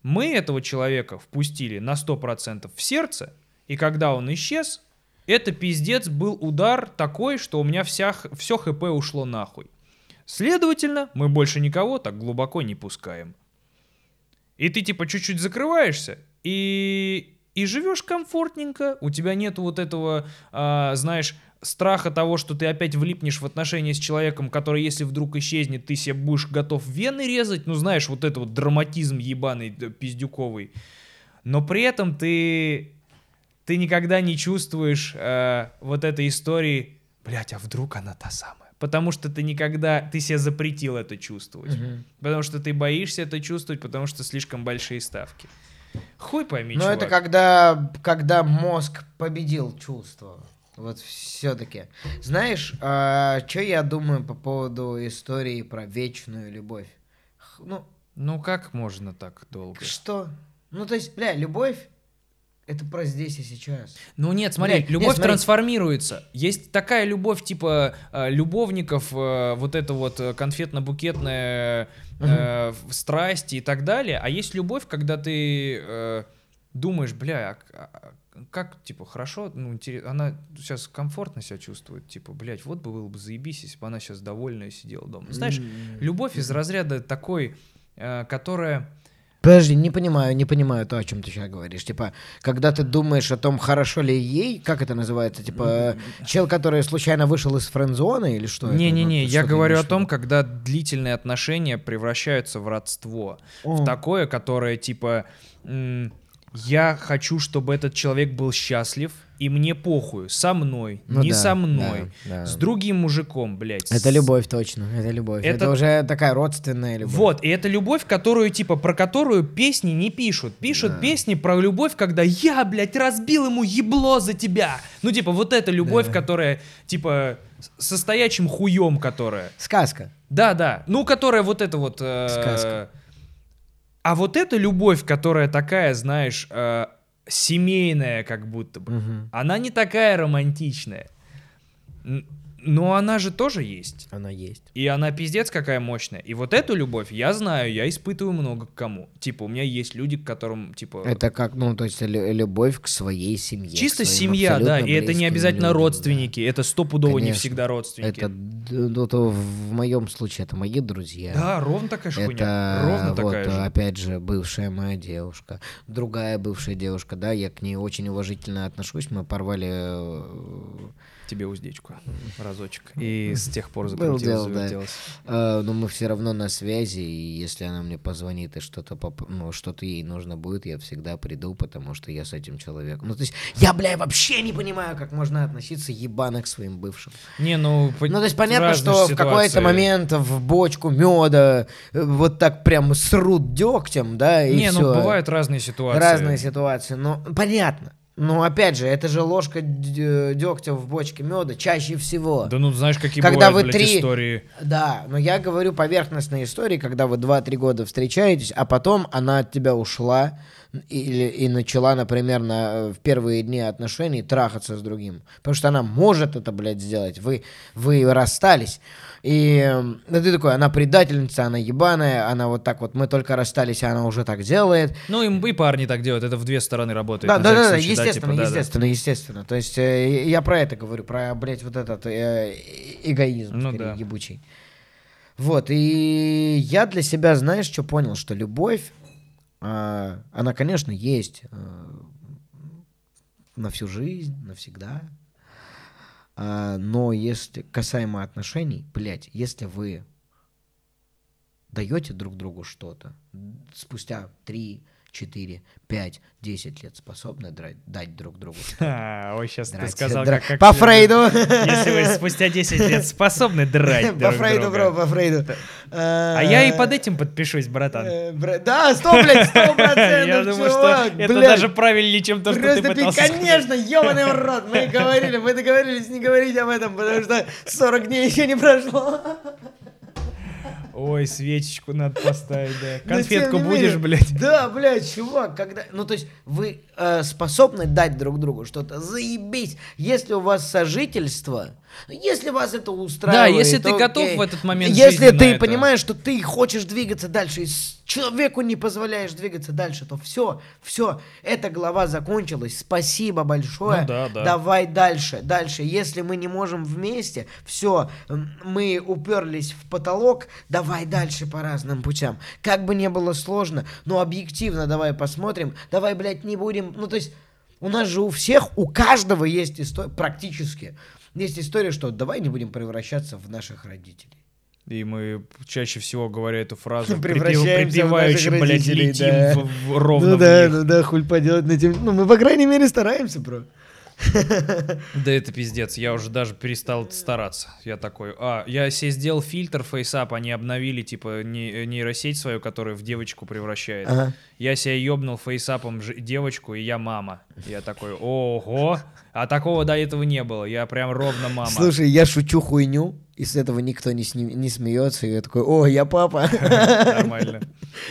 Speaker 2: мы этого человека впустили на 100% в сердце, и когда он исчез, это пиздец был удар такой, что у меня вся, все ХП ушло нахуй. Следовательно, мы больше никого так глубоко не пускаем. И ты типа чуть-чуть закрываешься, и, и живешь комфортненько, у тебя нет вот этого, а, знаешь, страха того, что ты опять влипнешь в отношения с человеком, который, если вдруг исчезнет, ты себе будешь готов вены резать, ну знаешь, вот это вот драматизм ебаный, пиздюковый. Но при этом ты, ты никогда не чувствуешь э, вот этой истории, блять, а вдруг она та самая. Потому что ты никогда, ты себе запретил это чувствовать.
Speaker 1: Мгм.
Speaker 2: Потому что ты боишься это чувствовать, потому что слишком большие ставки. Хуй пойми,
Speaker 1: Но
Speaker 2: чувак.
Speaker 1: это когда, когда мозг победил чувство. Вот все-таки. Знаешь, что я думаю по поводу истории про вечную любовь? Ну,
Speaker 2: Ну как можно так долго?
Speaker 1: что? Ну, то есть, бля, любовь это про здесь и сейчас.
Speaker 2: Ну нет, смотри,
Speaker 1: Блядь,
Speaker 2: любовь
Speaker 1: нет, смотри.
Speaker 2: трансформируется. Есть такая любовь типа э, любовников, э, вот это вот э, конфетно-букетная э, страсть и так далее. А есть любовь, когда ты э, думаешь, бля, а а как, типа, хорошо, ну, интерес- она сейчас комфортно себя чувствует, типа, блядь, вот бы было бы заебись, если бы она сейчас довольная сидела дома. Знаешь,
Speaker 1: М.
Speaker 2: любовь из разряда такой, э, которая...
Speaker 1: Подожди, не понимаю, не понимаю то, о чем ты сейчас говоришь. Типа, когда ты думаешь о том, хорошо ли ей, как это называется? Типа, чел, который случайно вышел из френдзоны или что?
Speaker 2: Не-не-не,
Speaker 1: Вот
Speaker 2: я говорю о том, когда длительные отношения превращаются в родство.
Speaker 1: О.
Speaker 2: В такое, которое типа м, я хочу, чтобы этот человек был счастлив, и мне похую, со мной,
Speaker 1: Ну
Speaker 2: не
Speaker 1: да,
Speaker 2: со мной,
Speaker 1: да, да.
Speaker 2: с другим мужиком, блядь.
Speaker 1: Это любовь точно, это любовь. Это,
Speaker 2: Это-
Speaker 1: уже такая родственная любовь.
Speaker 2: Вот, и это любовь, которую, типа, про которую песни не пишут. Пишут
Speaker 1: Да.
Speaker 2: песни про любовь, когда я, блядь, разбил ему ебло за тебя. Ну, типа, вот эта любовь,
Speaker 1: Да.
Speaker 2: которая, типа, со стоячим хуем, которая.
Speaker 1: Сказка.
Speaker 2: Да, да. Ну, которая вот это вот... э,
Speaker 1: Сказка.
Speaker 2: А вот эта любовь, которая такая, знаешь, э, семейная как будто бы,
Speaker 1: Мгм.
Speaker 2: она не такая романтичная. Но она же тоже есть.
Speaker 1: Она есть.
Speaker 2: И она пиздец какая мощная. И вот эту любовь я знаю, я испытываю много к кому. Типа, у меня есть люди, к которым, типа...
Speaker 1: Это как, ну, то есть лю- любовь к своей семье.
Speaker 2: Чисто семья, да, и это не обязательно
Speaker 1: людям, да.
Speaker 2: родственники, это стопудово не
Speaker 1: Конечно.
Speaker 2: всегда родственники.
Speaker 1: Это, ну, то в моем случае это мои друзья.
Speaker 2: Да, ровно такая же хуйня.
Speaker 1: Это
Speaker 2: Ровно
Speaker 1: вот,
Speaker 2: такая же.
Speaker 1: опять же, бывшая моя девушка. Другая бывшая девушка, да, я к ней очень уважительно отношусь. Мы порвали...
Speaker 2: Тебе уздечку разочек. И с тех пор
Speaker 1: Был
Speaker 2: закрутилось,
Speaker 1: дело, да. э, но мы все равно на связи, и если она мне позвонит и что-то поп- ну, что-то ей нужно будет, я всегда приду, потому что я с этим человеком. Ну, то есть, я, бля, вообще не понимаю, как можно относиться ебано к своим бывшим.
Speaker 2: Не, ну... по-
Speaker 1: Ну, то есть понятно, что
Speaker 2: же
Speaker 1: в какой-то
Speaker 2: ситуации.
Speaker 1: момент в бочку меда э, вот так прям срут дегтем, да, и
Speaker 2: Не,
Speaker 1: всё.
Speaker 2: ну бывают разные ситуации.
Speaker 1: Разные ситуации, но понятно. Но опять же, это же ложка дегтя в бочке меда чаще всего.
Speaker 2: Да ну, знаешь, какие
Speaker 1: Когда
Speaker 2: бывают,
Speaker 1: вы
Speaker 2: блядь,
Speaker 1: три-
Speaker 2: истории.
Speaker 1: Да, но я говорю поверхностные истории, когда вы 2-3 года встречаетесь, а потом она от тебя ушла или, и начала, например, на, в первые дни отношений трахаться с другим. Потому что она может это, блядь, сделать. Вы, вы расстались. И да ты такой, она предательница, она ебаная, она вот так вот, мы только расстались, а она уже так делает.
Speaker 2: Ну, и, и парни так делают, это в две стороны работает.
Speaker 1: Да,
Speaker 2: на
Speaker 1: да, да, да,
Speaker 2: случай,
Speaker 1: естественно,
Speaker 2: типа, да, да.
Speaker 1: естественно, естественно. То есть э, я про это говорю, про, блядь, вот этот э, эгоизм,
Speaker 2: Ну
Speaker 1: скорее,
Speaker 2: да.
Speaker 1: ебучий. Вот, и я для себя, знаешь, что понял, что любовь, она, конечно, есть а, на всю жизнь, навсегда. А, но если касаемо отношений, блядь, если вы даете друг другу что-то, спустя 3, 4, 5, 10 лет способны драть- дать друг другу.
Speaker 2: Ха, Ой, сейчас ты
Speaker 1: Драть,
Speaker 2: сказал,
Speaker 1: дра-
Speaker 2: как, как
Speaker 1: По. Фрейду.
Speaker 2: Если вы спустя 10 лет способны драть
Speaker 1: По
Speaker 2: друг
Speaker 1: Фрейду,
Speaker 2: друга.
Speaker 1: бро, по Фрейду.
Speaker 2: А я и под этим подпишусь, братан.
Speaker 1: Э, Да, сто, блядь, сто процентов,
Speaker 2: Я думаю, что это даже правильнее, чем то, что ты пытался
Speaker 1: конечно, ебаный в рот, мы говорили, мы договорились не говорить об этом, потому что 40 дней еще не прошло.
Speaker 2: Ой, свечечку надо поставить, да. Конфетку будешь, блядь?
Speaker 1: Да, блядь, чувак, когда... Ну, то есть вы э, способны дать друг другу что-то, заебись. Если у вас сожительство, если вас это устраивает...
Speaker 2: если ты готов
Speaker 1: окей.
Speaker 2: в этот момент
Speaker 1: Если ты
Speaker 2: это.
Speaker 1: понимаешь, что ты хочешь двигаться дальше, и человеку не позволяешь двигаться дальше, то все, все, эта глава закончилась. Спасибо большое.
Speaker 2: Ну да, да.
Speaker 1: Давай дальше, дальше. Если мы не можем вместе, все, мы уперлись в потолок, давай дальше по разным путям. Как бы не было сложно, но объективно давай посмотрим, давай, блядь, не будем, ну то есть у нас же у всех, у каждого есть история, практически, есть история, что давай не будем превращаться в наших родителей.
Speaker 2: И мы чаще всего, говоря эту фразу,
Speaker 1: наших
Speaker 2: блядь, летим
Speaker 1: да.
Speaker 2: в- в- ровно
Speaker 1: ну
Speaker 2: в
Speaker 1: да,
Speaker 2: них.
Speaker 1: ну да, хуль поделать на тем. Ну, мы, по крайней мере, стараемся, бро.
Speaker 2: Да это пиздец, я уже даже перестал стараться. Я такой, а, я себе сделал фильтр FaceApp, они обновили, типа, не- нейросеть свою, которая в девочку превращает.
Speaker 1: Ага.
Speaker 2: Я себя ёбнул FaceApp ом девочку, и я мама. Я такой, ого, а такого до этого не было, я прям ровно мама.
Speaker 1: Слушай, я шучу хуйню, и с этого никто не, сни- не смеется, и я такой, о, я папа.
Speaker 2: Нормально.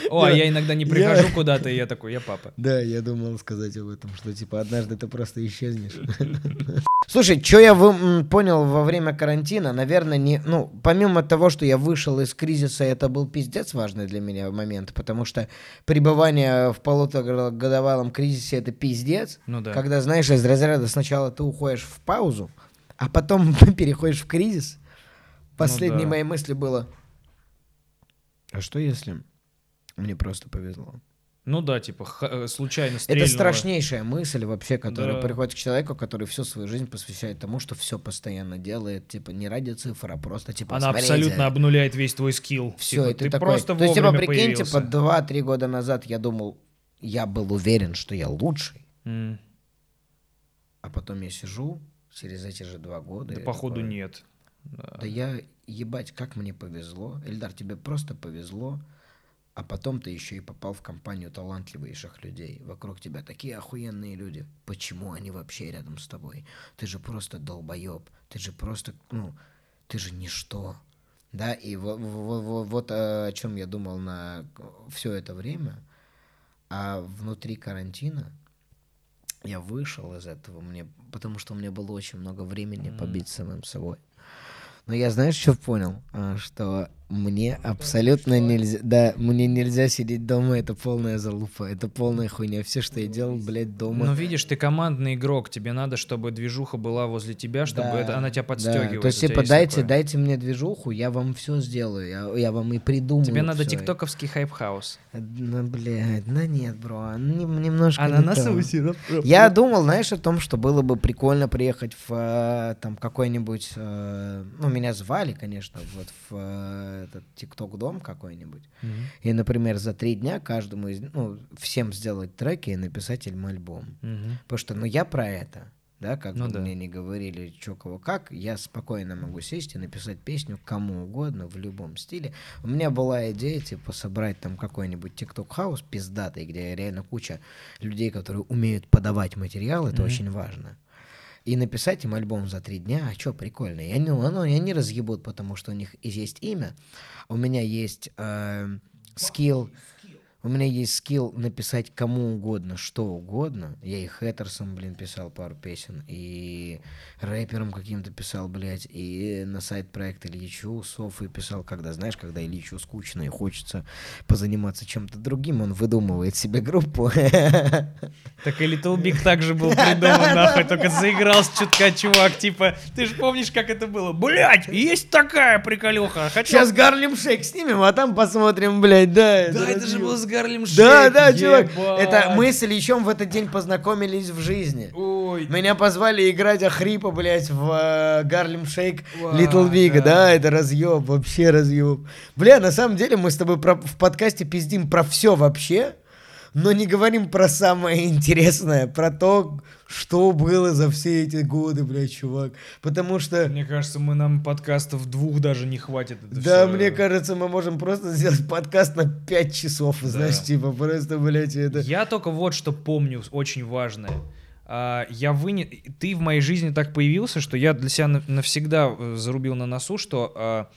Speaker 2: О, а я иногда не прихожу куда-то, и я такой, я папа.
Speaker 1: Да, я думал сказать об этом, что типа однажды ты просто исчезнешь. Слушай, что я понял во время карантина, наверное, не, ну, помимо того, что я вышел из кризиса, это был пиздец важный для меня момент, потому что пребывание в полуторагодовалом кризисе это пиздец,
Speaker 2: Ну да.
Speaker 1: когда, знаешь, из разряда сначала ты уходишь в паузу, а потом переходишь в кризис. Последней
Speaker 2: да.
Speaker 1: моей мысли было, а что если мне просто повезло?
Speaker 2: Ну да, типа, х- э, случайно
Speaker 1: Это
Speaker 2: стрельнуло.
Speaker 1: страшнейшая мысль вообще, которая
Speaker 2: Да.
Speaker 1: приходит к человеку, который всю свою жизнь посвящает тому, что все постоянно делает, типа не ради цифр, а просто типа.
Speaker 2: Она
Speaker 1: смотрите.
Speaker 2: абсолютно обнуляет весь твой скилл.
Speaker 1: Все,
Speaker 2: Типа,
Speaker 1: и ты,
Speaker 2: ты
Speaker 1: такой.
Speaker 2: просто
Speaker 1: То есть, типа, прикинь,
Speaker 2: появился.
Speaker 1: типа 2-3 года назад я думал, я был уверен, что я лучший,
Speaker 2: М,
Speaker 1: а потом я сижу через эти же два года.
Speaker 2: Да походу
Speaker 1: такой,
Speaker 2: нет. Да.
Speaker 1: Я, ебать, как мне повезло. Эльдар, тебе просто повезло. А потом ты еще и попал в компанию талантливейших людей. Вокруг тебя такие охуенные люди. Почему они вообще рядом с тобой? Ты же просто долбоеб. Ты же просто, ну, ты же ничто. Да, и во- во- во- вот э, о чем я думал на все это время. А внутри карантина я вышел из этого, мне, потому что у меня было очень много времени побыть с самим собой. Но я, знаешь, что понял? А, Что мне абсолютно нельзя... Да, мне нельзя сидеть дома, это полная залупа, это полная хуйня. Все, что я делал, блядь, дома...
Speaker 2: Ну, видишь, ты командный игрок, тебе надо, чтобы движуха была возле тебя, чтобы
Speaker 1: Да,
Speaker 2: это, она тебя
Speaker 1: да.
Speaker 2: подстегивает.
Speaker 1: То есть, типа, дайте,
Speaker 2: такое?
Speaker 1: дайте мне движуху, я вам все сделаю, я, я вам и придумаю.
Speaker 2: Тебе надо тиктоковский hype house.
Speaker 1: Ну, блядь, ну нет, бро, ну, нем- немножко
Speaker 2: А
Speaker 1: не то. Я думал, знаешь, о том, что было бы прикольно приехать в э, там какой-нибудь, э, ну меня звали, конечно, вот в э, этот ТикТок дом какой-нибудь, и, например, за три дня каждому из, ну всем сделать треки и написать им альбом, потому что, ну я про это. Да, как
Speaker 2: Ну
Speaker 1: бы
Speaker 2: да.
Speaker 1: мне не говорили, что кого как, я спокойно могу сесть и написать песню кому угодно, в любом стиле. У меня была идея, типа, собрать там какой-нибудь TikTok house пиздатый, где реально куча людей, которые умеют подавать материал, это
Speaker 2: очень
Speaker 1: очень важно. И написать им альбом за три дня, а что прикольно. И они, ну, и они разъебут, потому что у них есть имя, у меня есть э, скилл, у меня есть скилл написать кому угодно, что угодно. Я и Hatters ам, блин, писал пару песен, и рэперам каким-то писал, блядь, и на side project а Ильичу Софы писал, когда, знаешь, когда Ильичу скучно и хочется позаниматься чем-то другим, он выдумывает себе группу.
Speaker 2: Так и Little Big также был придуман, нахуй, только заигрался чутка чувак, типа, ты же помнишь, как это было? Блять, есть такая приколюха.
Speaker 1: Сейчас Гарлем Шейк снимем, а там посмотрим, блядь, да.
Speaker 2: Да, это же был с Гарлем Шейк.
Speaker 1: Да, да, чувак.
Speaker 2: ебать.
Speaker 1: Это мы с Ильичом в этот день познакомились в жизни.
Speaker 2: Ой,
Speaker 1: Меня позвали играть Ахрипа, блядь, в Гарлем Шейк Big,
Speaker 2: да.
Speaker 1: да. это разъеб, вообще разъеб. Бля, на самом деле мы с тобой про- в подкасте пиздим про все вообще, но не говорим про самое интересное, про то, что было за все эти годы, блядь, чувак. Потому что,
Speaker 2: Мне кажется, мы нам подкастов двух даже не хватит. это
Speaker 1: да,
Speaker 2: всё.
Speaker 1: мне кажется, мы можем просто сделать подкаст на 5 часов, знаешь, типа, просто, блядь, это...
Speaker 2: Я только вот что помню, очень важное. А, Я выне... Ты в моей жизни так появился, что я для себя на- навсегда э, зарубил на носу, что а,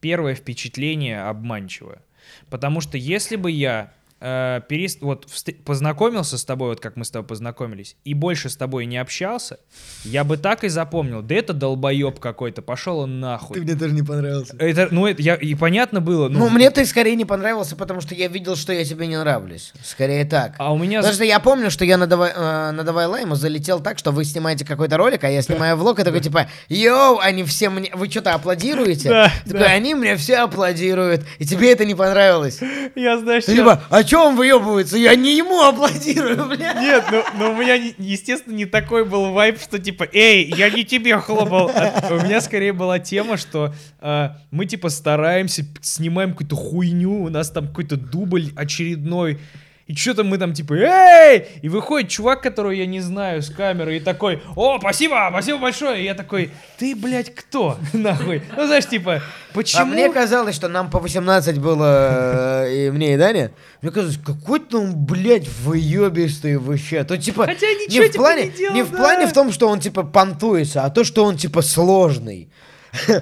Speaker 2: первое впечатление обманчивое. Потому что если бы я э, перест- вот вст- познакомился с тобой, вот как мы с тобой познакомились, и больше с тобой не общался, я бы так и запомнил. Да это долбоеб какой-то, пошел он нахуй.
Speaker 1: Ты мне тоже не понравился.
Speaker 2: Это, ну, это я, и понятно было.
Speaker 1: Ну, мне ты скорее не понравился, потому что я видел, что я тебе не нравлюсь. Скорее так.
Speaker 2: А у меня...
Speaker 1: Потому что я помню, что я на Давай, э, на Давай Лайму залетел так, что вы снимаете какой-то ролик, а я снимаю влог, и такой типа, йоу, они все мне... Вы что-то аплодируете?
Speaker 2: Да,
Speaker 1: Ты такой, они мне все аплодируют, и тебе это не понравилось.
Speaker 2: Я, знаешь,
Speaker 1: Ты
Speaker 2: я-
Speaker 1: типа, а чё он выебывается? Я не ему аплодирую, бля.
Speaker 2: Нет, ну, ну у меня, естественно, не такой был вайп, что типа, эй, я не тебе хлопал. А у меня скорее была тема, что а, мы типа стараемся, снимаем какую-то хуйню, у нас там какой-то дубль очередной. И что-то мы там типа, эй! И выходит чувак, которого я не знаю, с камерой, и такой, о, спасибо, спасибо большое. И я такой, ты, блядь, кто? Нахуй. Ну, знаешь, типа,
Speaker 1: А
Speaker 2: почему?
Speaker 1: мне казалось, что нам по 18 было, э, и мне, и Дане. Мне казалось, какой ты он, блядь, выебистый вообще. То типа,
Speaker 2: Хотя
Speaker 1: не
Speaker 2: ничего
Speaker 1: в
Speaker 2: типа
Speaker 1: плане,
Speaker 2: не делал,
Speaker 1: не в
Speaker 2: да.
Speaker 1: плане в том, что он типа понтуется, а то, что он типа сложный.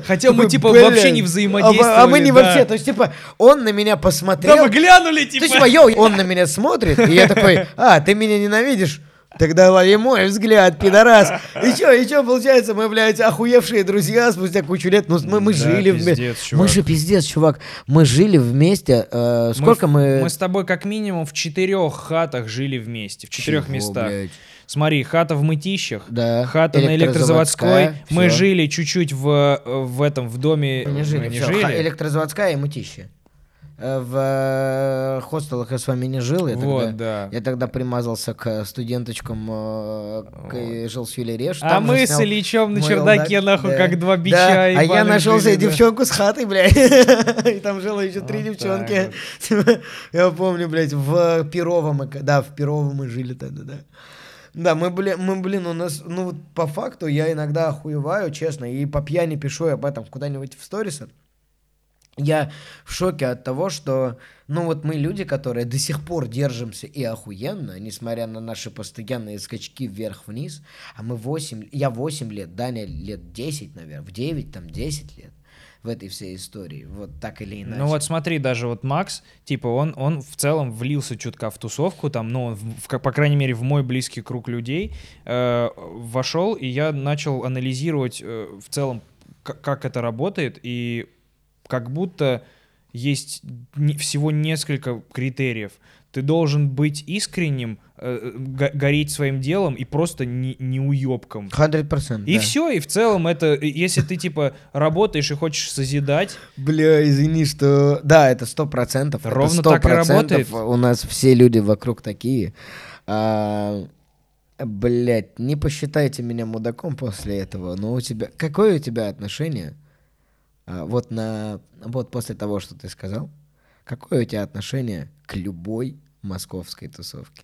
Speaker 2: Хотя мы типа вообще не
Speaker 1: а
Speaker 2: взаимодействовали.
Speaker 1: мы- А, мы не вообще, то есть типа он на меня посмотрел.
Speaker 2: Да мы глянули,
Speaker 1: То
Speaker 2: типа.
Speaker 1: есть, типа, йоу, он на меня смотрит, и я такой, а, ты меня ненавидишь? Тогда лови мой взгляд, пидорас. И чё, и чё, получается, мы, блядь, охуевшие друзья спустя кучу лет. Ну, мы, мы
Speaker 2: Да,
Speaker 1: жили вместе. Мы же пиздец, чувак. Мы жили вместе. э, сколько
Speaker 2: в-
Speaker 1: мы...
Speaker 2: Мы с тобой как минимум в четырех хатах жили вместе, в четырех местах.
Speaker 1: блядь?
Speaker 2: Смотри, хата в Мытищах,
Speaker 1: Да.
Speaker 2: хата на Электрозаводской.
Speaker 1: Электрозаводская,
Speaker 2: Мы жили чуть-чуть в, э, в этом, в доме.
Speaker 1: Не жили,
Speaker 2: не
Speaker 1: всё,
Speaker 2: жили.
Speaker 1: ха- Электрозаводская и Мытищи. Э, В э, хостелах я с вами не жил. Я
Speaker 2: Вот,
Speaker 1: тогда,
Speaker 2: да.
Speaker 1: Я тогда примазался к студенточкам, к- и жил с Юлей Реш.
Speaker 2: А мы с Ильичом на чердаке,
Speaker 1: лдак.
Speaker 2: нахуй,
Speaker 1: Да.
Speaker 2: как два бича
Speaker 1: Да, А я нашел себе
Speaker 2: да.
Speaker 1: девчонку с хатой, блядь. И там жило еще три
Speaker 2: Вот
Speaker 1: девчонки. Я помню, блядь, в Перово мы... Да, в Перово мы жили тогда, да. Да, мы, блин, мы, блин, у нас, ну, вот по факту я иногда охуеваю, честно, и по пьяни пишу об этом куда-нибудь в сторисы. Я в шоке от того, что, ну, вот мы люди, которые до сих пор держимся и охуенно, несмотря на наши постоянные скачки вверх-вниз, а мы 8, я 8 лет, Даня лет 10, наверное, в 9, там, 10 лет в этой всей истории, вот так или иначе.
Speaker 2: Ну вот смотри, даже вот Макс, типа, он, он в целом влился чутка в тусовку, там, ну, в- в- по крайней мере, в мой близкий круг людей, э, вошел, и я начал анализировать э, в целом как это работает, и как будто есть всего несколько критериев. Ты должен быть искренним, э, го- гореть своим делом и просто не, не уебком.
Speaker 1: 100%.
Speaker 2: И
Speaker 1: да.
Speaker 2: все, и в целом это, э, если ты типа работаешь и хочешь созидать,
Speaker 1: Бля, извини, что... Да, это сто процентов. это
Speaker 2: Ровно так и
Speaker 1: 100%.
Speaker 2: работает.
Speaker 1: У нас все люди вокруг такие. А, блядь, не посчитайте меня мудаком после этого, но у тебя... Какое у тебя отношение а, вот на... Вот после того, что ты сказал, какое у тебя отношение к любой московской тусовке?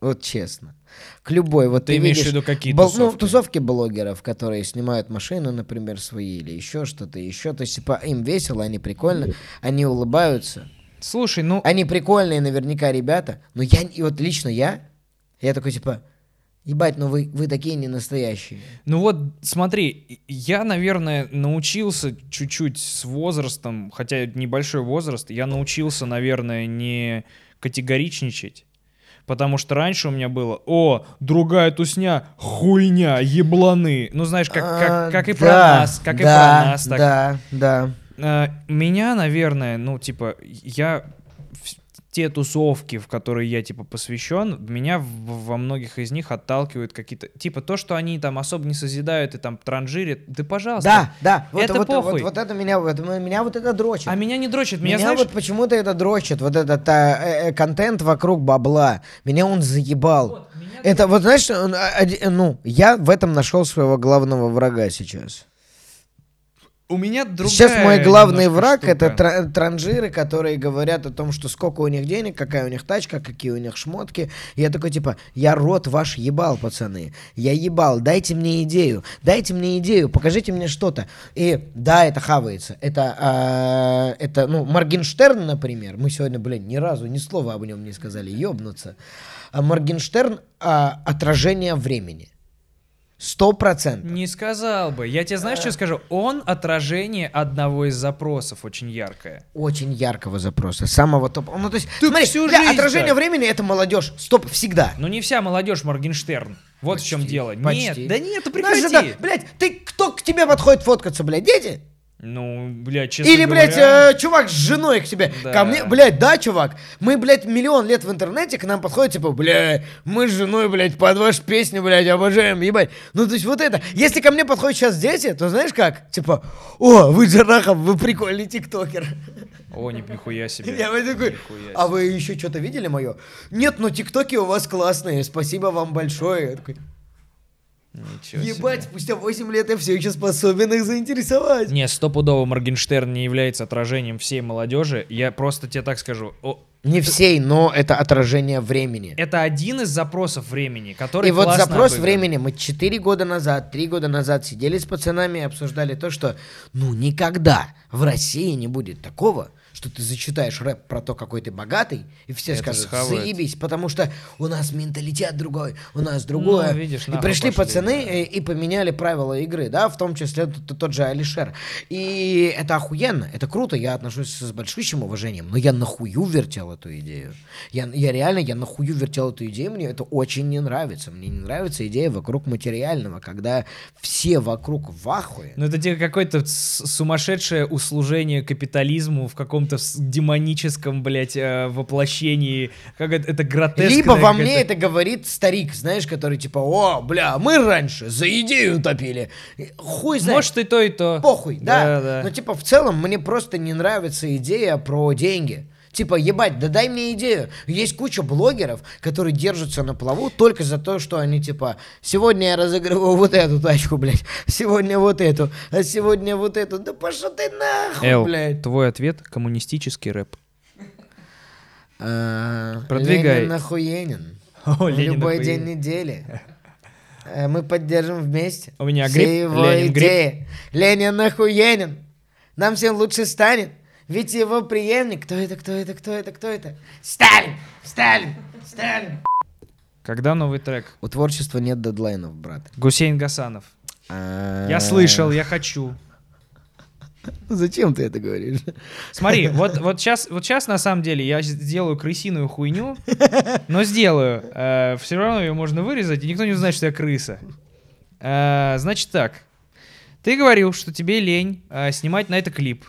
Speaker 1: Вот честно. К любой. Вот
Speaker 2: ты
Speaker 1: ты,
Speaker 2: имеешь в виду какие
Speaker 1: Бол-
Speaker 2: тусовки?
Speaker 1: Ну, тусовки блогеров, которые снимают машины, например, свои, или еще что-то еще. То есть, типа, им весело, они прикольно, они улыбаются.
Speaker 2: Слушай, ну,
Speaker 1: Они прикольные наверняка ребята. Но я, и вот лично я, я такой, типа, ебать, ну вы, вы такие не настоящие.
Speaker 2: Ну вот, смотри, я, наверное, научился чуть-чуть с возрастом, хотя небольшой возраст, я научился, наверное, не категоричничать. Потому что раньше у меня было, о, другая тусня, хуйня, ебланы. Ну, знаешь, как, как,
Speaker 1: А,
Speaker 2: как и про
Speaker 1: да,
Speaker 2: нас, как и
Speaker 1: да,
Speaker 2: про нас. Так.
Speaker 1: Да, да.
Speaker 2: Э, Меня, наверное, ну, типа, я те тусовки, в которые я, типа, посвящен, меня в- во многих из них отталкивают какие-то... Типа, то, что они там особо не созидают и там транжирят, да пожалуйста.
Speaker 1: Да, да. Вот,
Speaker 2: Это
Speaker 1: вот,
Speaker 2: похуй.
Speaker 1: Вот, вот это меня, вот, меня вот это дрочит.
Speaker 2: А меня не дрочит, меня,
Speaker 1: Меня
Speaker 2: знаешь...
Speaker 1: вот почему-то это дрочит, вот этот э, э, контент вокруг бабла. Меня он заебал. Это вот знаешь, а, ну я в этом нашел своего главного врага сейчас.
Speaker 2: У меня другая
Speaker 1: сейчас мой главный враг это
Speaker 2: штука.
Speaker 1: тра- транжиры, которые говорят о том, что сколько у них денег, какая у них тачка, какие у них шмотки. Я такой типа, я рот ваш ебал, пацаны. Я ебал, дайте мне идею, дайте мне идею, покажите мне что-то. И да, это хавается. Это, а, это ну, Моргенштерн, например. Мы сегодня, блин, ни разу ни слова об нем не сказали, ёбнуться. А Моргенштерн а, отражение времени. Сто процентов.
Speaker 2: Не сказал бы. Я тебе знаешь, что скажу? Он отражение одного из запросов очень яркое.
Speaker 1: очень яркого запроса, самого топ. Ну, то есть,
Speaker 2: Так
Speaker 1: смотри,
Speaker 2: всю
Speaker 1: бля,
Speaker 2: жизнь
Speaker 1: отражение
Speaker 2: так.
Speaker 1: времени это молодежь. Стоп, всегда.
Speaker 2: Но не вся молодежь Моргенштерн. Вот в чем
Speaker 1: Почти,
Speaker 2: дело.
Speaker 1: почти.
Speaker 2: Нет, да нет, ты прекрати.
Speaker 1: это, блядь, ты кто к тебе подходит фоткаться, блядь, дети?
Speaker 2: Ну, блядь, честно
Speaker 1: Или, блядь,
Speaker 2: говоря...
Speaker 1: э, чувак с женой к тебе.
Speaker 2: Да.
Speaker 1: Ко мне, блядь, да, чувак? Мы, блядь, миллион лет в интернете к нам подходят, типа, блядь, мы с женой, блядь, под ваши песни, блядь, обожаем, ебать. Ну, то есть вот это. Если ко мне подходят сейчас дети, то знаешь как? Типа, о, вы Джарахов, вы прикольный тиктокер.
Speaker 2: О, ни- нихуя себе.
Speaker 1: Я такой,
Speaker 2: Нихуя
Speaker 1: а вы еще что-то видели мое? Нет, ну тиктоки у вас классные, спасибо вам большое. Я такой,
Speaker 2: Ничего
Speaker 1: Ебать,
Speaker 2: себе.
Speaker 1: спустя 8 лет я все еще способен их заинтересовать.
Speaker 2: Не, стопудово Моргенштерн не является отражением всей молодежи. Я просто тебе так скажу. О,
Speaker 1: Не всей, но это отражение времени.
Speaker 2: это один из запросов времени, который
Speaker 1: И вот запрос
Speaker 2: обыгран.
Speaker 1: времени. Мы 4 года назад, 3 года назад сидели с пацанами и обсуждали то, что ну никогда в России не будет такого, что ты зачитаешь рэп про то, какой ты богатый, и все
Speaker 2: Это
Speaker 1: скажут, заебись, потому что у нас менталитет другой, у нас другое.
Speaker 2: Ну, видишь,
Speaker 1: и пришли
Speaker 2: пошли,
Speaker 1: пацаны
Speaker 2: да.
Speaker 1: и, и поменяли правила игры, да, в том числе т- т- тот же Алишер. И это охуенно, это круто, я отношусь с большущим уважением, но я нахую вертел эту идею. Я, я реально, я нахую вертел эту идею, мне это очень не нравится. Мне не нравится идея вокруг материального, когда все вокруг в ахуе.
Speaker 2: Ну это какое-то сумасшедшее услужение капитализму в каком-то демоническом, блядь, э, воплощении. Как это, это гротескное.
Speaker 1: Либо во мне это говорит старик, знаешь, который типа, о, бля, мы раньше за идею топили. Хуй знает.
Speaker 2: Может и то, и то.
Speaker 1: Похуй, да.
Speaker 2: Да, да.
Speaker 1: Но типа в целом мне просто не нравится идея про деньги. Типа, ебать, да дай мне идею. Есть куча блогеров, которые держатся на плаву только за то, что они типа, сегодня я разыгрываю вот эту тачку, блядь, сегодня вот эту, а сегодня вот эту. Да пошел ты нахуй,
Speaker 2: Эл,
Speaker 1: блядь.
Speaker 2: твой ответ — коммунистический рэп.
Speaker 1: А,
Speaker 2: Продвигай.
Speaker 1: Ленин охуенен.
Speaker 2: О,
Speaker 1: В
Speaker 2: Ленин
Speaker 1: любой
Speaker 2: охуенен.
Speaker 1: день недели. Э, Мы поддержим вместе.
Speaker 2: У меня
Speaker 1: Все
Speaker 2: грипп,
Speaker 1: его
Speaker 2: Ленин грипп.
Speaker 1: Ленин охуенен. Нам всем лучше станет. Ведь его преемник... Кто это, кто это, кто это, кто это? Сталин! Сталин! Сталин!
Speaker 2: Когда новый трек?
Speaker 1: У творчества нет дедлайнов, брат.
Speaker 2: Гусейн Гасанов.
Speaker 1: А,
Speaker 2: Я слышал, я хочу.
Speaker 1: Зачем ты это говоришь?
Speaker 2: Смотри, вот, вот, сейчас, вот сейчас на самом деле я сделаю крысиную хуйню, но сделаю. все равно ее можно вырезать, и никто не узнает, что я крыса. Э, значит так. Ты говорил, что тебе лень э, снимать на это клип.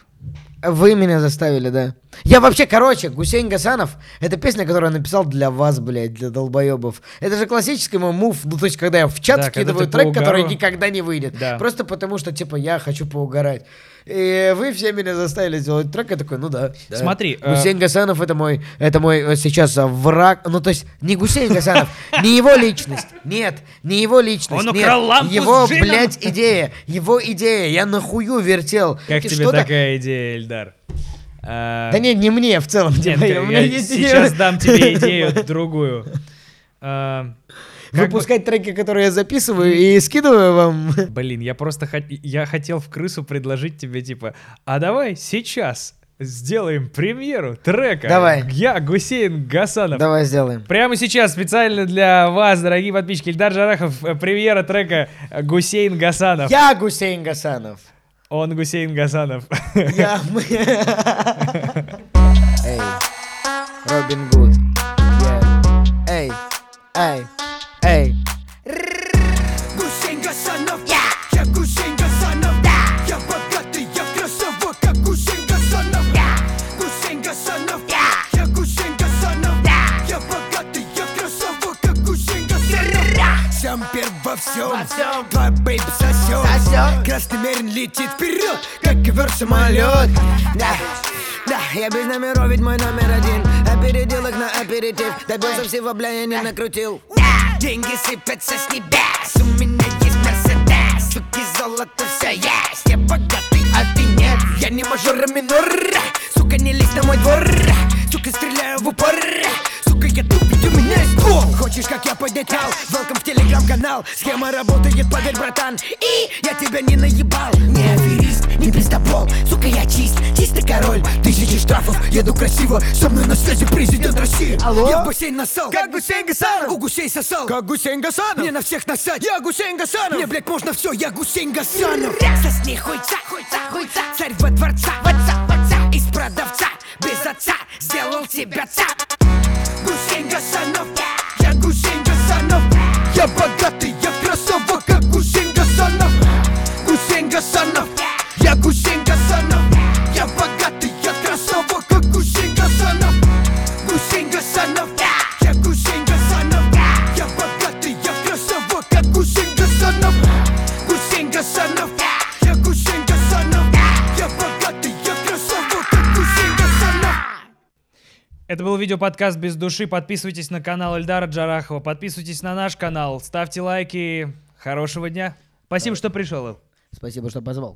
Speaker 1: Вы меня заставили, да. Я вообще, короче, Гусейн Гасанов, это песня, которую я написал для вас, блядь, для долбоебов. Это же классический мой мув, ну, то есть, когда я в чат
Speaker 2: Да, ты
Speaker 1: трек, который никогда не выйдет.
Speaker 2: Да.
Speaker 1: Просто потому, что, типа, я хочу поугарать. И вы все меня заставили сделать трек, я такой, ну да. да.
Speaker 2: Смотри, э,
Speaker 1: Гусейн Гасанов это мой, это мой э, сейчас а, враг, ну, то есть, не Гусейн Гасанов, не его личность, нет, не его личность,
Speaker 2: Он
Speaker 1: нет,
Speaker 2: украл лампу
Speaker 1: его,
Speaker 2: с джином.
Speaker 1: блядь, идея, его идея, я нахую вертел.
Speaker 2: Как
Speaker 1: И
Speaker 2: тебе такая идея, Эльдар? А,
Speaker 1: Да нет, не мне в целом.
Speaker 2: Нет,
Speaker 1: типа,
Speaker 2: я, сейчас дам тебе идею другую. А, как бы-
Speaker 1: Выпускать треки, которые я записываю и скидываю вам.
Speaker 2: Блин, я просто хот- я хотел в крысу предложить тебе типа, а давай сейчас сделаем премьеру трека.
Speaker 1: Давай.
Speaker 2: Я Гусейн Гасанов.
Speaker 1: Давай сделаем.
Speaker 2: Прямо сейчас специально для вас, дорогие подписчики, Ильдар Жарахов, э, премьера трека Гусейн Гасанов.
Speaker 1: Я Гусейн Гасанов.
Speaker 2: Он Гусейн Гасанов.
Speaker 1: Я мы. Эй, Робин Гуд. Эй, эй, эй.
Speaker 3: Гусейн Гасанов Я. Гусейн Гасанов Я богатый, я красава, как Гасанов Гусейн Гасанов Я Гусейн Гасанов Я богатый, я красава, как Гусейн Гасанов Сам перв во всем. Твой бейб сосет Красный мерин летит вперед Как ковер самолет Да да, я без номеров, ведь мой номер один. Опередил их на аперитив. Добился всего, бля, я не накрутил. Деньги сыпятся с небес. У меня есть Мерседес. Суки, золото, все есть. Я богатый, а ты нет. Я не мажор, а минор. Сука, не лезь на мой двор. Сука, стреляю в упор. Сука, я туп, есть ствол Хочешь, как я поднять хал? Welcome в телеграм-канал. Схема работает, поверь, братан. И я тебя не наебал. Не аферист, не пиздобол. Сука, я чист, чистый король. Тысячи штрафов, еду красиво. Со мной на связи президент России.
Speaker 1: Алло?
Speaker 3: Я в бассейн насал. Как Гусейн Гасанов? У гусей сосал. Как Гусейн Гасанов? Мне на всех насать. Я Гусейн Гасанов. Мне, блядь, можно все Я Гусейн Гасанов. Сосни хуйца, хуйца, хуйца Царь во дворца, ватса, ватса Из продавца, без отца Сделал тебя цап Гусейн Гасанов Я Гусейн Гасанов Я богатый, я красава, как Гусейн Гасанов Гусейн Гасанов
Speaker 2: Это был видеоподкаст без души. Подписывайтесь на канал Эльдара Джарахова, подписывайтесь на наш канал, ставьте лайки. Хорошего дня. Спасибо, что пришел.
Speaker 1: Спасибо, что позвал.